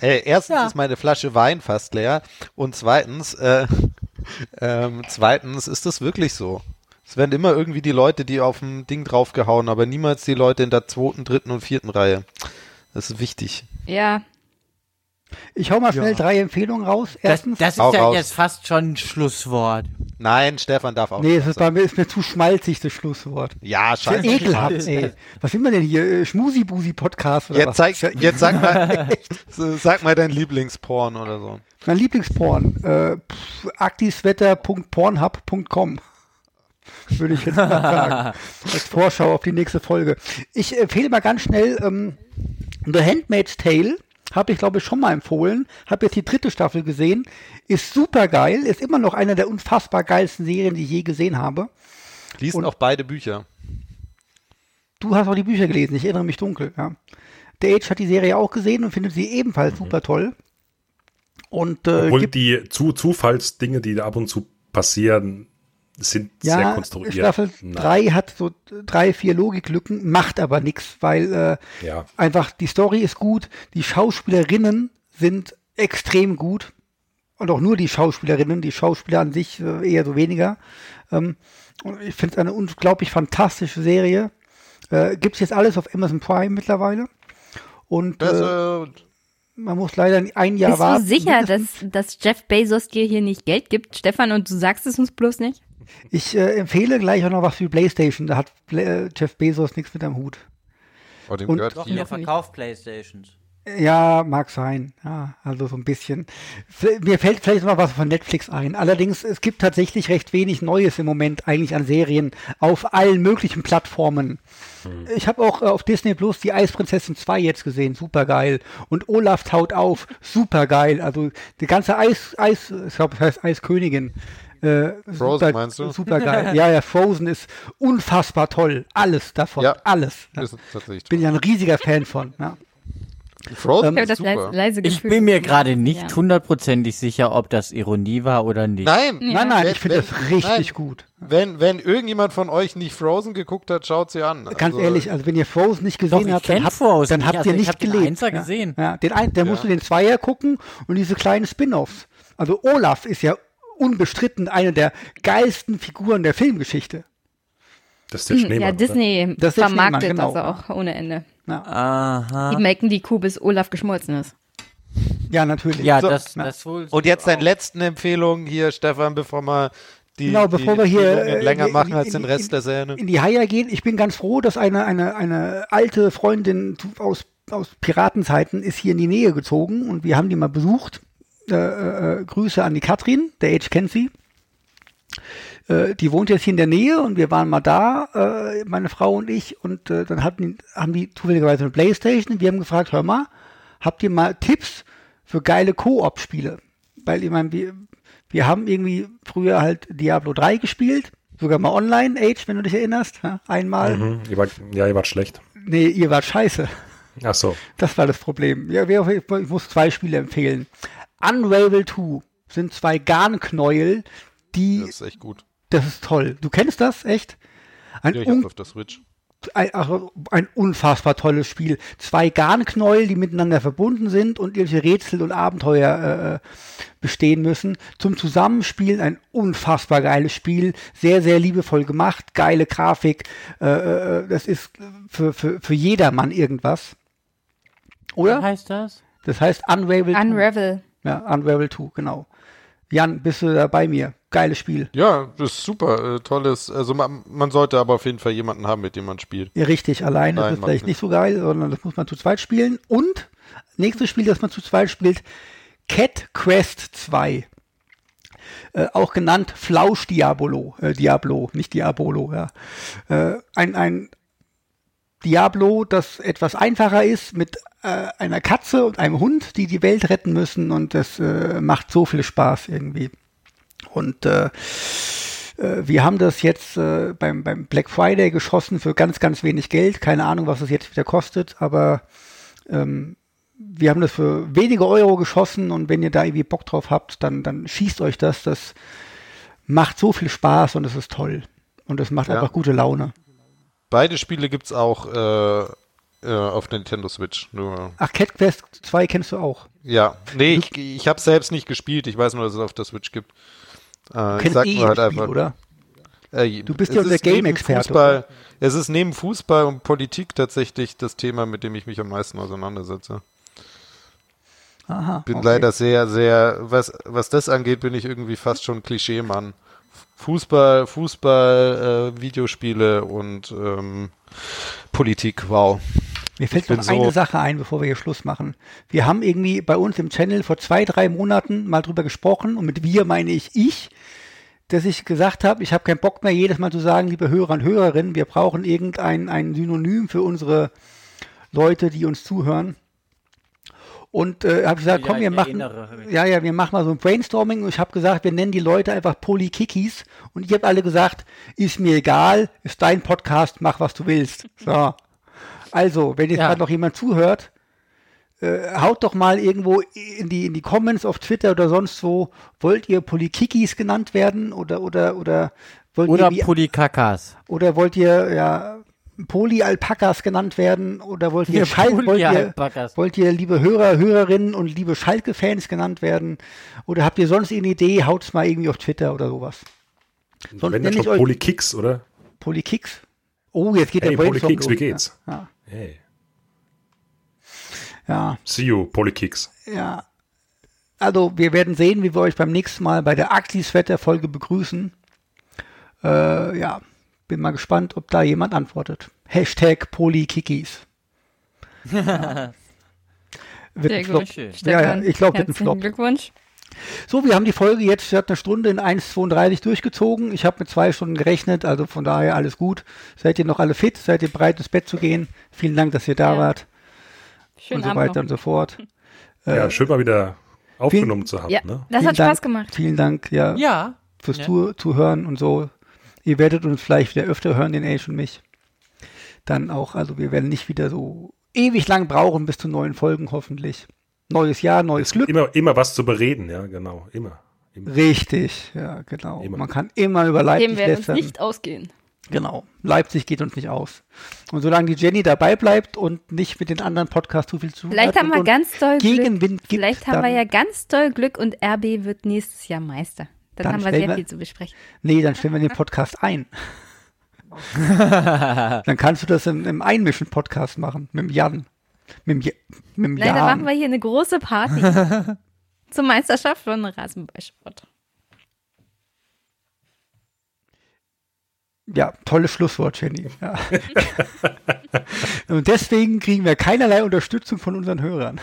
Äh, erstens ja. ist meine Flasche Wein fast leer und zweitens, äh, ähm, zweitens ist das wirklich so. Es werden immer irgendwie die Leute, die auf dem Ding draufgehauen, aber niemals die Leute in der zweiten, dritten und vierten Reihe. Das ist wichtig. Ja, ich hau mal schnell ja. drei Empfehlungen raus. Erstens, das, das ist ja raus. jetzt fast schon ein Schlusswort. Nein, Stefan darf auch. Nee, es ist, bei mir, ist mir zu schmalzig, das Schlusswort. Ja, scheiße. Ja ekelhaft, ey. Was will man denn hier? Äh, Schmusi-Busi-Podcast oder jetzt, was? Zeig, jetzt sag mal, sag mal dein Lieblingsporn oder so. Mein Lieblingsporn, äh, aktiswetter.pornhub.com würde ich jetzt mal sagen. Als Vorschau auf die nächste Folge. Ich empfehle mal ganz schnell ähm, The Handmaid's Tale habe ich glaube ich schon mal empfohlen, habe jetzt die dritte Staffel gesehen, ist super geil, ist immer noch einer der unfassbar geilsten Serien, die ich je gesehen habe. Liest auch beide Bücher. Du hast auch die Bücher gelesen, ich erinnere mich dunkel, ja. Der Age hat die Serie auch gesehen und findet sie ebenfalls mhm. super toll. Und, äh, Obwohl die zu Zufallsdinge, die da ab und zu passieren, sind ja, sehr konstruiert. Staffel 3 hat so drei, vier Logiklücken, macht aber nichts, weil äh, ja. einfach die Story ist gut, die Schauspielerinnen sind extrem gut und auch nur die Schauspielerinnen, die Schauspieler an sich äh, eher so weniger. Ähm, ich finde es eine unglaublich fantastische Serie. Äh, Gibt es jetzt alles auf Amazon Prime mittlerweile. Und das, äh, man muss leider ein Jahr Bist warten. Bist du sicher, dass, dass Jeff Bezos dir hier nicht Geld gibt, Stefan, und du sagst es uns bloß nicht? Ich äh, empfehle gleich auch noch was für PlayStation. Da hat äh, Jeff Bezos nichts mit am Hut. Oh, dem Und gehört doch, der verkauft PlayStations. Ja, mag sein. Ja, also so ein bisschen. Mir fällt vielleicht noch was von Netflix ein. Allerdings, es gibt tatsächlich recht wenig Neues im Moment eigentlich an Serien auf allen möglichen Plattformen. Hm. Ich habe auch äh, auf Disney Plus die Eisprinzessin 2 jetzt gesehen. Super geil. Und Olaf taut auf. Super geil. Also die ganze Eis, Eis, ich glaube, es heißt Eiskönigin. Äh, Frozen super, meinst du? Super geil. ja, ja, Frozen ist unfassbar toll. Alles davon. Ja, alles. Ja. Bin ja ein riesiger Fan von. Ja. Frozen ähm, ist super. Leise ich bin mir gerade nicht hundertprozentig ja. sicher, ob das Ironie war oder nicht. Nein, ja. nein, nein, ich finde das richtig nein. gut. Wenn, wenn irgendjemand von euch nicht Frozen geguckt hat, schaut sie an. Ganz also, ehrlich, also wenn ihr Frozen nicht gesehen Doch, habt, dann, habt, dann habt also ihr nicht gelebt. Den Einser gesehen. Ja, den ein, dann musst du den Zweier gucken und diese kleinen Spin-offs. Also Olaf ist ja unbestritten eine der geilsten Figuren der Filmgeschichte. Das ist der hm, Schneemann. Ja, Disney das vermarktet genau. das auch ohne Ende. Ja. Aha. Die melken die Kuh, bis Olaf geschmolzen ist. Ja, natürlich. Ja, so, das, das wohl. Und jetzt deine letzten Empfehlungen hier, Stefan, bevor wir die, genau, bevor die wir hier äh, länger in, machen als in, den Rest in, der Serie. In die Haie gehen. Ich bin ganz froh, dass eine, eine, eine alte Freundin aus, aus Piratenzeiten ist hier in die Nähe gezogen und wir haben die mal besucht. Äh, äh, Grüße an die Katrin, der Age kennt sie. Äh, die wohnt jetzt hier in der Nähe und wir waren mal da, äh, meine Frau und ich, und äh, dann hatten, haben die zufälligerweise eine Playstation wir haben gefragt, hör mal, habt ihr mal Tipps für geile Koop-Spiele? Weil ich meine, wir, wir haben irgendwie früher halt Diablo 3 gespielt, sogar mal online, Age, wenn du dich erinnerst, einmal. Mhm, ihr wart, ja, ihr wart schlecht. Nee, ihr wart scheiße. Ach so. Das war das Problem. Ja, ich muss zwei Spiele empfehlen. Unravel 2 sind zwei Garnknäuel, die. Das ist echt gut. Das ist toll. Du kennst das, echt? Ein ja, ich hab's auf der Switch ein, ein unfassbar tolles Spiel. Zwei Garnknäuel, die miteinander verbunden sind und irgendwelche Rätsel und Abenteuer äh, bestehen müssen. Zum Zusammenspielen ein unfassbar geiles Spiel, sehr, sehr liebevoll gemacht, geile Grafik. Äh, äh das ist für, für, für jedermann irgendwas. Oder? Was heißt das? Das heißt Unravel. Unravel. 2. Ja, Unravel 2, genau. Jan, bist du da bei mir? Geiles Spiel. Ja, das ist super. Äh, tolles. Also man, man, sollte aber auf jeden Fall jemanden haben, mit dem man spielt. Ja, richtig. Alleine ist vielleicht nicht so geil, sondern das muss man zu zweit spielen. Und nächstes Spiel, das man zu zweit spielt, Cat Quest 2. Äh, auch genannt Flausch Diabolo, äh, Diablo, nicht Diabolo, ja. Äh, ein, ein Diablo, das etwas einfacher ist mit äh, einer Katze und einem Hund, die die Welt retten müssen und das äh, macht so viel Spaß irgendwie. Und äh, äh, wir haben das jetzt äh, beim, beim Black Friday geschossen für ganz, ganz wenig Geld. Keine Ahnung, was es jetzt wieder kostet, aber ähm, wir haben das für wenige Euro geschossen und wenn ihr da irgendwie Bock drauf habt, dann, dann schießt euch das. Das macht so viel Spaß und es ist toll. Und es macht ja. einfach gute Laune. Beide Spiele gibt es auch äh, äh, auf Nintendo Switch. Nur. Ach, Cat Quest 2 kennst du auch? Ja, nee, ich, ich habe selbst nicht gespielt. Ich weiß nur, dass es auf der Switch gibt. Äh, ich sag eh halt einfach, oder? Äh, du bist ja der Game-Experte. Es ist neben Fußball und Politik tatsächlich das Thema, mit dem ich mich am meisten auseinandersetze. Aha, bin okay. leider sehr, sehr, was, was das angeht, bin ich irgendwie fast schon Klischee-Mann. Fußball, Fußball, äh, Videospiele und ähm, Politik, wow. Mir fällt noch eine so Sache ein, bevor wir hier Schluss machen. Wir haben irgendwie bei uns im Channel vor zwei, drei Monaten mal drüber gesprochen und mit wir meine ich ich, dass ich gesagt habe, ich habe keinen Bock mehr jedes Mal zu sagen, liebe Hörer und Hörerinnen, wir brauchen irgendein ein Synonym für unsere Leute, die uns zuhören. Und äh, habe gesagt, komm, wir machen, ja, ja, wir machen mal so ein Brainstorming. Und ich habe gesagt, wir nennen die Leute einfach Polykikis. Und ihr habt alle gesagt, ist mir egal, ist dein Podcast, mach was du willst. So. Also, wenn jetzt ja. gerade noch jemand zuhört, äh, haut doch mal irgendwo in die, in die Comments auf Twitter oder sonst wo, wollt ihr Polykikis genannt werden oder, oder, oder wollt oder ihr. Oder Polykakas. Oder wollt ihr, ja, Polyalpakas genannt werden oder wollt ihr, Schal wollt, ihr, wollt ihr liebe Hörer, Hörerinnen und liebe Schalke-Fans genannt werden oder habt ihr sonst eine Idee, haut's mal irgendwie auf Twitter oder sowas. Sonst Wenn ich euch Polykicks, oder? Polykicks? Oh, jetzt geht hey, der Brainstorm Polykicks, wie geht's? Ja. Hey. Ja. See you, Polykicks. Ja. Also, wir werden sehen, wie wir euch beim nächsten Mal bei der Axis-Wetter-Folge begrüßen. Äh, ja, bin mal gespannt, ob da jemand antwortet. Hashtag Polykikis. ja. wird Sehr gut. Ja, ja, ich glaube, wird ein Flop. Glückwunsch. So, wir haben die Folge jetzt statt eine Stunde in 1,32 durchgezogen. Ich habe mit zwei Stunden gerechnet, also von daher alles gut. Seid ihr noch alle fit? Seid ihr bereit, ins Bett zu gehen? Vielen Dank, dass ihr da ja. wart. Schönen und so weiter noch. und so fort. Ja, äh, schön mal wieder aufgenommen zu haben. Ja, ne? Das hat Spaß gemacht. Vielen Dank, ja. Ja. Fürs ja. Zu Zuhören und so. Ihr werdet uns vielleicht wieder öfter hören, den Age und mich. Dann auch, also wir werden nicht wieder so ewig lang brauchen bis zu neuen Folgen, hoffentlich. Neues Jahr, neues Glück. Immer, immer was zu bereden, ja, genau. Immer. immer. Richtig, ja, genau. Immer. Man kann immer über Leipzig Dem werden uns nicht ausgehen. Genau. Leipzig geht uns nicht aus. Und solange die Jenny dabei bleibt und nicht mit den anderen Podcasts zu viel zu Vielleicht haben wir ganz doll Gegenwind Glück. Gibt, Vielleicht haben wir ja ganz doll Glück und RB wird nächstes Jahr Meister. Dann, dann haben wir sehr wir, viel zu besprechen. Nee, dann stellen wir den Podcast ein. dann kannst du das im, im Einmischen-Podcast machen, mit dem Jan. Mit dem, mit dem Nein, Jan. dann machen wir hier eine große Party zur Meisterschaft von Rasenballsport. Ja, tolles Schlusswort, Jenny. Ja. Und deswegen kriegen wir keinerlei Unterstützung von unseren Hörern.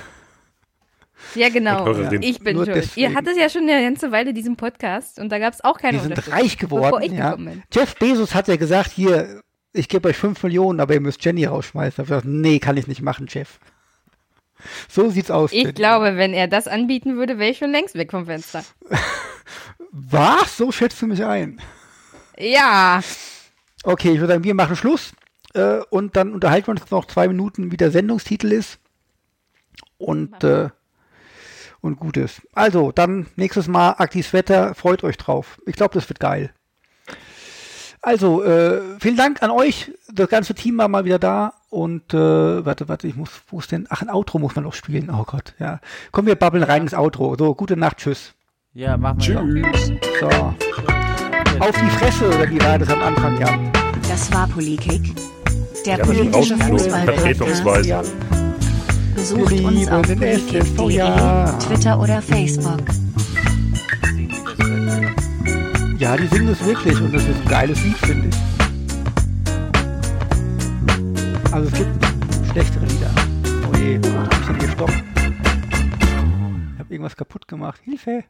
Ja, genau. Ja. Ich bin Nur schuld. Deswegen. Ihr hattet ja schon eine ganze Weile diesen Podcast und da gab es auch keine Wir sind reich geworden. Ja. Jeff Bezos hat ja gesagt, hier, ich gebe euch 5 Millionen, aber ihr müsst Jenny rausschmeißen. Ich habe gesagt, nee, kann ich nicht machen, Jeff. So sieht's aus. Ich glaube, wenn er das anbieten würde, wäre ich schon längst weg vom Fenster. Was? So schätzt du mich ein? Ja. Okay, ich würde sagen, wir machen Schluss. äh, und dann unterhalten wir uns noch zwei Minuten, wie der Sendungstitel ist. Und, äh, und gut ist. Also, dann nächstes Mal Aktis Wetter, freut euch drauf. Ich glaube, das wird geil. Also, äh, vielen Dank an euch. Das ganze Team war mal wieder da. Und äh, warte, warte, ich muss, wo ist denn? Ach, ein Outro muss man noch spielen. Oh Gott, ja. Kommen wir babbeln rein ins Outro. So, gute Nacht, tschüss. Ja, machen wir. Tschüss. So. Auf die Fresse, oder wie war das am Anfang, ja. Das war Politik. Der ja, politische Fußball-Podcast. Ja. Besucht uns auf ja. Twitter oder Facebook. Ja, die singen es wirklich und das ist ein geiles Lied, finde ich. Also es gibt schlechtere Lieder. Oh je, hab ich denn gestoppt? Ich habe irgendwas kaputt gemacht. Hilfe!